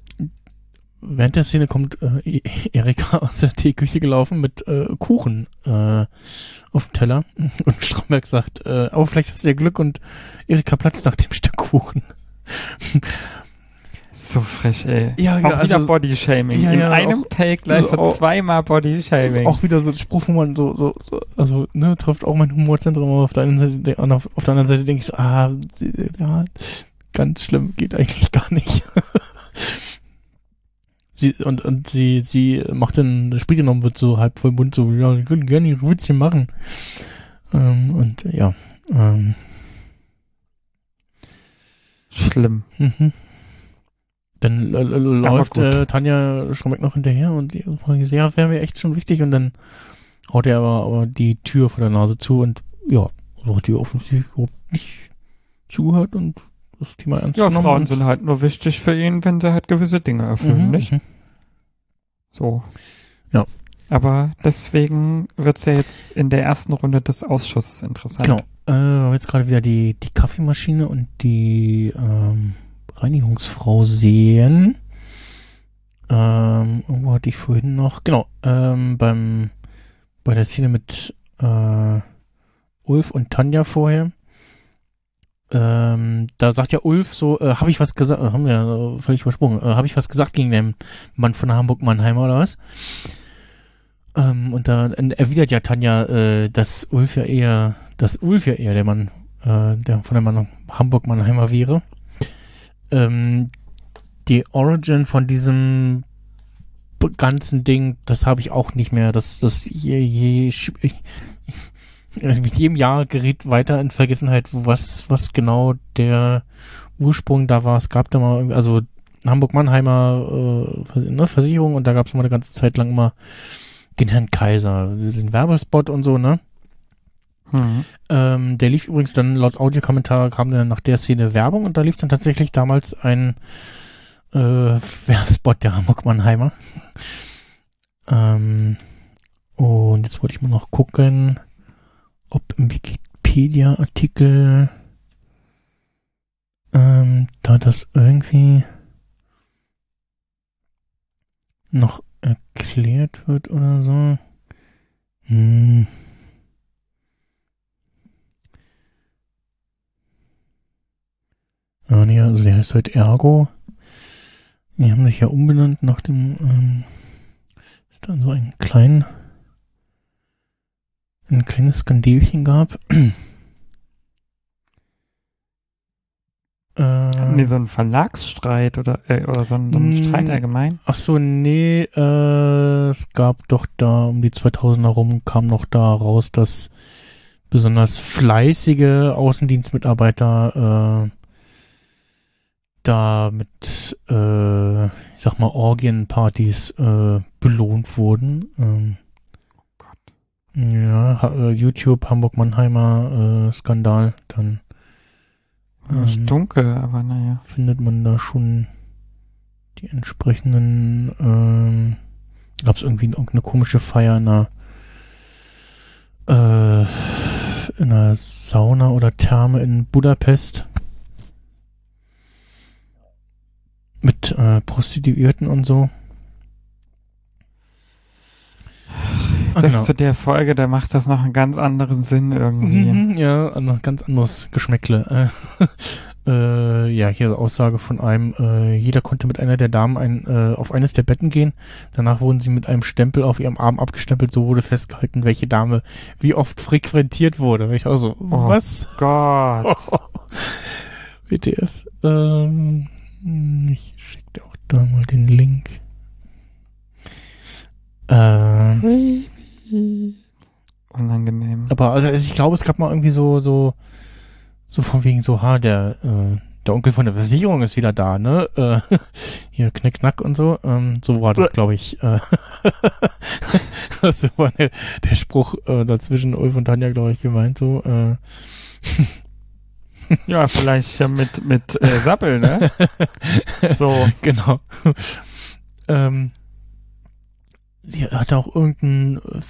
während der Szene kommt äh, E- Erika aus der Teeküche gelaufen mit äh, Kuchen äh, auf dem Teller und Stromberg sagt, äh, aber vielleicht hast du ja Glück und Erika platzt nach dem Stück Kuchen. So frech, ey. Ja, auch ja, wieder also- Bodyshaming. Ja, In ja, einem auch- Take leistet also zweimal Bodyshaming. auch wieder so ein Spruch, wo man so, so, so also, ne, trifft auch mein Humorzentrum, aber auf der einen Seite, auf, auf der anderen Seite denke ich so, ah, ja, ganz schlimm, geht eigentlich gar nicht. Sie, und, und sie, sie macht dann, spielt ja noch mit so halb voll Mund so, ja, ich könnte gerne ihre Witzchen machen. Ähm, und, ja, ähm, Schlimm. Mhm. Dann äh, läuft äh, Tanja Strombeck noch hinterher und die sie, ja, wäre mir echt schon wichtig und dann haut er aber, aber die Tür vor der Nase zu und ja, so hat die offensichtlich überhaupt nicht zugehört und das Thema ernst Ja, genommen. Frauen und- sind halt nur wichtig für ihn, wenn sie halt gewisse Dinge erfüllen, Mhm, nicht? mhm. So. Ja. Aber deswegen wird's ja jetzt in der ersten Runde des Ausschusses interessant. Genau. Äh, jetzt gerade wieder die, die Kaffeemaschine und die ähm, Reinigungsfrau sehen. Ähm, irgendwo hatte ich vorhin noch, genau, ähm, beim bei der Szene mit äh, Ulf und Tanja vorher. Ähm, da sagt ja Ulf so, äh, habe ich was gesagt, äh, haben wir äh, völlig übersprungen, äh, habe ich was gesagt gegen den Mann von Hamburg-Mannheimer oder was? Ähm, und da erwidert ja Tanja, äh, dass Ulf ja eher, dass Ulf ja eher der Mann, äh, der von der Mann Hamburg-Mannheimer wäre. Ähm, die Origin von diesem ganzen Ding, das habe ich auch nicht mehr. Das, das je, je, ich, mit jedem Jahr gerät weiter in Vergessenheit, was, was genau der Ursprung da war. Es gab da mal, also Hamburg-Mannheimer äh, ne, Versicherung und da gab es mal eine ganze Zeit lang immer den Herrn Kaiser, den Werbespot und so, ne? Mhm. Ähm, der lief übrigens dann laut Audiokommentar kam dann nach der Szene Werbung und da lief dann tatsächlich damals ein äh, Werbespot der Hamburg Mannheimer. Ähm, und jetzt wollte ich mal noch gucken, ob im Wikipedia-Artikel ähm, da das irgendwie noch erklärt wird oder so. Hm. Ah, nee, also der heißt halt Ergo. Die haben sich ja umbenannt nach dem, ähm, es dann so einen kleinen, ein kleines Skandelchen gab. äh, Nee, so ein Verlagsstreit oder, äh, oder so ein, so ein. Streit allgemein. Ach so, nee, äh, es gab doch da um die 2000er rum kam noch da raus, dass besonders fleißige Außendienstmitarbeiter äh, da mit, äh, ich sag mal, Orgienpartys äh, belohnt wurden. Ähm, ja, äh, YouTube, Hamburg-Mannheimer äh, Skandal, dann Ja, ist ähm, dunkel, aber naja. findet man da schon die entsprechenden, ähm, gab es irgendwie irgendeine komische Feier in einer, äh, in einer Sauna oder Therme in Budapest. Mit äh, Prostituierten und so. Das genau. zu der Folge, da macht das noch einen ganz anderen Sinn irgendwie. Mhm, ja, ein ganz anderes Geschmäckle. Äh, äh, ja, hier Aussage von einem, äh, jeder konnte mit einer der Damen ein, äh, auf eines der Betten gehen. Danach wurden sie mit einem Stempel auf ihrem Arm abgestempelt. So wurde festgehalten, welche Dame wie oft frequentiert wurde. Ich also, Oh was? Gott. WTF. Ähm, ich schicke dir auch da mal den Link. Ähm, Unangenehm. Aber also ich glaube, es gab mal irgendwie so, so, so von wegen so, ha, der, äh, der Onkel von der Versicherung ist wieder da, ne? Äh, hier Knickknack und so. Ähm, so war das, glaube ich. Äh, das war der, der Spruch äh, dazwischen Ulf und Tanja, glaube ich, gemeint so. Äh, Ja, vielleicht ja mit, mit äh, Sappel, ne? So. genau. ähm, die hat auch irgendeinen äh,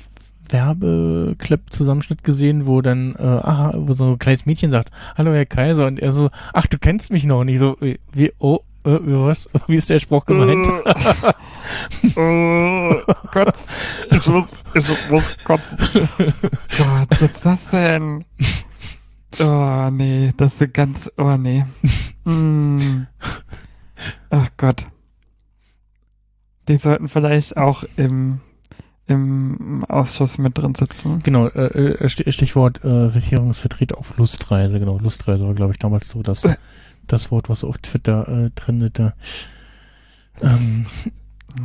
Werbeclip-Zusammenschnitt gesehen, wo dann, äh, aha, wo so ein kleines Mädchen sagt, hallo Herr Kaiser, und er so, ach, du kennst mich noch nicht, so, äh, wie, oh, äh, wie, was, wie ist der Spruch gemeint? oh Gott, ich muss, ich muss kotzen. Gott, was ist das denn? Oh, nee, das ist ganz, oh, nee. Mm. Ach Gott. Die sollten vielleicht auch im, im Ausschuss mit drin sitzen. genau, äh, äh, Sti- Stichwort äh, Regierungsvertreter auf Lustreise, genau, Lustreise war, glaube ich, damals so das, das Wort, was auf Twitter äh, trendete. Ähm,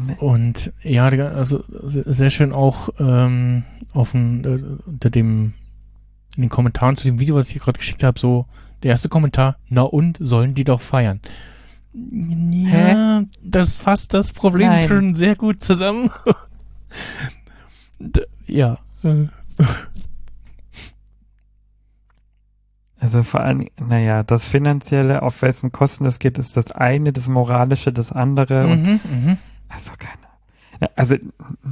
Nee. Und ja, also se- sehr schön auch ähm, auf dem, äh, unter dem in den Kommentaren zu dem Video, was ich gerade geschickt habe, so der erste Kommentar, na und sollen die doch feiern? Ja, das fasst das Problem Nein. schon sehr gut zusammen. Ja, äh, Also vor allem, naja, das Finanzielle, auf wessen Kosten das geht, ist das eine, das Moralische, das andere. Und mhm, mhm. Also keine. Also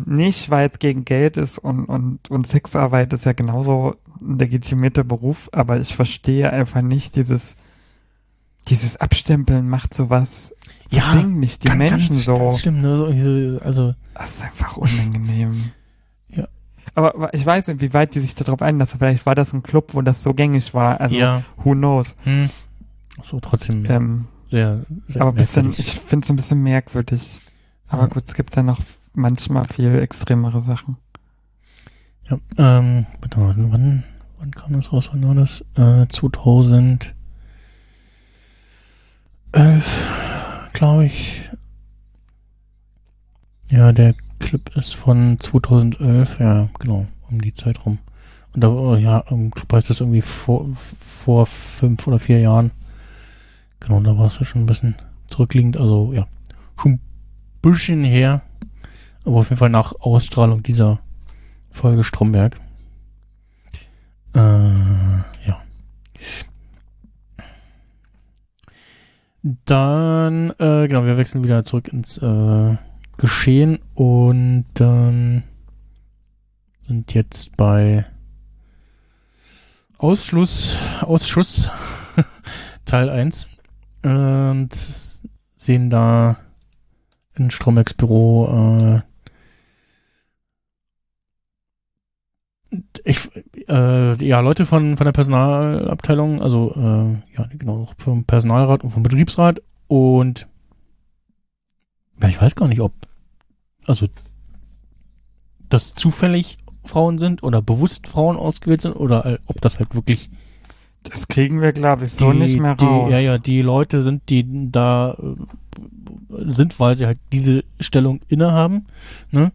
nicht, weil es gegen Geld ist und, und, und Sexarbeit ist ja genauso ein legitimierter Beruf, aber ich verstehe einfach nicht dieses, dieses Abstempeln macht sowas, Ja, bringt nicht die Ganz- Menschen ganz, so. Ganz schlimm, ne? so, also Das ist einfach unangenehm. Ja. Aber ich weiß nicht, wie weit die sich darauf einlassen. Vielleicht war das ein Club, wo das so gängig war. Also, ja, who knows. hm. so trotzdem Ähm, sehr, sehr aber bisschen, ich finde es ein bisschen merkwürdig. Aber Ja. gut, es gibt ja noch manchmal viel extremere Sachen. Ja, ähm, mal, wann, wann kam das raus? Wann war das? Äh, 2011, glaube ich. Ja, der Clip ist von 2011, ja, genau, um die Zeit rum. Und da, oh, ja, im Clip heißt das irgendwie vor, vor fünf oder vier Jahren. Genau, da war es ja schon ein bisschen zurückliegend, also ja, schon ein bisschen her. Aber auf jeden Fall nach Ausstrahlung dieser Folge Stromberg. Äh, ja. Dann, äh, genau, wir wechseln wieder zurück ins äh, Geschehen und dann sind jetzt bei Ausschluss, Ausschuss Teil 1 und sehen da in Strombergs Büro äh, ich, äh, ja, Leute von, von der Personalabteilung, also äh, ja, genau, vom Personalrat und vom Betriebsrat und ja, ich weiß gar nicht, ob also das zufällig Frauen sind oder bewusst Frauen ausgewählt sind oder äh, ob das halt wirklich Das kriegen wir, glaube ich, so die, nicht mehr die, raus. Ja, ja, die Leute sind, die da äh, sind, weil sie halt diese Stellung innehaben. Ne?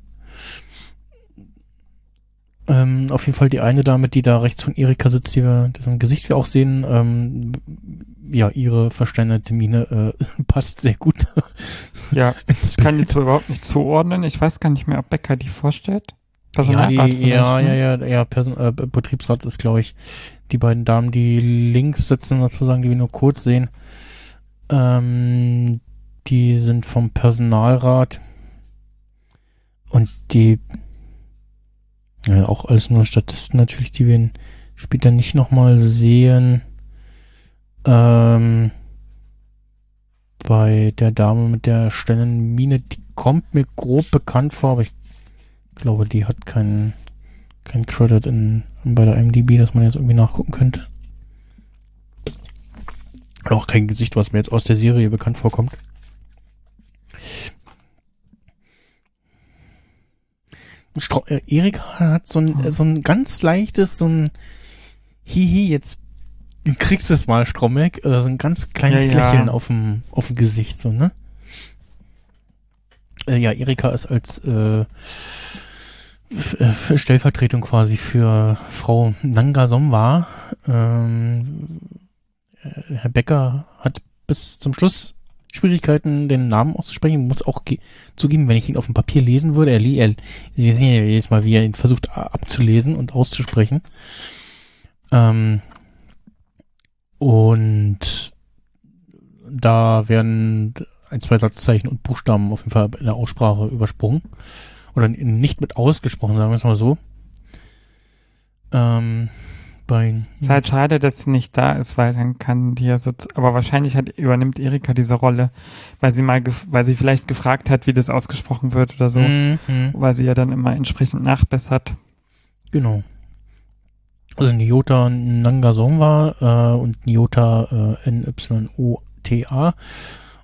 Ähm, auf jeden Fall die eine Dame, die da rechts von Erika sitzt, die wir, dessen Gesicht wir auch sehen, ähm, ja, ihre versteinerte Miene äh, passt sehr gut. Ja, ich kann die zwar überhaupt nicht zuordnen. Ich weiß gar nicht mehr, ob Becker die vorstellt. ja, Personalrat die, vielleicht, ja, ne? ja, ja, ja, Person, äh, Betriebsrat ist, glaube ich, die beiden Damen, die links sitzen, sozusagen, die wir nur kurz sehen. Ähm, die sind vom Personalrat und die ja, auch alles nur Statisten natürlich, die wir später nicht nochmal sehen. Ähm, bei der Dame mit der Stellenmine, die kommt mir grob bekannt vor, aber ich glaube, die hat keinen kein Credit in, bei der IMDb, dass man jetzt irgendwie nachgucken könnte. Auch kein Gesicht, was mir jetzt aus der Serie bekannt vorkommt. Stro äh, Erika hat so ein, so ein ganz leichtes, so ein Hihi, jetzt kriegst du es mal, oder so ein ganz kleines Ja, ja. Lächeln auf dem, auf dem Gesicht, so, ne? Äh, ja, Erika ist als äh, äh, Stellvertretung quasi für Frau Nanga Somwa. Ähm, äh, Herr Becker hat bis zum Schluss Schwierigkeiten, den Namen auszusprechen. Muss auch ge- zugeben, wenn ich ihn auf dem Papier lesen würde, er, er Sie sehen ja jedes Mal, wie er ihn versucht abzulesen und auszusprechen. Ähm, und da werden ein, zwei Satzzeichen und Buchstaben auf jeden Fall in der Aussprache übersprungen. Oder nicht mit ausgesprochen, sagen wir es mal so. Ähm, bei Ist halt schade, dass sie nicht da ist, weil dann kann die ja so, aber wahrscheinlich hat, übernimmt Erika diese Rolle, weil sie mal, weil sie vielleicht gefragt hat, wie das ausgesprochen wird oder so, Mhm, weil sie ja dann immer entsprechend nachbessert. Genau. Also Nyota Nangasongwa äh, und Nyota äh, N-Y-O-T-A.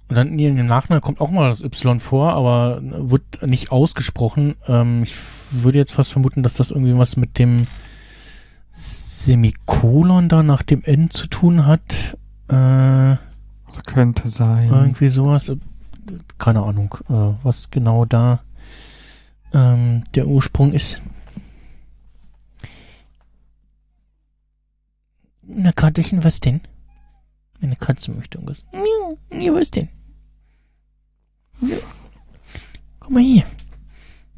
Und dann in dem Nachnamen kommt auch mal das Y vor, aber wird nicht ausgesprochen. Ähm, ich würde jetzt fast vermuten, dass das irgendwie was mit dem Semikolon da nach dem N zu tun hat. Äh, Das könnte sein. irgendwie sowas. Äh, Keine Ahnung, äh, was genau da ähm, der Ursprung ist. Na, Katerchen, was denn? Meine Katze möchte irgendwas. Miau, Ja, was denn? Ja. Komm mal hier.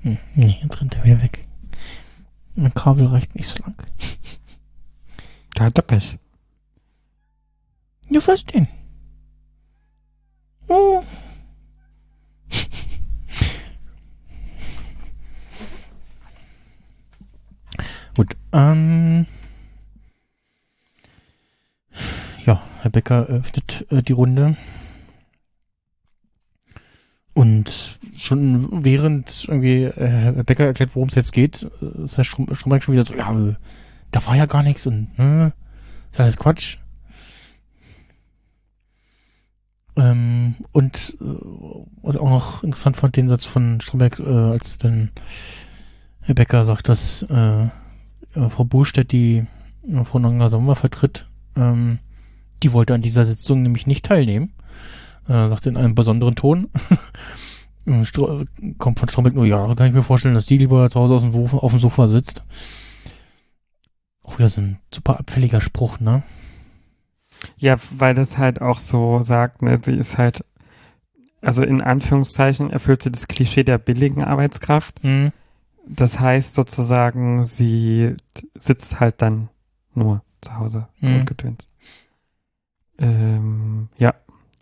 Hm, nee, jetzt rennt er wieder weg. Mein Kabel reicht nicht so lang. Da hat er Pech. Ja, was denn? Oh. Gut, ähm. Ja, Herr Becker öffnet äh, die Runde. Und schon während irgendwie äh, Herr Becker erklärt, worum es jetzt geht, äh, ist Herr Strom Stromberg schon wieder so, ja, äh, da war ja gar nichts und, ne, ist alles Quatsch. Ähm, und was ich auch noch interessant fand, den Satz von Stromberg, äh, als dann Herr Becker sagt, dass äh, Frau Burstedt die äh, Frau Nanga Sommer vertritt, ähm, die wollte an dieser Sitzung nämlich nicht teilnehmen. Äh, sagt in einem besonderen Ton. Stro kommt von Stromberg nur, ja, kann ich mir vorstellen, dass die lieber zu Hause auf dem Sofa, auf dem Sofa sitzt. Auch wieder so ein super abfälliger Spruch, ne? Ja, weil das halt auch so sagt, ne, sie ist halt, also in Anführungszeichen erfüllt sie das Klischee der billigen Arbeitskraft. Mhm. Das heißt sozusagen, sie sitzt halt dann nur zu Hause Mhm. und getönt. Ähm, ja,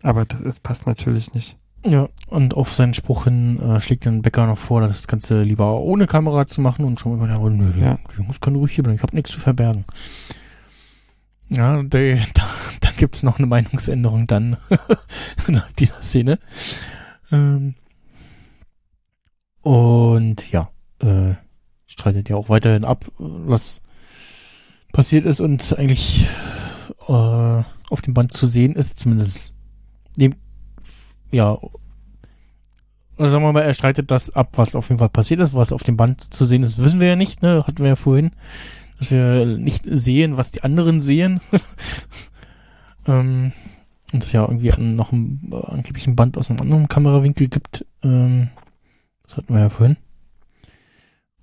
aber das ist, passt natürlich nicht. Ja, und auf seinen Spruch hin äh, schlägt dann Becker noch vor, das Ganze lieber ohne Kamera zu machen und schon über der Runde, nö, Ja. die Jungs können ruhig hier bleiben, ich habe nichts zu verbergen. Ja, der, da, da gibt's noch eine Meinungsänderung dann nach dieser Szene. Ähm, und ja, äh, streitet ja auch weiterhin ab, was passiert ist und eigentlich äh, auf dem Band zu sehen ist, zumindest dem, ja, oder sagen wir mal, er streitet das ab, was auf jeden Fall passiert ist, was auf dem Band zu sehen ist, wissen wir ja nicht, ne, hatten wir ja vorhin, dass wir nicht sehen, was die anderen sehen. ähm, und es ja irgendwie an, noch ein, äh, angeblich ein Band aus einem anderen Kamerawinkel gibt. Ähm, das hatten wir ja vorhin.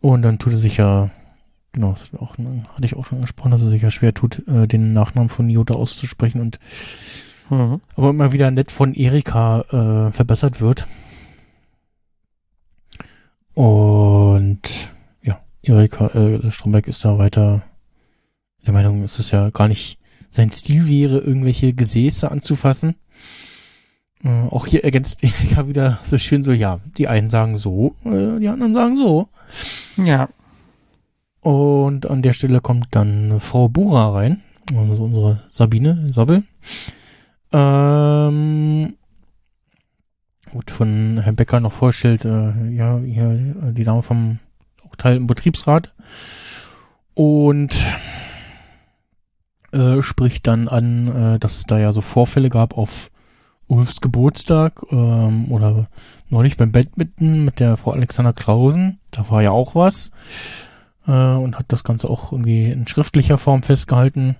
Und dann tut er sich ja, genau, das hat auch, hatte ich auch schon angesprochen, dass er sich ja schwer tut, äh, den Nachnamen von Jota auszusprechen und Mhm. aber immer wieder nett von Erika äh, verbessert wird. Und ja, Erika äh, Stromberg ist da weiter der Meinung, dass es ja gar nicht sein Stil wäre, irgendwelche Gesäße anzufassen. Äh, auch hier ergänzt Erika wieder so schön so, ja, die einen sagen so, äh, die anderen sagen so. Ja. Und an der Stelle kommt dann Frau Bura rein, also unsere Sabine, Sabbel. Ähm, gut, von Herrn Becker noch vorstellt, äh, ja, hier äh, die Dame vom auch Teil im Betriebsrat. Und äh, spricht dann an, äh, dass es da ja so Vorfälle gab auf Ulfs Geburtstag ähm, oder neulich beim Badminton mit der Frau Alexander Klausen. Da war ja auch was äh, und hat das Ganze auch irgendwie in schriftlicher Form festgehalten.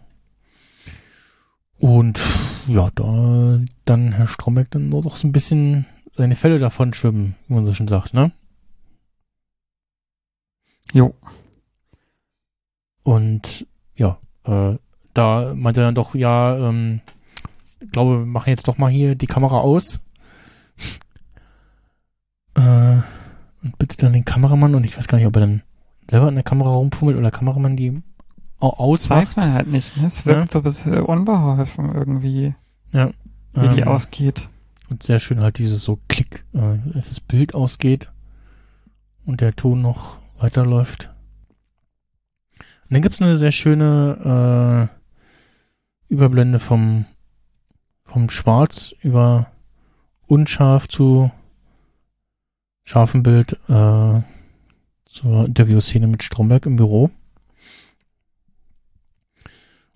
Und ja, da dann Herr Stromberg dann nur doch so ein bisschen seine Fälle davon schwimmen, wie man so schon sagt, ne? Jo. Und ja, äh, da meinte er dann doch, ja, ähm, ich glaube, wir machen jetzt doch mal hier die Kamera aus. äh, und bitte dann den Kameramann, und ich weiß gar nicht, ob er dann selber an der Kamera rumfummelt oder der Kameramann die au- ausmacht. Weiß man halt nicht. Ne? Es wirkt so ein bisschen unbeholfen irgendwie, Ja. wie die ähm, ausgeht. Und sehr schön halt dieses so Klick, äh, als das Bild ausgeht und der Ton noch weiterläuft. Und dann gibt's eine sehr schöne äh, Überblende vom, vom Schwarz über unscharf zu scharfem Bild äh, zur Interviewszene mit Stromberg im Büro.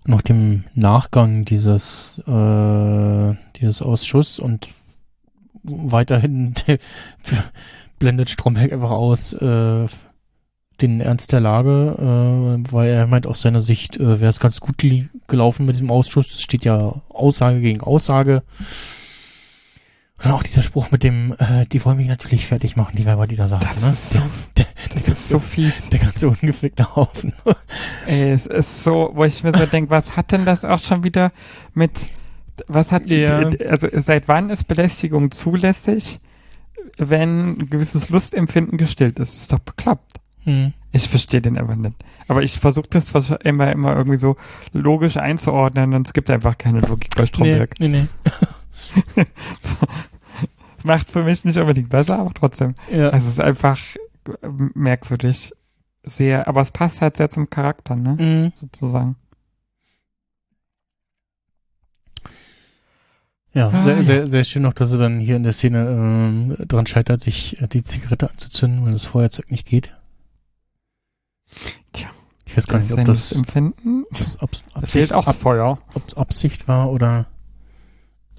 Nach dem Nachgang dieses, äh, dieses Ausschuss und weiterhin blendet Stromberg einfach aus äh, den Ernst der Lage, äh, weil er meint aus seiner Sicht äh, wäre es ganz gut gel- gelaufen mit dem Ausschuss. Es steht ja Aussage gegen Aussage. Und auch dieser Spruch mit dem, äh, die wollen mich natürlich fertig machen, die Weiber, die da saßen. Das ne? ist so, der, das ist so fies. der ganze ungefickte Haufen. Ey, es ist so, wo ich mir so denke, was hat denn das auch schon wieder mit, was hat, Ja. also seit wann ist Belästigung zulässig, wenn ein gewisses Lustempfinden gestillt ist? ist doch bekloppt. hm. Ich verstehe den einfach nicht. Aber ich versuche das immer, immer irgendwie so logisch einzuordnen und es gibt einfach keine Logik bei Stromberg. Nee, nee, Das macht für mich nicht unbedingt besser, aber trotzdem. Ja. Es ist einfach merkwürdig. Sehr, aber es passt halt sehr zum Charakter, ne? Mhm. Sozusagen. Ja, Ah, sehr, ja. sehr, sehr schön noch, dass er dann hier in der Szene ähm, dran scheitert, sich äh, die Zigarette anzuzünden, weil das Feuerzeug nicht geht. Tja, Ich weiß gar nicht, ob Das Empfinden das ob's fehlt Absicht, auch das ab, Feuer. ob's Absicht war oder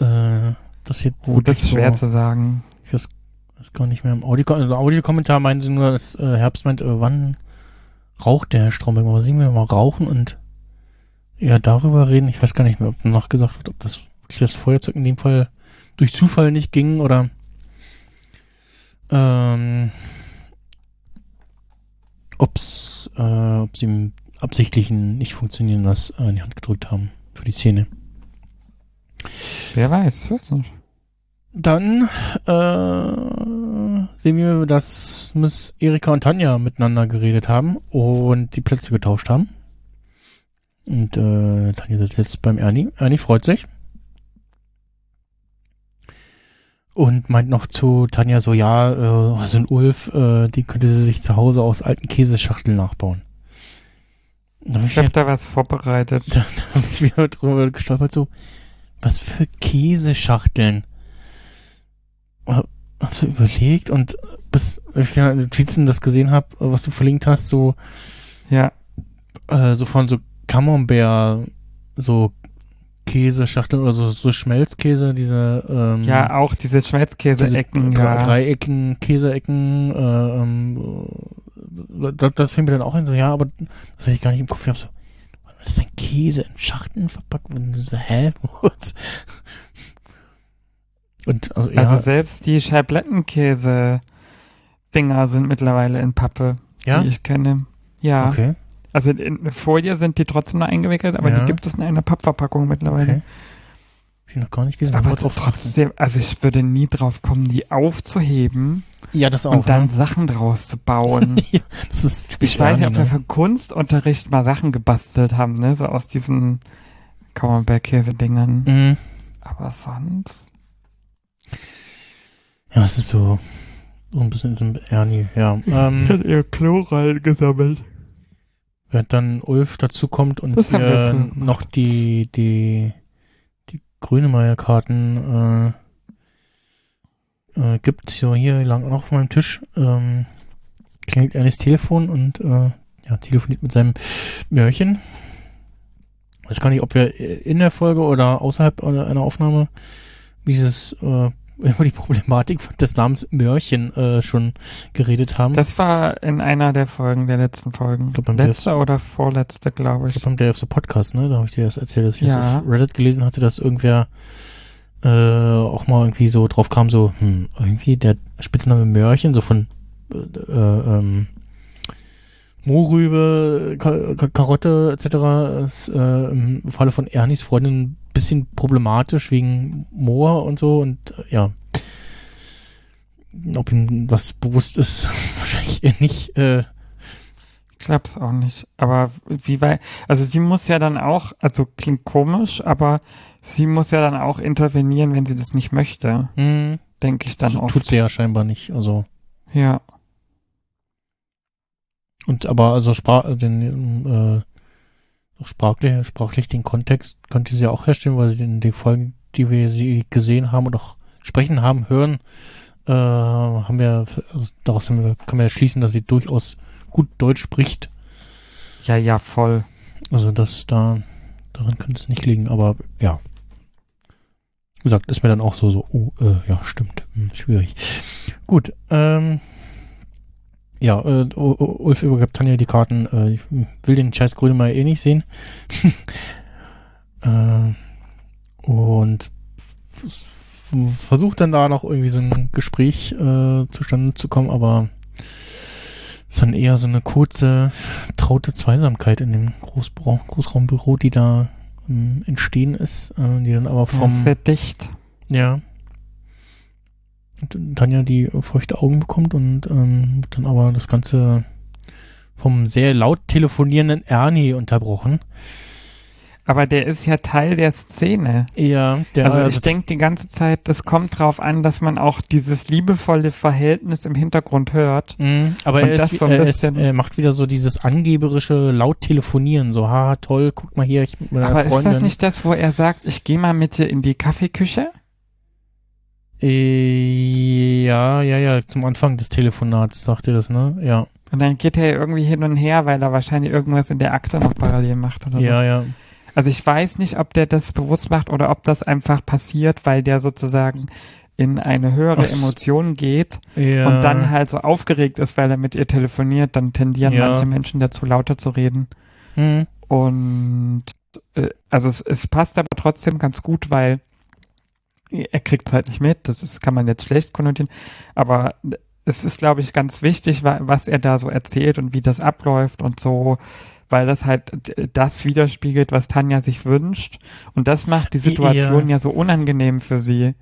äh, das hier Gut, das ist schwer so, zu sagen. Ich weiß, weiß gar nicht mehr. Im Audio, also Audiokommentar meinen sie nur, dass äh, Herbst meint, äh, wann raucht der Herr Stromberg? Mal sehen wir mal rauchen und eher darüber reden. Ich weiß gar nicht mehr, ob danach gesagt wird, ob das wirklich das Feuerzeug in dem Fall durch Zufall nicht ging oder ähm, ob's, äh, ob sie ihm absichtlich ein nicht funktionieren das äh, in die Hand gedrückt haben für die Szene. Wer weiß, ich weiß nicht. Dann äh, sehen wir, dass Miss Erika und Tanja miteinander geredet haben und die Plätze getauscht haben. Und äh, Tanja sitzt jetzt beim Ernie. Ernie freut sich. Und meint noch zu Tanja so, ja, äh, so ein Ulf, äh, die könnte sie sich zu Hause aus alten Käseschachteln nachbauen. Hab ich, Ich habe da was vorbereitet. da hab ich wieder drüber gestolpert, so, was für Käseschachteln? Hab so überlegt und bis ich ja in den Notizen das gesehen habe, was du verlinkt hast, so, Ja, äh, so von so Camembert, so Käseschachteln oder so, so Schmelzkäse, diese, ähm, ja, auch diese Schmelzkäse-Ecken, diese ja. Dreiecken, Käseecken, äh, ähm, äh, das, das fing mir dann auch hin, so, ja, aber das hatte ich gar nicht im Kopf. Ich hab so, was ist denn Käse in Schachteln verpackt? Und so, hä? Und also, ja, Also selbst die Scheiblettenkäse-Dinger sind mittlerweile in Pappe, ja? die ich kenne. Ja, okay, also in Folie sind die trotzdem noch eingewickelt, aber Ja. die gibt es in einer Pappverpackung mittlerweile. okay. Hab ich noch gar nicht gesehen. Aber drauf trotzdem, also ich würde nie drauf kommen, die aufzuheben achten. Ja, das auch. und dann ne? Sachen draus zu bauen. ja, das ist typisch ich weiß nicht, ob wir für Kunstunterricht mal Sachen gebastelt haben, ne, so aus diesen Camembert-Käse-Dingern. Mhm. Aber sonst, Ja, es ist so, so ein bisschen so ein Ernie, ja. Ähm, Hat ihr Chloral gesammelt. Während dann Ulf dazu kommt und Das gemacht. noch die, die, die Grünemeyer-Karten äh, äh, gibt. So, hier lang noch auf meinem Tisch. Ähm, klingelt Ernies Telefon und äh, ja, telefoniert mit seinem Mörchen. Weiß gar nicht, ob wir in der Folge oder außerhalb einer Aufnahme dieses äh, über die Problematik des Namens Mörchen äh, schon geredet haben. Das war in einer der Folgen, der letzten Folgen. glaub, beim Letzte oder vorletzte, glaube Ich ich. glaube, beim the Podcast, ne? Da habe ich dir das erzählt, dass ich Ja. das auf Reddit gelesen hatte, dass irgendwer äh, auch mal irgendwie so drauf kam, so, hm, irgendwie der Spitzname Mörchen, so von äh, äh, ähm, Mohrrübe, Ka Ka Karotte etc. ist äh, im Falle von Ernies Freundin bisschen problematisch wegen Moor und so und äh, ja. Ob ihm das bewusst ist, wahrscheinlich eher nicht. Äh, Klappt's auch nicht. Aber wie weit, also sie muss ja dann auch, also klingt komisch, aber sie muss ja dann auch intervenieren, wenn sie das nicht möchte, hm, denke ich dann oft. tut sie ja scheinbar nicht. Also Ja. Und aber also sprach den äh, auch sprachlich, sprachlich den Kontext könnte sie ja auch herstellen, weil sie in den Folgen, die wir sie gesehen haben und auch sprechen haben, hören, äh, haben wir, also daraus haben wir, man ja schließen, dass sie durchaus gut Deutsch spricht. Ja, ja, voll. Also das da, daran könnte es nicht liegen, aber ja. Wie gesagt, ist mir dann auch so, so, oh, äh, ja, stimmt, hm, schwierig. Gut, ähm, ja, äh, Ulf übergibt Tanja die Karten. Äh, ich will den scheiß Grünemeyer eh nicht sehen. äh, und versucht dann da noch irgendwie so ein Gespräch äh, zustande zu kommen, aber ist dann eher so eine kurze, traute Zweisamkeit in dem Großbra Großraumbüro, die da ähm, entstehen ist, äh, die dann aber vom sehr dicht. ja. Tanja die feuchte Augen bekommt und ähm, dann aber das Ganze vom sehr laut telefonierenden Ernie unterbrochen. Aber der ist ja Teil der Szene. Ja, der also ich denke die ganze Zeit, das kommt drauf an, dass man auch dieses liebevolle Verhältnis im Hintergrund hört. Mhm, aber er, das ist, so ein er, ist, er macht wieder so dieses angeberische laut telefonieren, so haha toll, guck mal hier, ich mit meiner Aber ist Freundin. das nicht das, wo er sagt, ich gehe mal mit dir in die Kaffeeküche? Äh, ja, ja, ja, zum Anfang des Telefonats sagt er das, ne? Ja, Und dann geht er irgendwie hin und her, weil er wahrscheinlich irgendwas in der Akte noch parallel macht oder so. ja, ja. Also ich weiß nicht, ob der das bewusst macht oder ob das einfach passiert, weil der sozusagen in eine höhere Ach Emotion geht ja. und dann halt so aufgeregt ist, weil er mit ihr telefoniert, dann tendieren Ja. manche Menschen dazu, lauter zu reden. Hm. Und äh, also es, es passt aber trotzdem ganz gut, weil er kriegt es halt nicht mit. Das ist, kann man jetzt schlecht konnotieren. Aber es ist, glaube ich, ganz wichtig, wa- was er da so erzählt und wie das abläuft und so, weil das halt das widerspiegelt, was Tanja sich wünscht. Und das macht die Situation ja, so unangenehm für sie.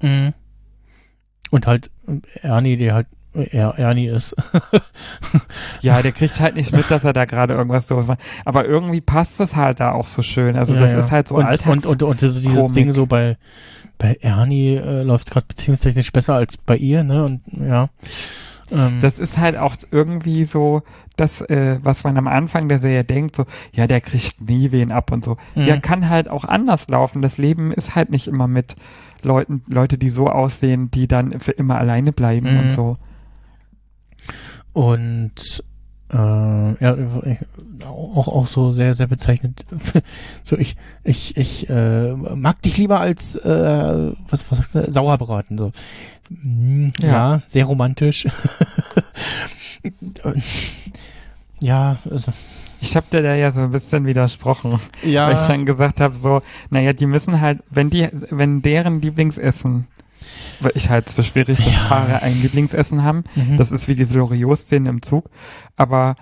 Mhm. Und halt Ernie, der halt er Ernie ist. Ja, der kriegt halt nicht mit, dass er da gerade irgendwas so macht. Aber irgendwie passt das halt da auch so schön. Also Ja, das ja. ist halt so und, Alltags und, und, und dieses Komik. Ding so bei bei Ernie äh, läuft gerade beziehungstechnisch besser als bei ihr, ne? Und ja. Ähm, Das ist halt auch irgendwie so, das, äh, was man am Anfang der Serie denkt, so, ja, der kriegt nie wen ab und so. Mhm. Ja, kann halt auch anders laufen. Das Leben ist halt nicht immer mit Leuten, Leute, die so aussehen, die dann für immer alleine bleiben Mhm. und so. Und äh, ja, auch, auch so sehr, sehr bezeichnet. so, ich, ich, ich äh, mag dich lieber als äh, was, was sagst du, Sauerbraten. So. Hm, ja. Ja. sehr romantisch. ja, also. Ich habe dir da ja so ein bisschen widersprochen, Ja, weil ich dann gesagt habe, so, naja, die müssen halt, wenn die, wenn deren Lieblingsessen, weil ich halt für schwierig, dass Ja. Paare ein Lieblingsessen haben, mhm. Das ist wie diese Loriot-Szene im Zug. Aber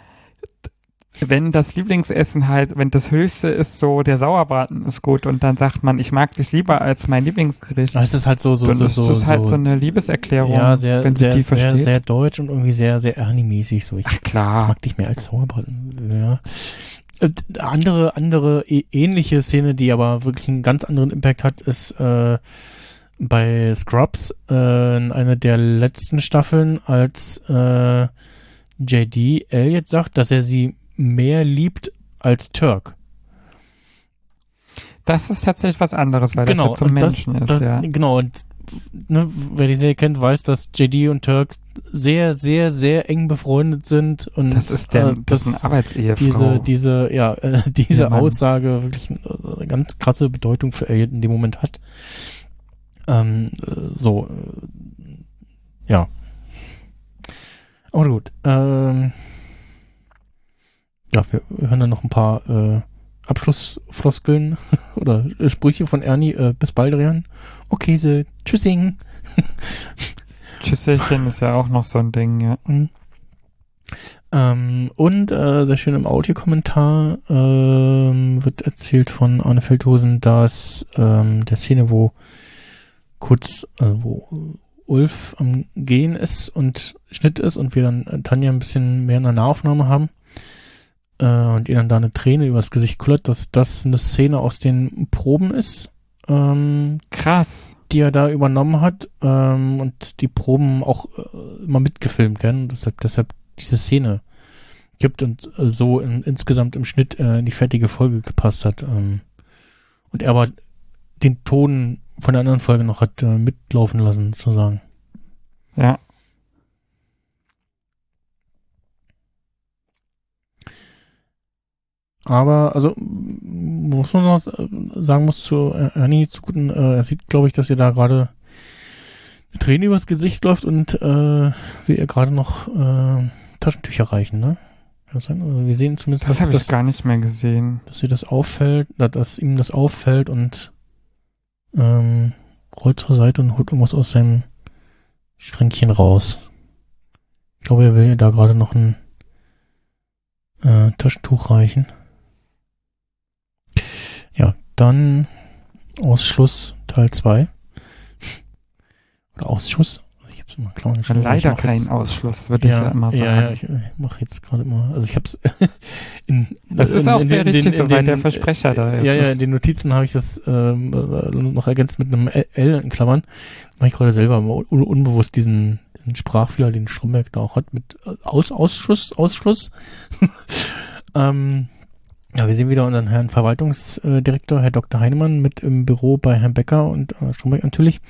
wenn das Lieblingsessen halt, wenn das Höchste ist, so der Sauerbraten ist gut und dann sagt man, ich mag dich lieber als mein Lieblingsgericht, das ist halt so, so, dann so, ist so, das halt so so eine Liebeserklärung, ja, sehr, wenn sie sehr, die sehr, versteht. sehr deutsch und irgendwie sehr, sehr Ernie-mäßig. So, ich Ach klar. mag dich mehr als Sauerbraten. Ja. Andere, andere ä- ähnliche Szene, die aber wirklich einen ganz anderen Impact hat, ist, äh, bei Scrubs äh, in einer der letzten Staffeln, als äh, JD Elliot sagt, dass er sie mehr liebt als Turk. Das ist tatsächlich was anderes, weil genau, das ja zum Menschen das, ist, das, ja. Genau, und ne, wer die Serie kennt, weiß, dass JD und Turk sehr, sehr, sehr eng befreundet sind. Und Das ist der, äh, das ist Arbeitsehefrau. diese, diese, ja, äh, diese Mann. Aussage wirklich eine, eine ganz krasse Bedeutung für Elliot in dem Moment hat. Ähm, äh, so, äh, ja. Aber gut. Ähm, ja, wir hören dann noch ein paar äh, Abschlussfloskeln oder Sprüche von Ernie. Äh, bis bald, Rian. Okay, so, tschüssing. Tschüsselchen ist ja auch noch so ein Ding, ja. Mhm. Ähm, und äh, sehr schön im Audiokommentar ähm, wird erzählt von Arne Feldhosen, dass ähm, der Szene, wo kurz, äh, wo Ulf am Gehen ist und Schnitt ist und wir dann äh, Tanja ein bisschen mehr in der Nahaufnahme haben äh, und ihr dann da eine Träne übers Gesicht kullert, dass das eine Szene aus den Proben ist. Ähm, Krass. die er da übernommen hat ähm, und die Proben auch äh, immer mitgefilmt werden und deshalb, deshalb diese Szene gibt und äh, so in, insgesamt im Schnitt äh, in die fertige Folge gepasst hat. Ähm, und er aber den Ton von der anderen Folge noch hat äh, mitlaufen lassen, sozusagen. Ja. Aber, also, muss man noch äh, sagen muss zu äh, Ernie zu guten, äh, er sieht, glaube ich, dass ihr da gerade eine Träne übers Gesicht läuft und äh, wir ihr gerade noch äh, Taschentücher reichen, ne? Also wir sehen zumindest, Das dass, habe ich gar nicht mehr gesehen. dass ihr das auffällt, dass ihm das auffällt und ähm, rollt zur Seite und holt irgendwas aus seinem Schränkchen raus. Ich glaube, er will ihr da gerade noch ein äh, Taschentuch reichen. Ja, dann Ausschluss Teil 2. Oder Ausschuss. Also ich Leider kein jetzt- Ausschluss, würde ich ja immer sagen. Ja, ja, ich, mache jetzt gerade immer, also ich hab's in, Das ist in- auch in sehr den- richtig, in soweit den- der Versprecher da ist. Ja, ja, Das- in den Notizen habe ich das ähm, äh, noch ergänzt mit einem L in Klammern. Mache ich gerade selber mal un unbewusst diesen, diesen Sprachfehler, den Stromberg da auch hat, mit äh, Aus Ausschuss, Ausschluss. ähm, ja, wir sehen wieder unseren Herrn Verwaltungsdirektor, Herr Dr. Heinemann, mit im Büro bei Herrn Becker und äh, Stromberg natürlich.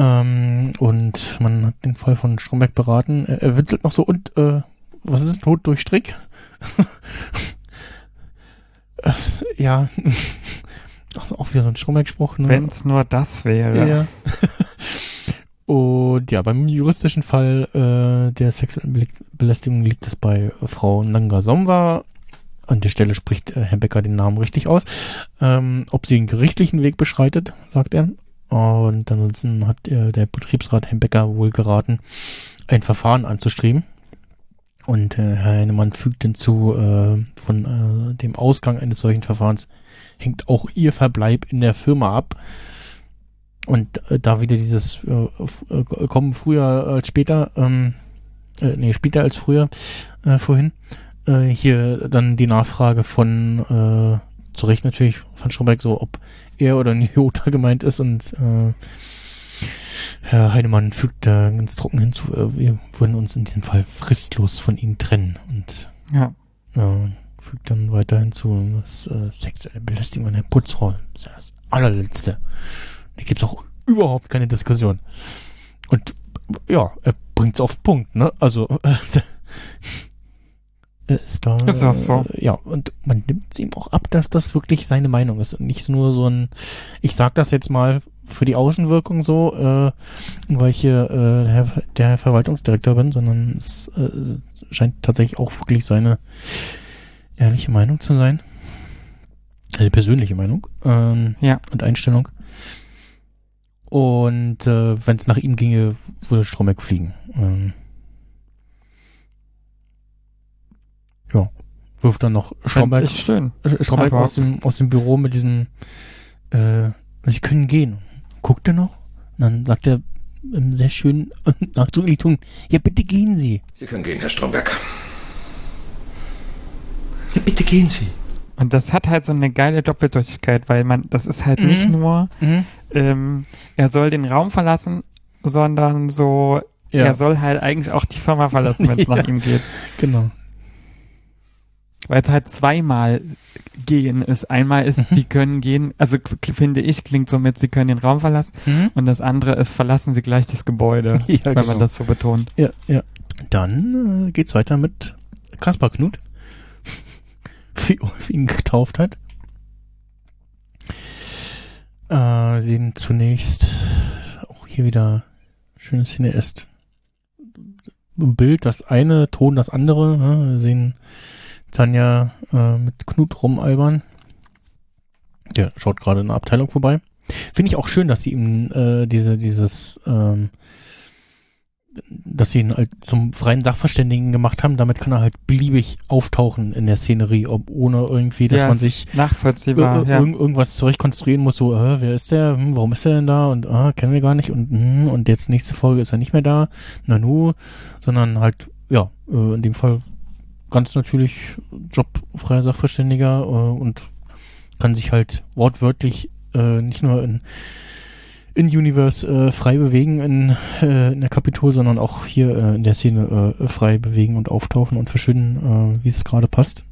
Ähm, und man hat den Fall von Stromberg beraten. Er, er witzelt noch so, und äh, was ist Tod durch Strick? Ja, also auch wieder so ein Stromberg-Spruch. Ne? Wenn's nur das wäre. Ja. Und ja, beim juristischen Fall äh, der sexuellen Be Belästigung liegt es bei Frau Nangasomwa. An der Stelle spricht äh, Herr Becker den Namen richtig aus. Ähm, ob sie den gerichtlichen Weg beschreitet, sagt er. Und ansonsten hat äh, der Betriebsrat Herrn Becker wohl geraten, ein Verfahren anzustreben. Und äh, Herr Heinemann fügt hinzu, äh, von äh, dem Ausgang eines solchen Verfahrens hängt auch ihr Verbleib in der Firma ab. Und äh, da wieder dieses äh, äh, kommen früher als später, ähm, äh, nee, später als früher, äh, vorhin, äh, hier dann die Nachfrage von, äh, zu Recht natürlich von Stromberg, so ob er oder Idiota gemeint ist und äh, Herr Heinemann fügt da ganz trocken hinzu, äh, wir würden uns in diesem Fall fristlos von ihnen trennen und Ja. ja, fügt dann weiter hinzu, dass äh, sexuelle Belästigung in der Putzräumen ist ja das allerletzte. Da gibt's auch überhaupt keine Diskussion. Und ja, er bringt's auf den Punkt, ne? Also äh, ist da Ist auch so. Äh, ja, und man nimmt es ihm auch ab, dass das wirklich seine Meinung ist und nicht nur so ein ich sag das jetzt mal für die Außenwirkung so, äh, weil ich hier äh, der, Herr- der Herr Verwaltungsdirektor bin, sondern es äh, scheint tatsächlich auch wirklich seine ehrliche Meinung zu sein. Eine persönliche Meinung ähm, Ja. und Einstellung. Und äh, wenn es nach ihm ginge, würde Stromberg fliegen. Ähm, ja, wirft dann noch Stromberg, ich schön. Stromberg aus dem, aus dem Büro mit diesem, äh, Sie können gehen. Guckt er noch? Und dann sagt er ähm, sehr schön nachdrücklich tun, ja bitte gehen Sie. Sie können gehen, Herr Stromberg. Ja, bitte gehen Sie. Und das hat halt so eine geile Doppeldeutigkeit, weil man, das ist halt Mhm. nicht nur, Mhm. ähm, er soll den Raum verlassen, sondern so, Ja. er soll halt eigentlich auch die Firma verlassen, wenn es Ja. nach ihm geht. Genau. Weil es halt zweimal gehen ist. Einmal ist, Mhm. sie können gehen, also finde ich, klingt somit, sie können den Raum verlassen. Mhm. Und das andere ist, verlassen sie gleich das Gebäude, Ja, wenn genau. man das so betont. Ja, ja. Dann äh, geht's weiter mit Kaspar Knut, wie Ulf ihn getauft hat. Äh, wir sehen zunächst auch hier wieder schöne Szene ist Bild das eine, Ton das andere. Ne? Sehen Tanja äh, mit Knut rumalbern. Der schaut gerade in der Abteilung vorbei. Finde ich auch schön, dass sie ihm äh, diese, dieses ähm, dass sie ihn halt zum freien Sachverständigen gemacht haben. Damit kann er halt beliebig auftauchen in der Szenerie, ob ohne irgendwie, dass Ja, man sich Nachvollziehbar, ja. irg irgendwas zurechtkonstruieren muss, so, äh, wer ist der, hm, warum ist der denn da und ah, kennen wir gar nicht und hm, und jetzt nächste Folge ist er nicht mehr da, nanu, sondern halt, ja, äh, in dem Fall ganz natürlich Job freier Sachverständiger äh, und kann sich halt wortwörtlich äh, nicht nur in in Universe äh, frei bewegen in, äh, in der Kapitol, sondern auch hier äh, in der Szene äh, frei bewegen und auftauchen und verschwinden, äh, wie es gerade passt.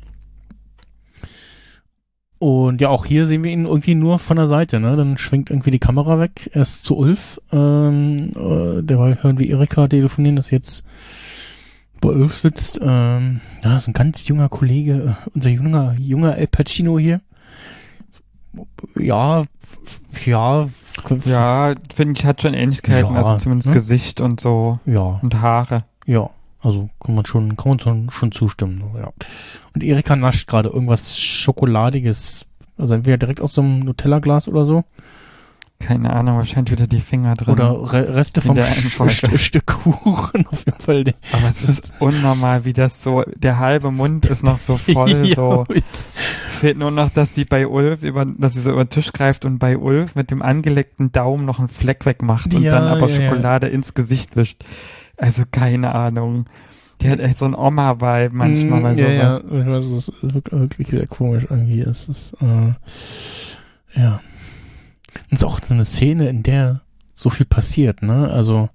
Und ja, auch hier sehen wir ihn irgendwie nur von der Seite, ne? Dann schwenkt irgendwie die Kamera weg, erst zu Ulf, ähm, äh, derweil hören wir Erika telefonieren, dass jetzt bei Ulf sitzt, ähm, ja, ist ein ganz junger Kollege, äh, unser junger, junger El Pacino hier. Ja, ja, Ja, finde ich, hat schon Ähnlichkeiten, Ja, also zumindest ne? Gesicht und so ja, und Haare. ja. Also kann man schon, kann man schon, schon zustimmen, so, ja. Und Erika nascht gerade irgendwas Schokoladiges. Also entweder direkt aus so einem Nutella-Glas oder so. Keine Ahnung, wahrscheinlich wieder die Finger drin. Oder Re Reste vom Stück Kuchen. Auf jeden Fall. Aber es ist unnormal, wie das so, der halbe Mund ist noch so voll, Ja, so. Es fehlt nur noch, dass sie bei Ulf über, dass sie so über den Tisch greift und bei Ulf mit dem angeleckten Daumen noch einen Fleck wegmacht und Ja, dann aber ja. Schokolade ins Gesicht wischt. Also keine Ahnung. Die hat echt so ein Oma-Vibe manchmal bei Mm, ja, sowas. ja, das ist wirklich wirklich sehr komisch irgendwie. Es ist, äh, ja. Und es ist auch so eine Szene, in der so viel passiert, ne? Also,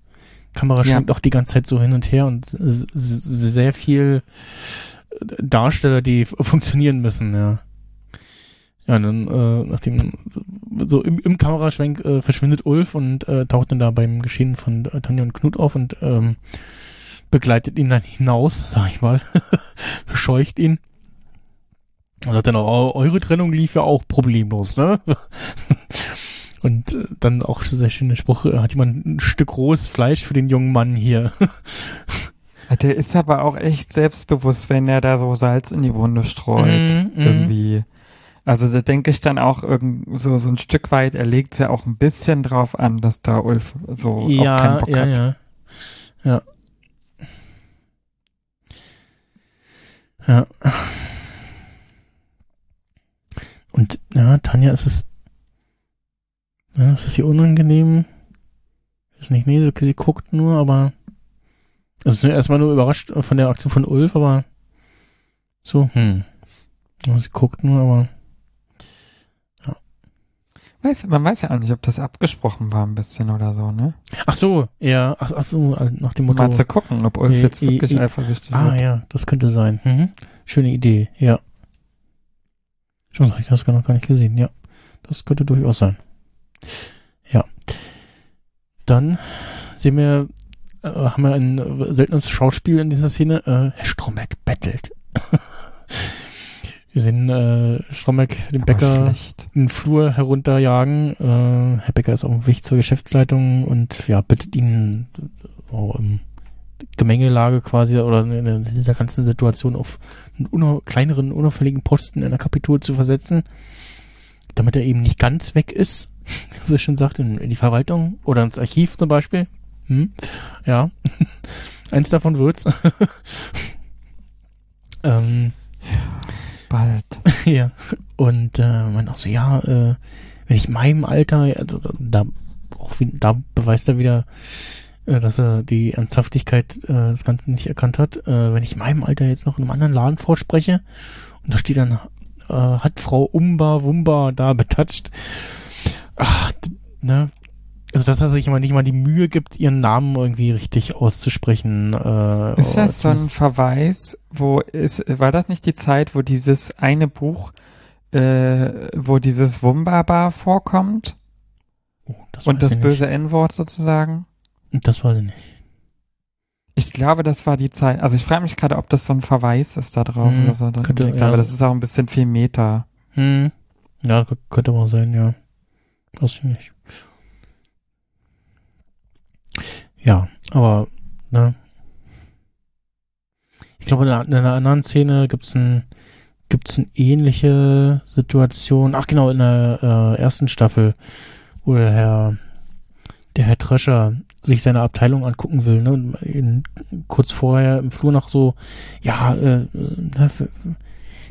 Kamera Ja. schwenkt auch die ganze Zeit so hin und her und sehr viel Darsteller, die funktionieren müssen, ja. Ja, dann, äh, nachdem, so im, im Kameraschwenk äh, verschwindet Ulf und äh, taucht dann da beim Geschehen von äh, Tanja und Knut auf und ähm, begleitet ihn dann hinaus, sag ich mal, bescheucht ihn. Und sagt dann auch, "Oh, eure Trennung lief ja auch problemlos, ne? Und äh, dann auch sehr schöner Spruch, äh, hat jemand ein Stück rohes Fleisch für den jungen Mann hier. Der ist aber auch echt selbstbewusst, wenn er da so Salz in die Wunde streut. Mhm, mhm. irgendwie. Also da denke ich dann auch irgend so, so ein Stück weit, er legt ja auch ein bisschen drauf an, dass da Ulf so auch keinen ja, Bock ja, hat. ja. Ja. Ja. Und ja, Tanja ist es. Ja, ist es hier unangenehm? Ist nicht, nee, sie, sie guckt nur, aber. Also ist erstmal nur überrascht von der Aktion von Ulf, aber so, hm. Ja, sie guckt nur, aber. Weiß, man weiß ja auch nicht, ob das abgesprochen war ein bisschen oder so, ne? Ach so, ja, ach, ach so, nach dem Motto. mal zu gucken, ob Ulf Äh, jetzt äh, wirklich äh, eifersüchtig Ah wird. ja, das könnte sein. Mhm. Schöne Idee, ja. Schon ich habe das noch gar nicht gesehen, ja. Das könnte durchaus sein. Ja. Dann sehen wir, äh, haben wir ein seltenes Schauspiel in dieser Szene. Äh, Herr Stromberg bettelt. wir sehen äh, Stromberg, den Aber Bäcker, schlecht. den Flur herunterjagen. Äh, Herr Becker ist auf dem Weg zur Geschäftsleitung und ja, bittet ihn oh, im Gemengelage quasi oder in, dieser ganzen Situation auf einen kleineren, unauffälligen Posten in der Kapitol zu versetzen, damit er eben nicht ganz weg ist, wie er schon sagt, in, in die Verwaltung oder ins Archiv zum Beispiel. Hm? Ja, eins davon wird's. ähm, Bald. ja. Und äh, man auch so, ja, äh, wenn ich in meinem Alter, also da, auch wie, da beweist er wieder, äh, dass er die Ernsthaftigkeit äh, des Ganzen nicht erkannt hat. Äh, wenn ich in meinem Alter jetzt noch in einem anderen Laden vorspreche und da steht dann äh, hat Frau Umba Wumba da betatscht. Ach, ne? Also, dass er sich immer nicht mal die Mühe gibt, ihren Namen irgendwie richtig auszusprechen. Äh, ist das so ein Verweis, wo ist, war das nicht die Zeit, wo dieses eine Buch, äh, wo dieses Wumbaba vorkommt? Oh, das Und das böse N-Wort sozusagen? Das weiß ich nicht. Ich glaube, das war die Zeit. Also ich frage mich gerade, ob das so ein Verweis ist da drauf Hm, oder so. Könnte- ich glaube, ja. das ist auch ein bisschen viel Meta. Hm. Ja, könnte mal sein, ja. Weiß ich nicht. Ja, aber, ne. Ich glaube, in einer, in einer anderen Szene gibt's ein, gibt's eine ähnliche Situation. Ach genau, in der äh, ersten Staffel, wo der Herr, der Herr Tröscher sich seine Abteilung angucken will, ne? Und in, kurz vorher im Flur noch so, ja, äh, äh, ne,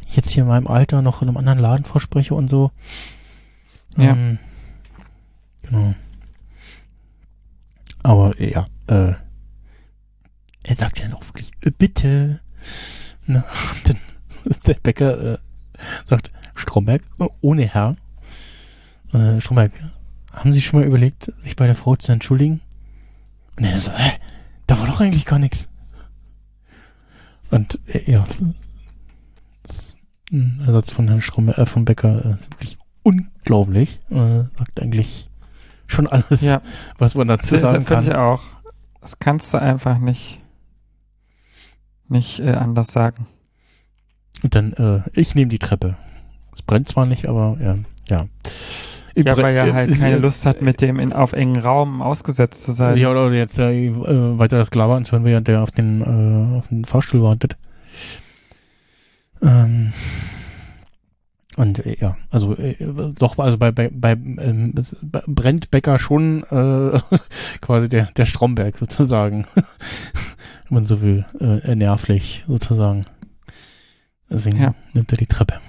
ich jetzt hier in meinem Alter noch in einem anderen Laden vorspreche und so. Ja. Ähm, genau. Aber äh, ja, äh, er sagt ja noch wirklich, äh, bitte. Ne? Dann der Bäcker äh, sagt, Stromberg, äh, ohne Herr. Äh, Stromberg, haben Sie schon mal überlegt, sich bei der Frau zu entschuldigen? Und er so, hä? Da war doch eigentlich gar nichts. Und äh, ja, das ist ein Ersatz von Herrn Stromberg, äh, von Becker, äh, wirklich unglaublich. Äh, sagt eigentlich schon alles, Ja, was man dazu das sagen finde ich kann. auch. Das kannst du einfach nicht, nicht äh, anders sagen. Und dann, äh, ich nehme die Treppe. Es brennt zwar nicht, aber ja, ja. Ja, weil er äh, halt keine Lust hat, mit dem in, auf engen Raum ausgesetzt zu sein. Ja, oder jetzt äh, äh, weiter das Glaber anzuhören, während der auf den, äh, auf den Fahrstuhl wartet. Ähm, und äh, ja, also äh, doch, also bei, bei, bei ähm, brennt Becker schon äh, quasi der, der Stromberg sozusagen. Wenn man so will, äh, nervlich sozusagen. Deswegen Ja. nimmt er die Treppe.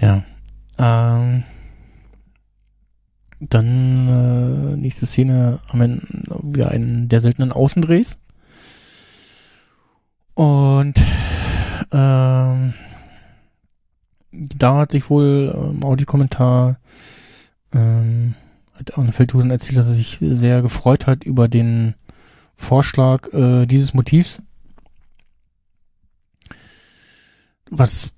Ja. Ähm, dann äh, nächste Szene haben wir wieder einen der seltenen Außendrehs. Und ähm, da hat sich wohl im Audiokommentar ähm, hat Arne Feldhusen erzählt, dass er sich sehr gefreut hat über den Vorschlag äh, dieses Motivs. Was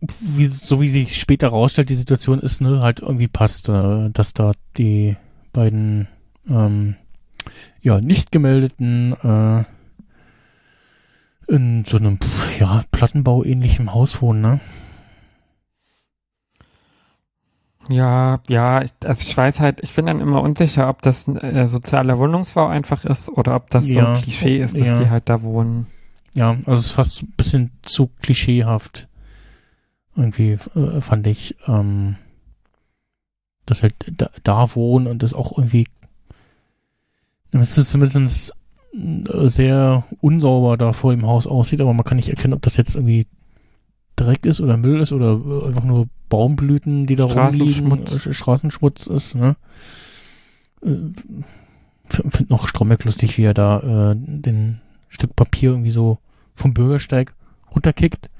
wie, so wie sich später rausstellt, die Situation ist, ne, halt irgendwie passt, äh, dass da die beiden ähm, ja, nicht gemeldeten äh, in so einem ja, Plattenbau-ähnlichen Haus wohnen, ne? Ja, ja, also ich weiß halt, ich bin dann immer unsicher, ob das ein äh, sozialer Wohnungsbau einfach ist oder ob das so Ja, ein Klischee ist, dass ja. die halt da wohnen. Ja, also es ist fast ein bisschen zu klischeehaft. Irgendwie äh, fand ich, ähm, dass halt da, da wohnen und das auch irgendwie es ist zumindest äh, sehr unsauber da vor dem Haus aussieht, aber man kann nicht erkennen, ob das jetzt irgendwie Dreck ist oder Müll ist oder äh, einfach nur Baumblüten, die da rumliegen, Straßenschmutz. äh, Straßenschmutz ist, ne? Find noch Stromberg lustig, wie er da äh, den Stück Papier irgendwie so vom Bürgersteig runterkickt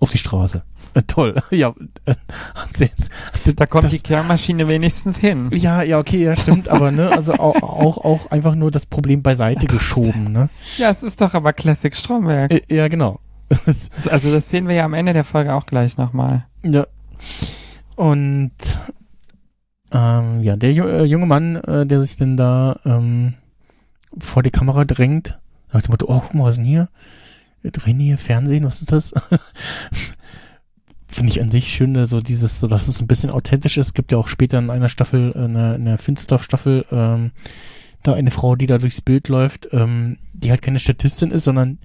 auf die Straße. Toll. Ja, äh, Da kommt das- die Kehrmaschine wenigstens hin. ja, ja, okay, ja, stimmt, aber ne, also auch, auch, auch einfach nur das Problem beiseite geschoben, ne? Ja, es ist doch aber Classic Stromberg. Äh, Ja, genau. Das- Das- Also das sehen wir ja am Ende der Folge auch gleich nochmal. Ja. Und ähm, ja, der äh, junge Mann, äh, der sich denn da ähm, vor die Kamera drängt, nach dem Motto, oh, guck mal, was ist denn hier? Wir drehen hier Fernsehen, was ist das? Finde ich an sich schön, so dieses, so dass es ein bisschen authentisch ist. Es gibt ja auch später in einer Staffel, äh, in der, in der Finsterstaffel, ähm, da eine Frau, die da durchs Bild läuft, ähm, die halt keine Statistin ist, sondern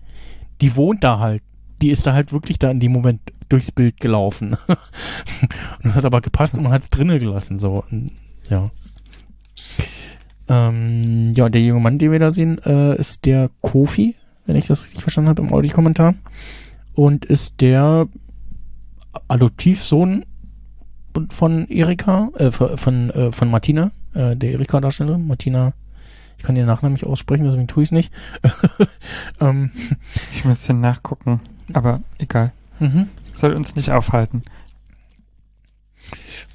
die wohnt da halt. Die ist da halt wirklich da in dem Moment durchs Bild gelaufen. und das hat aber gepasst und man hat es drinnen gelassen. So, ja. Ähm, ja, der junge Mann, den wir da sehen, äh, ist der Kofi, wenn ich das richtig verstanden habe im Audiokommentar. Und ist der Adoptivsohn von Erika, äh, von, äh, von Martina, äh, der Erika-Darstellerin. Martina, ich kann ihren Nachnamen nicht aussprechen, deswegen tue ich es nicht. ähm, Ich müsste nachgucken, aber egal. Mhm. soll uns nicht aufhalten.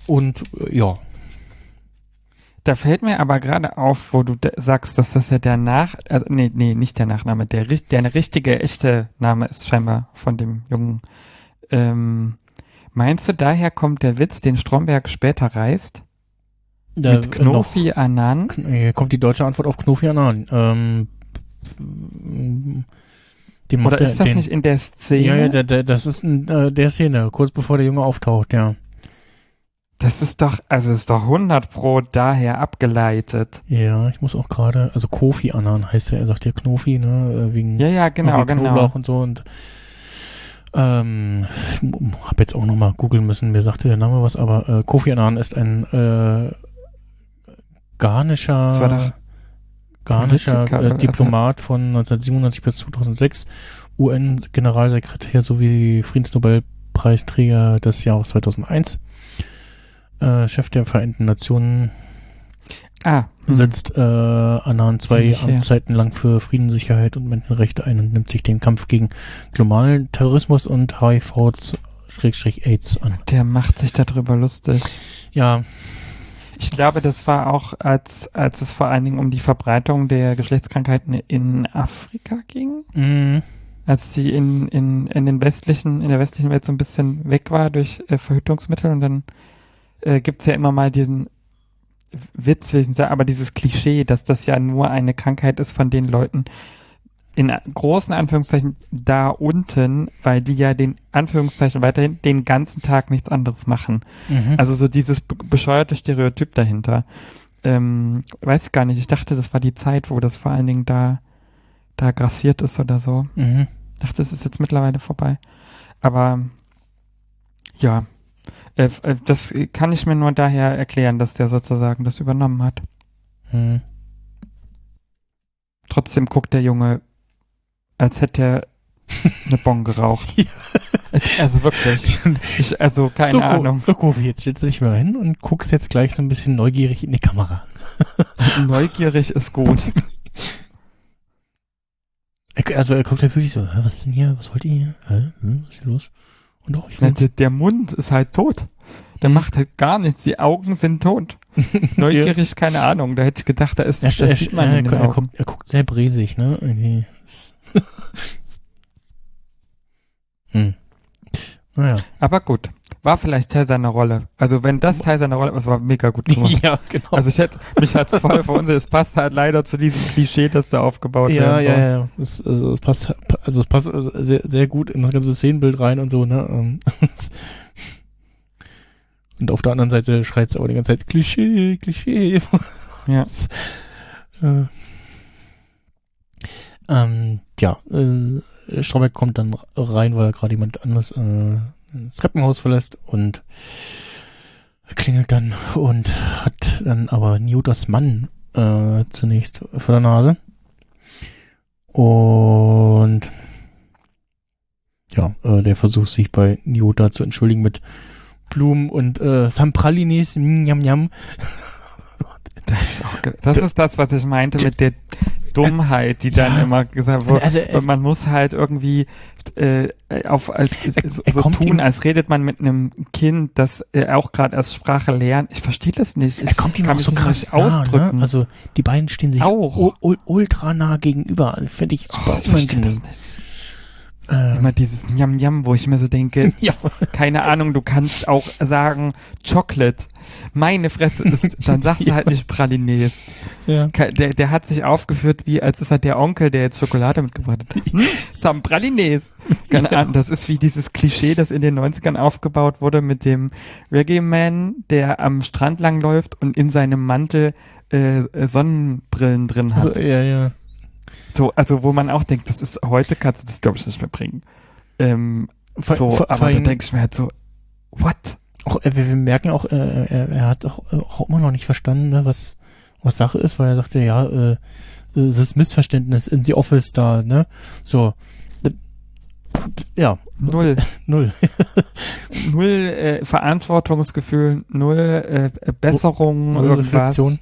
Und äh, ja, Da fällt mir aber gerade auf, wo du sagst, dass das ja der Nach, also nee, nee, nicht der Nachname, der, der richtige, echte Name ist scheinbar von dem Jungen. Ähm, meinst du, daher kommt der Witz, den Stromberg später reißt? da, mit Knofi? Noch, hier kommt die deutsche Antwort auf Knofi Annan. Ähm, Oder der- ist das den, nicht in der Szene? Ja, ja, der, der, das ist in äh, der Szene, kurz bevor der Junge auftaucht, ja. Das ist doch, also ist doch 100 pro daher abgeleitet. Ja, ich muss auch gerade, also Kofi Annan heißt er, er sagt ja Knofi, ne, äh, wegen Ja, ja, genau, irgendwie genau. Knoblauch und so und ähm, hab jetzt auch nochmal googeln müssen, mir sagte der Name was, aber äh, Kofi Annan ist ein äh, ghanaischer ghanaischer Politiker, äh, also- Diplomat von 1997 bis 2006, UN-Generalsekretär sowie Friedensnobelpreisträger des Jahres 2001, äh, Chef der Vereinten Nationen Ah. Setzt äh, Annan zwei Kenn ich, ja. Amtszeiten lang für Frieden, Sicherheit und Menschenrechte ein und nimmt sich den Kampf gegen globalen Terrorismus und HIV-AIDS an. der macht sich darüber lustig. Ja, Ich glaube, das war auch, als, als es vor allen Dingen um die Verbreitung der Geschlechtskrankheiten in Afrika ging, mh, als die in, in, in den westlichen, in der westlichen Welt so ein bisschen weg war durch äh, Verhütungsmittel und dann äh, gibt's ja immer mal diesen Witz, will ich nicht sagen, aber dieses Klischee, dass das ja nur eine Krankheit ist von den Leuten in großen Anführungszeichen da unten, weil die ja den Anführungszeichen weiterhin den ganzen Tag nichts anderes machen. mhm. Also so dieses be- bescheuerte Stereotyp dahinter. Ähm, weiß ich gar nicht. Ich dachte, das war die Zeit, wo das vor allen Dingen da, da grassiert ist oder so. mhm. dachte, es ist jetzt mittlerweile vorbei. Aber ja, das kann ich mir nur daher erklären, dass der sozusagen das übernommen hat. Mhm. Trotzdem guckt der Junge, als hätte er eine Bon geraucht. Ja. Also wirklich. Ich, also keine so, Ahnung. So, Kofi, jetzt stellst du dich mal hin und guckst jetzt gleich so ein bisschen neugierig in die Kamera. Neugierig ist gut. Also er guckt ja wirklich so, "Hä, was ist denn hier, was wollt ihr hier? Hm, was ist hier los? Und auch ich Na, der, der Mund ist halt tot. Der Mhm. macht halt gar nichts. Die Augen sind tot. Neugierig, keine Ahnung. Da hätte ich gedacht, da ist, er, das er, sieht man er, er, er, guckt, er guckt sehr bresig, ne? Irgendwie. hm. Naja. Aber gut. War vielleicht Teil seiner Rolle. Also wenn das Teil seiner Rolle war, es war mega gut gemacht. Ja, genau. Also ich hätte, mich hat's voll verunsichert. Es passt halt leider zu diesem Klischee, das da aufgebaut ja, werden ja, soll. ja. Es, also, es passt, also es passt also sehr, sehr gut in das ganze Szenenbild rein und so, ne? Ähm, Und auf der anderen Seite schreit es aber die ganze Zeit Klischee, Klischee. Ja. Äh, ähm, ja, äh, Straubeck kommt dann rein, weil gerade jemand anderes äh, das Treppenhaus verlässt und klingelt dann und hat dann aber Newters Mann äh, zunächst vor der Nase. Und ja, äh, der versucht sich bei Nyota zu entschuldigen mit Blumen und äh, Sampralines, njam, njam. Das ist, auch das ist das, was ich meinte mit der Dummheit, die dann Ja. immer gesagt wurde. Also, äh, man muss halt irgendwie äh, auf äh, so, so tun, als redet man mit einem Kind, das äh, auch gerade erst Sprache lernt. Ich verstehe das nicht. Ich Er kommt ihm kann auch mich so krass nah, ausdrücken. Ne? Also die beiden stehen sich Auch. ultra nah gegenüber. Finde ich super oh, ich verstehe das nicht. Ähm, Immer dieses Njam Njam, wo ich mir so denke, ja. keine Ahnung, du kannst auch sagen Chocolate. Meine Fresse, ist, dann sagst du halt nicht Pralines. ja. Der, der hat sich aufgeführt, wie als ist er der Onkel, der jetzt Schokolade mitgebracht hat. Hm? Some Pralines. Keine Ahnung, das ist wie dieses Klischee, das in den 90ern aufgebaut wurde mit dem Reggae-Man, der am Strand langläuft und in seinem Mantel äh, Sonnenbrillen drin hat. Also, ja, ja. So, also wo man auch denkt, das ist heute kannst du das glaube ich nicht mehr bringen. Ähm, Vor, so, vor, aber vor da denke ich mir halt so, what? auch, äh, wir, wir merken auch, äh, er, er hat auch, äh, auch immer noch nicht verstanden, ne, was, was Sache ist, weil er sagte, ja, äh, das Missverständnis in the Office da, ne? So. Ja, Null. null. null äh, Verantwortungsgefühl, null äh, Besserung, Null irgendwas. Reflexion.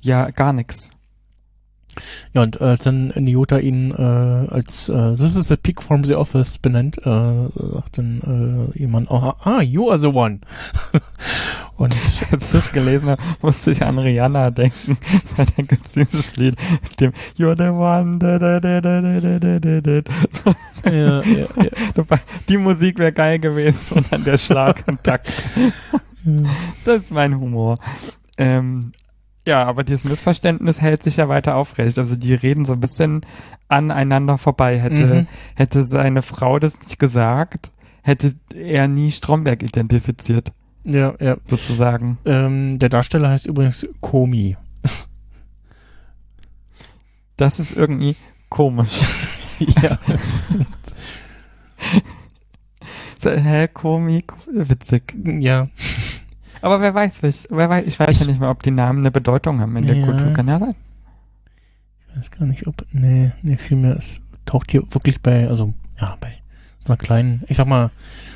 Ja, gar nix. Ja, und äh, als dann Nyota ihn äh, als äh, This is a peak from the office benennt, äh, sagt dann äh, jemand, oh, ah, you are the one. und als ich das gelesen habe, musste ich an Rihanna denken. Weil dann gibt's dieses Lied mit dem You're the one. Da, da, da, da, da, da, da. ja, ja, ja. Die Musik wäre geil gewesen und dann der Schlagkontakt. das ist mein Humor. Ähm, ja, aber dieses Missverständnis hält sich ja weiter aufrecht. Also die reden so ein bisschen aneinander vorbei. Hätte, Mhm. hätte seine Frau das nicht gesagt, hätte er nie Stromberg identifiziert, ja, ja. sozusagen. Ähm, der Darsteller heißt übrigens Komi. Das ist irgendwie komisch. ja. So, hä, Komik, witzig. ja. Aber wer weiß, wer, wer weiß, ich weiß ja nicht mehr, ob die Namen eine Bedeutung haben in der Ja. Kultur. Kann ja sein. Ich weiß gar nicht, ob. Nee, nee, vielmehr, es taucht hier wirklich bei, also, ja, bei so einer kleinen, ich sag mal,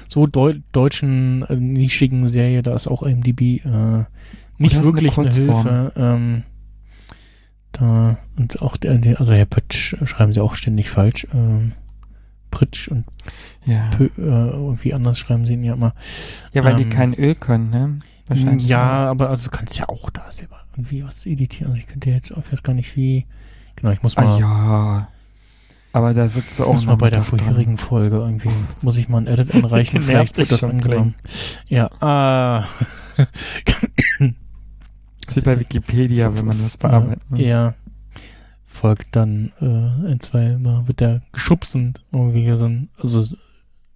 so deu deutschen, äh, nischigen Serie, da ist auch IMDb äh, nicht eine wirklich eine, Kurzform. Hilfe. Ähm, da, und auch der, der, also Herr Pötsch äh, schreiben sie auch ständig falsch. Ähm, Pritsch und Ja. Pö, äh, irgendwie anders schreiben sie ihn ja immer. Ja, weil die Ähm, kein Öl können, ne? Wahrscheinlich. Ja, aber also du kannst ja auch da selber irgendwie was editieren. Also ich könnte jetzt, ich weiß gar nicht wie. Genau, ich muss mal, Ah, ja. Aber da sitzt du auch muss mal bei der mit dran. vorherigen Folge irgendwie, muss ich mal ein Edit einreichen, Nervt vielleicht wird das schon, angenommen. Ja, ah. Ist wie bei Wikipedia, wenn man das bearbeitet. ne? Ja. Folgt dann äh, ein, zwei Mal wird der geschubst und irgendwie so ein, also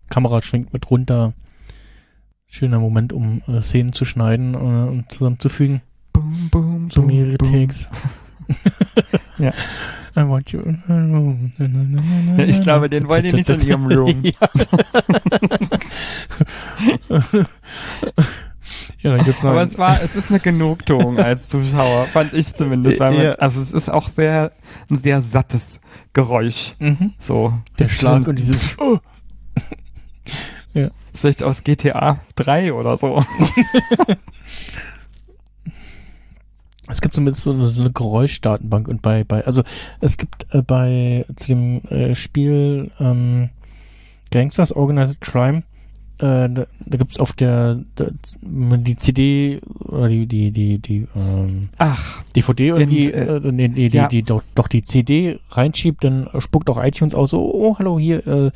Kamera schwenkt mit runter. Schöner Moment, um äh, Szenen zu schneiden äh, und zusammenzufügen. Boom, boom, So boom, mehrere boom. Takes. Ja. I want you. Ja, ich glaube, den wollen die nicht in ihrem Room. ja, dann gibt's noch Aber es war, es ist eine Genugtuung als Zuschauer, fand ich zumindest. Weil man, Ja. Also es ist auch sehr, ein sehr sattes Geräusch. Mhm. So. der Schlag und dieses oh. Ist vielleicht aus GTA 3 oder so. Es gibt zumindest so, so eine Geräuschdatenbank und bei, bei, also es gibt äh, bei zu dem äh, Spiel ähm, Gangsters Organized Crime, äh, da, da gibt's auf der, da, die CD oder die, die, die, die ähm, Ach, DVD irgendwie, In, äh, äh, nee, nee, ja. die, die, doch, doch die CD reinschiebt, dann spuckt auch iTunes aus, so, oh, hallo, hier, äh,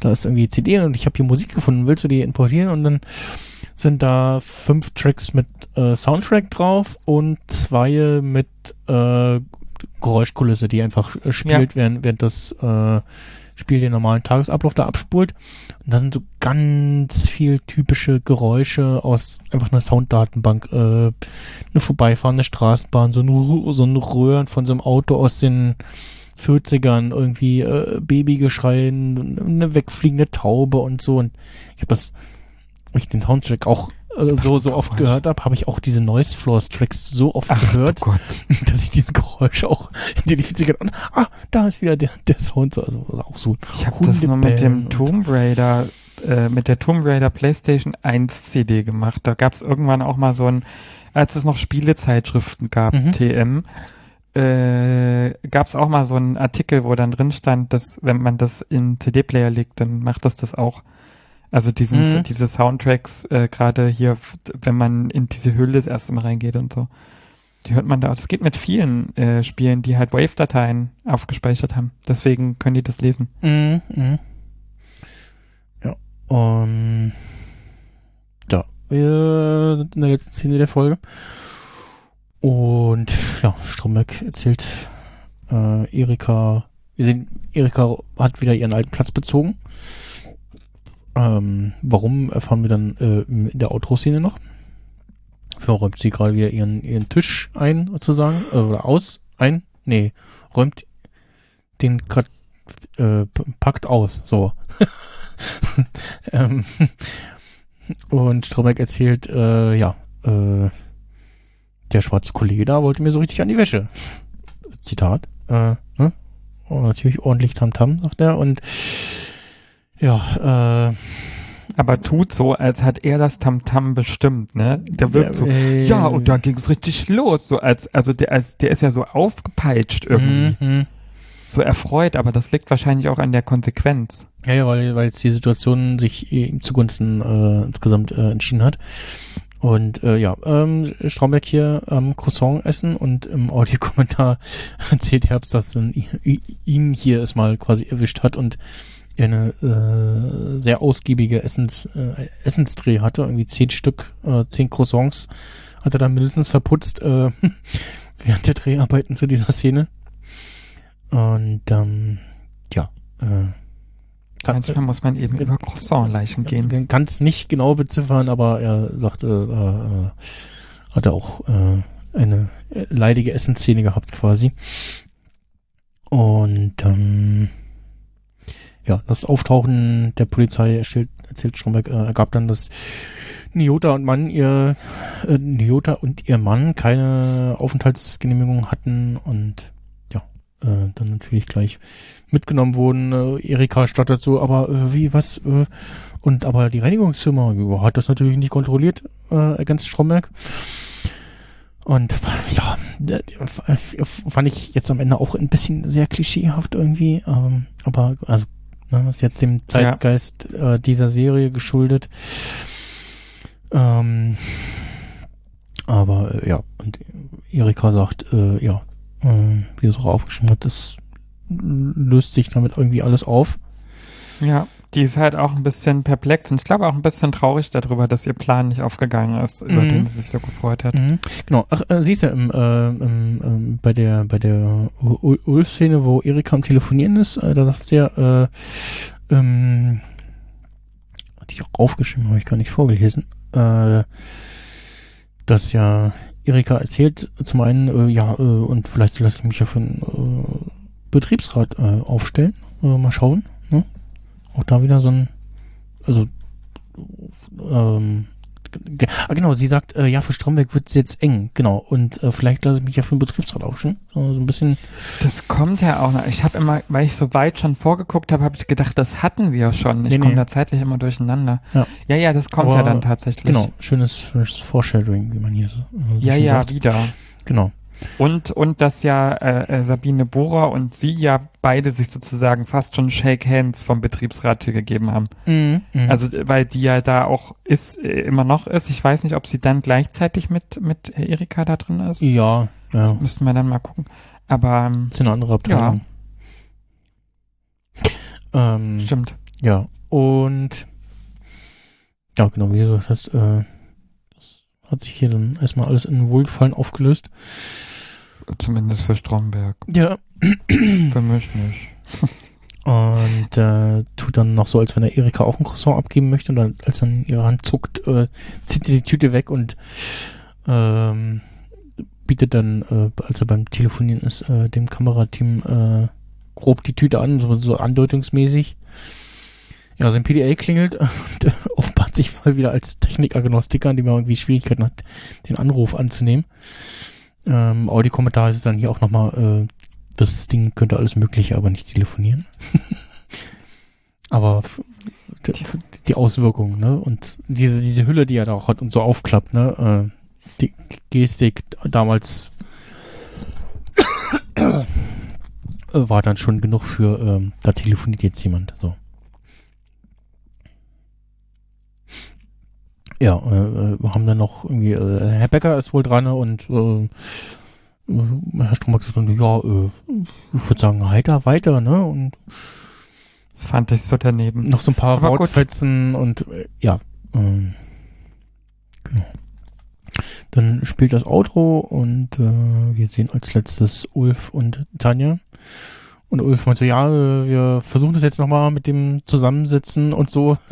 da ist irgendwie CD und ich habe hier Musik gefunden, willst du die importieren? Und dann sind da fünf Tracks mit äh, Soundtrack drauf und zwei mit äh, Geräuschkulisse, die einfach äh, spielt, während, während das äh, Spiel den normalen Tagesablauf da abspult. Und da sind so ganz viel typische Geräusche aus einfach einer Sounddatenbank. Äh, eine vorbeifahrende Straßenbahn, so ein, so ein Röhren von so einem Auto aus den 40ern, irgendwie äh, Babygeschrei, eine wegfliegende Taube und so. Und ich habe das, ich den Soundtrack auch äh, so, so oft gehört habe, habe ich auch diese Noise Floors Tracks so oft ach gehört, dass ich diesen Geräusch auch identifiziert und ah, da ist wieder der, der Sound so, also ist auch so. Ich habe das nur mit dem Tomb Raider, äh, mit der Tomb Raider PlayStation 1 CD gemacht. Da gab es irgendwann auch mal so ein, als es noch Spielezeitschriften gab, Mhm. TM, äh, gab es auch mal so einen Artikel, wo dann drin stand, dass wenn man das in CD-Player legt, dann macht das das auch. Also diesen, Mhm. diese Soundtracks, äh, gerade hier, wenn man in diese Höhle das erste Mal reingeht und so. Die hört man da. Das geht mit vielen äh, Spielen, die halt Wave-Dateien aufgespeichert haben. Deswegen können die das lesen. Mhm, mhm. Ja, um, ja, wir sind in der letzten Szene der Folge. Und ja, Stromberg erzählt äh, Erika, wir sehen, Erika hat wieder ihren alten Platz bezogen. Ähm, warum erfahren wir dann äh, in der Outro-Szene noch? Für räumt sie gerade wieder ihren, ihren Tisch ein, sozusagen, äh, oder aus, ein? Nee, räumt den gerade äh, packt aus, so. ähm, und Stromberg erzählt, äh, ja, äh, der schwarze Kollege da wollte mir so richtig an die Wäsche. Zitat. Äh, ne? Und natürlich ordentlich Tamtam, sagt er. Und ja, äh, aber tut so, als hat er das Tamtam bestimmt, ne? Der wirkt Ja, so, äh, ja, und dann ging es richtig los, so als, also der, als, der ist ja so aufgepeitscht irgendwie, Mhm. so erfreut, aber das liegt wahrscheinlich auch an der Konsequenz. Ja, ja, weil, weil jetzt die Situation sich ihm zugunsten äh, insgesamt äh, entschieden hat. Und äh, ja, ähm, Stromberg hier am Croissant essen und im Audiokommentar erzählt Herbst, dass dann i- i- ihn hier es mal quasi erwischt hat und eine äh, sehr ausgiebige Essens, äh, Essensdreh hatte, irgendwie zehn Stück, äh, zehn Croissants hat er dann mindestens verputzt äh, während der Dreharbeiten zu dieser Szene. Und ähm, ja, äh, kann, Manchmal muss man eben über Croissant-Leichen gehen. kann es nicht genau beziffern, aber er sagte, äh, äh, hat er auch äh, eine äh, leidige Essensszene gehabt quasi. Und ähm, ja, das Auftauchen der Polizei erzählt, erzählt Stromberg, äh, ergab dann, dass Niota und Mann ihr äh, Niota und ihr Mann keine Aufenthaltsgenehmigung hatten und ja, äh, dann natürlich gleich mitgenommen wurden. Äh, Erika startet so, aber äh, wie, was? Äh, und aber die Reinigungsfirma ja, hat das natürlich nicht kontrolliert, äh, ergänzt Stromberg. Und ja, fand ich jetzt am Ende auch ein bisschen sehr klischeehaft irgendwie. Ähm, aber also ne, ist jetzt dem Zeitgeist äh, dieser Serie geschuldet. Ähm, aber äh, ja, und Erika sagt, äh, ja, äh, wie es auch aufgeschrieben hat, das löst sich damit irgendwie alles auf. Ja, die ist halt auch ein bisschen perplex und ich glaube auch ein bisschen traurig darüber, dass ihr Plan nicht aufgegangen ist, über Mhm. den sie sich so gefreut hat. Mhm. Genau. Ach, äh, siehst du, im, äh, im, ähm, bei der bei der Ulf-Szene, wo Erika am Telefonieren ist, äh, da sagt er, äh, ähm, hatte ich auch aufgeschrieben, habe ich gar nicht vorgelesen, äh, dass ja Erika erzählt, zum einen, äh, ja, und vielleicht lasse ich mich ja für einen Betriebsrat aufstellen, mal schauen? Auch da wieder so ein, also ähm, Ah, genau, sie sagt, äh, ja, für Stromberg wird es jetzt eng, genau. Und äh, vielleicht lasse ich mich ja für den Betriebsrat aufstellen. So, so ein bisschen. Das kommt ja auch noch. Ich habe immer, weil ich so weit schon vorgeguckt habe, habe ich gedacht, das hatten wir schon. Ich Nee, komme nee. da zeitlich immer durcheinander. Ja. ja, ja das kommt Aber ja dann tatsächlich. Genau, schönes, schönes Foreshadowing, wie man hier so, so Ja, schön ja, sagt. wieder. Genau. Und, und dass ja äh, äh, Sabine Bohrer und sie ja beide sich sozusagen fast schon Shake Hands vom Betriebsrat hier gegeben haben. Mhm, mhm. Also, weil die ja da auch ist, äh, immer noch ist. Ich weiß nicht, ob sie dann gleichzeitig mit, mit Erika da drin ist. ja, Das ja. müssten wir dann mal gucken. Aber, ähm, ist eine andere Abteilung. Ähm, stimmt. Ja, und ja, genau, wie du gesagt hast, äh, das hat sich hier dann erstmal alles in Wohlgefallen aufgelöst. Zumindest für Stromberg. Ja. Für mich nicht. Und äh, tut dann noch so, als wenn er Erika auch ein Croissant abgeben möchte. Und dann, als dann ihre Hand zuckt, äh, zieht er die Tüte weg und ähm, bietet dann, äh, als er beim Telefonieren ist, äh, dem Kamerateam äh, grob die Tüte an, so, so andeutungsmäßig. Ja, sein PDA klingelt und offenbart sich mal wieder als Technikagnostiker, an dem er irgendwie Schwierigkeiten hat, den Anruf anzunehmen. Ähm, Audiokommentar ist dann hier auch nochmal, äh, das Ding könnte alles Mögliche, aber nicht telefonieren. aber die Auswirkungen, ne? Und diese, diese Hülle, die er da auch hat und so aufklappt, ne? Äh, die Gestik damals äh, war dann schon genug für, ähm, da telefoniert jetzt jemand, so. Ja, äh, äh, wir haben dann noch irgendwie, äh, Herr Becker ist wohl dran und äh, äh, Herr Stromberg sagt dann, ja, äh, ich würde sagen, heiter weiter, ne? Und Das fand ich so daneben. noch so ein paar Aber gut. Wortfetzen und äh, ja, ähm, genau. Dann spielt das Outro und äh, wir sehen als letztes Ulf und Tanja. Und Ulf meint so, ja, äh, wir versuchen das jetzt nochmal mit dem Zusammensitzen und so.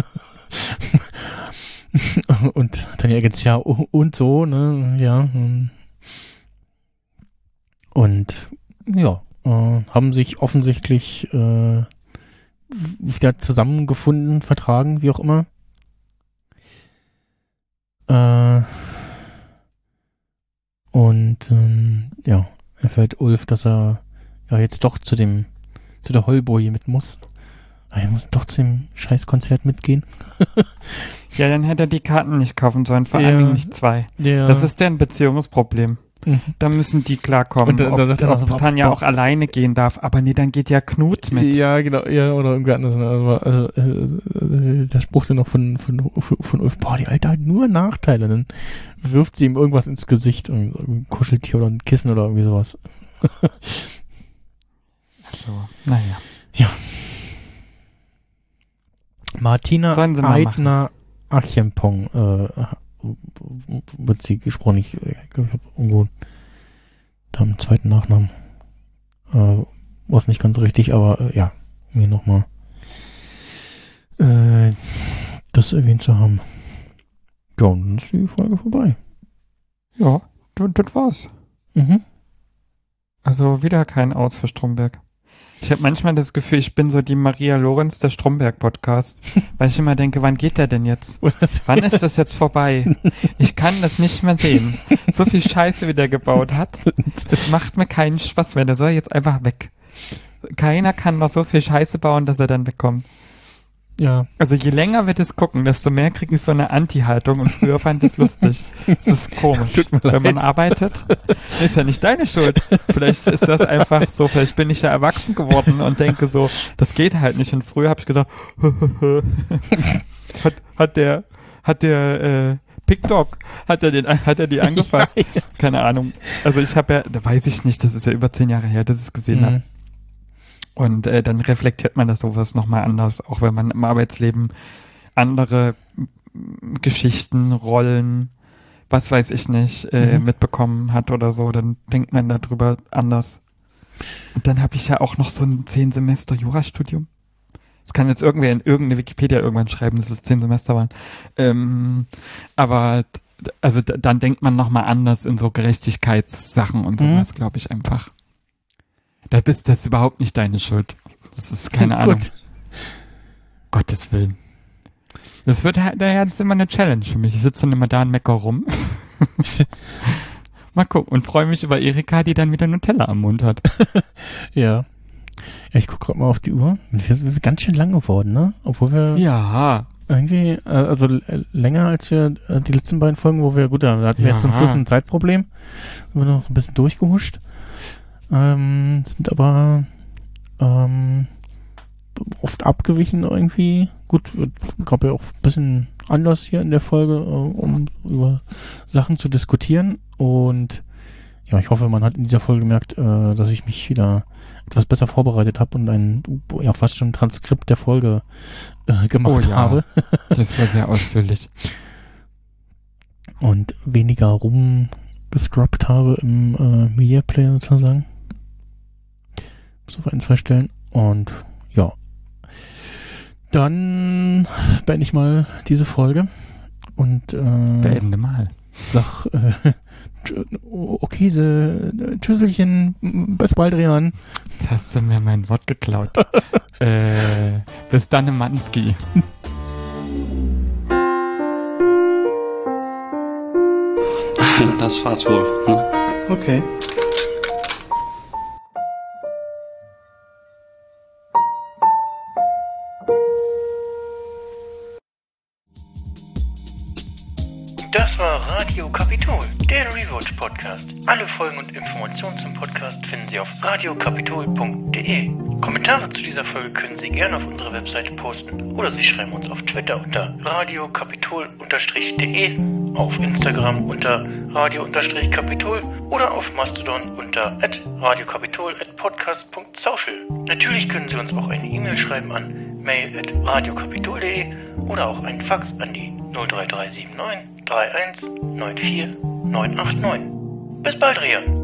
und ergänzt ja u- und so, ne, ja. ähm. Und ja, äh, haben sich offensichtlich äh, wieder zusammengefunden, vertragen, wie auch immer. Äh, und ähm, ja, erfährt Ulf, dass er ja jetzt doch zu dem, zu der Heulboje mit muss. Aber ich muss doch zum Scheißkonzert mitgehen. Ja, dann hätte er die Karten nicht kaufen sollen, vor Ja. allen Dingen nicht zwei. Ja. Das ist deren Beziehungsproblem. Mhm. Da müssen die klarkommen, Und da- ob, da sagt er ob Tanja auch alleine gehen darf. Aber nee, dann geht ja Knut mit. Ja, genau, ja, oder irgendwie anders. Also, also äh, der Spruch ist noch von, von, von, von Ulf, boah, die Alte hat nur Nachteile. Dann wirft sie ihm irgendwas ins Gesicht, ein Kuscheltier oder ein Kissen oder irgendwie sowas. So, naja. Martina Eitner Achempong äh, wird sie gesprochen. Ich glaube, ich habe irgendwo da einen zweiten Nachnamen. Äh, was nicht ganz richtig, aber äh, ja, mir nochmal äh, das erwähnt zu haben. Ja, und dann ist die Folge vorbei. Ja, das, das war's. Mhm. Also wieder kein Aus für Stromberg. Ich habe manchmal das Gefühl, ich bin so die Maria Lorenz der Stromberg-Podcast, weil ich immer denke, wann geht der denn jetzt? Wann ist das jetzt vorbei? Ich kann das nicht mehr sehen. So viel Scheiße, wie der gebaut hat. Es macht mir keinen Spaß mehr. Der soll jetzt einfach weg. Keiner kann noch so viel Scheiße bauen, dass er dann wegkommt. Ja, Also je länger wir das gucken, desto mehr kriege ich so eine Anti-Haltung und früher fand ich es lustig. Es ist komisch. tut mir Wenn man leid. arbeitet, ist ja nicht deine Schuld. Vielleicht ist das einfach so, vielleicht bin ich ja erwachsen geworden und denke so, das geht halt nicht. Und früher habe ich gedacht, hat, hat der, hat der äh, Pick Dog, hat er den, hat er die angefasst? Keine Ahnung. Also ich habe ja, da weiß ich nicht, das ist ja über zehn Jahre her, dass ich es gesehen habe. Mhm. Und äh, dann reflektiert man das sowas nochmal anders, auch wenn man im Arbeitsleben andere mm, Geschichten, Rollen, was weiß ich nicht, äh, Mhm. mitbekommen hat oder so, dann denkt man darüber anders. Und dann habe ich ja auch noch so ein zehn Semester Jurastudium. Das kann jetzt irgendwer in irgendeine Wikipedia irgendwann schreiben, dass es zehn Semester waren. Ähm, aber also dann denkt man nochmal anders in so Gerechtigkeitssachen und Mhm. sowas, glaube ich einfach. Da bist das ist überhaupt nicht deine Schuld. Das ist keine Ahnung. Gottes Willen. Das wird daher das ist immer eine Challenge für mich. Ich sitze dann immer da und mecker rum. Mal gucken und freue mich über Erika, die dann wieder Nutella am Mund hat. Ja. Ich gucke gerade mal auf die Uhr. Wir sind wir sind ganz schön lang geworden, ne? Obwohl wir Ja. irgendwie, äh, also äh, länger als wir äh, die letzten beiden Folgen, wo wir, gut, da hatten wir Ja. jetzt zum Schluss ein Zeitproblem. Sind wir noch ein bisschen durchgehuscht. Ähm, sind aber ähm, oft abgewichen irgendwie. Gut, gab ja auch ein bisschen Anlass hier in der Folge, äh, um über Sachen zu diskutieren. Und ja, ich hoffe, man hat in dieser Folge gemerkt, äh, dass ich mich wieder etwas besser vorbereitet habe und ein ja fast schon Transkript der Folge äh, gemacht Oh ja. habe Das war sehr ausführlich. und weniger rumgescrubbt habe im äh, Media Player sozusagen. Auf ein, zwei Stellen. Und ja. Dann beende ich mal diese Folge und äh, Beende mal. sag äh, okay, se, Tschüsselchen, bis bald, Rian. Jetzt hast du mir mein Wort geklaut. äh, bis dann, Manski. Das war's wohl. Ne? Okay. War Radio Kapitol, der Rewatch Podcast. Alle Folgen und Informationen zum Podcast finden Sie auf radiokapitol.de. Kommentare zu dieser Folge können Sie gerne auf unserer Webseite posten oder Sie schreiben uns auf Twitter unter radiokapitol-de, auf Instagram unter radio-kapitol oder auf Mastodon unter radiokapitol@podcast.social. Natürlich können Sie uns auch eine E-Mail schreiben an mail@radiokapitol.de oder auch einen Fax an die 03379 31 94 989. Bis bald, Rian.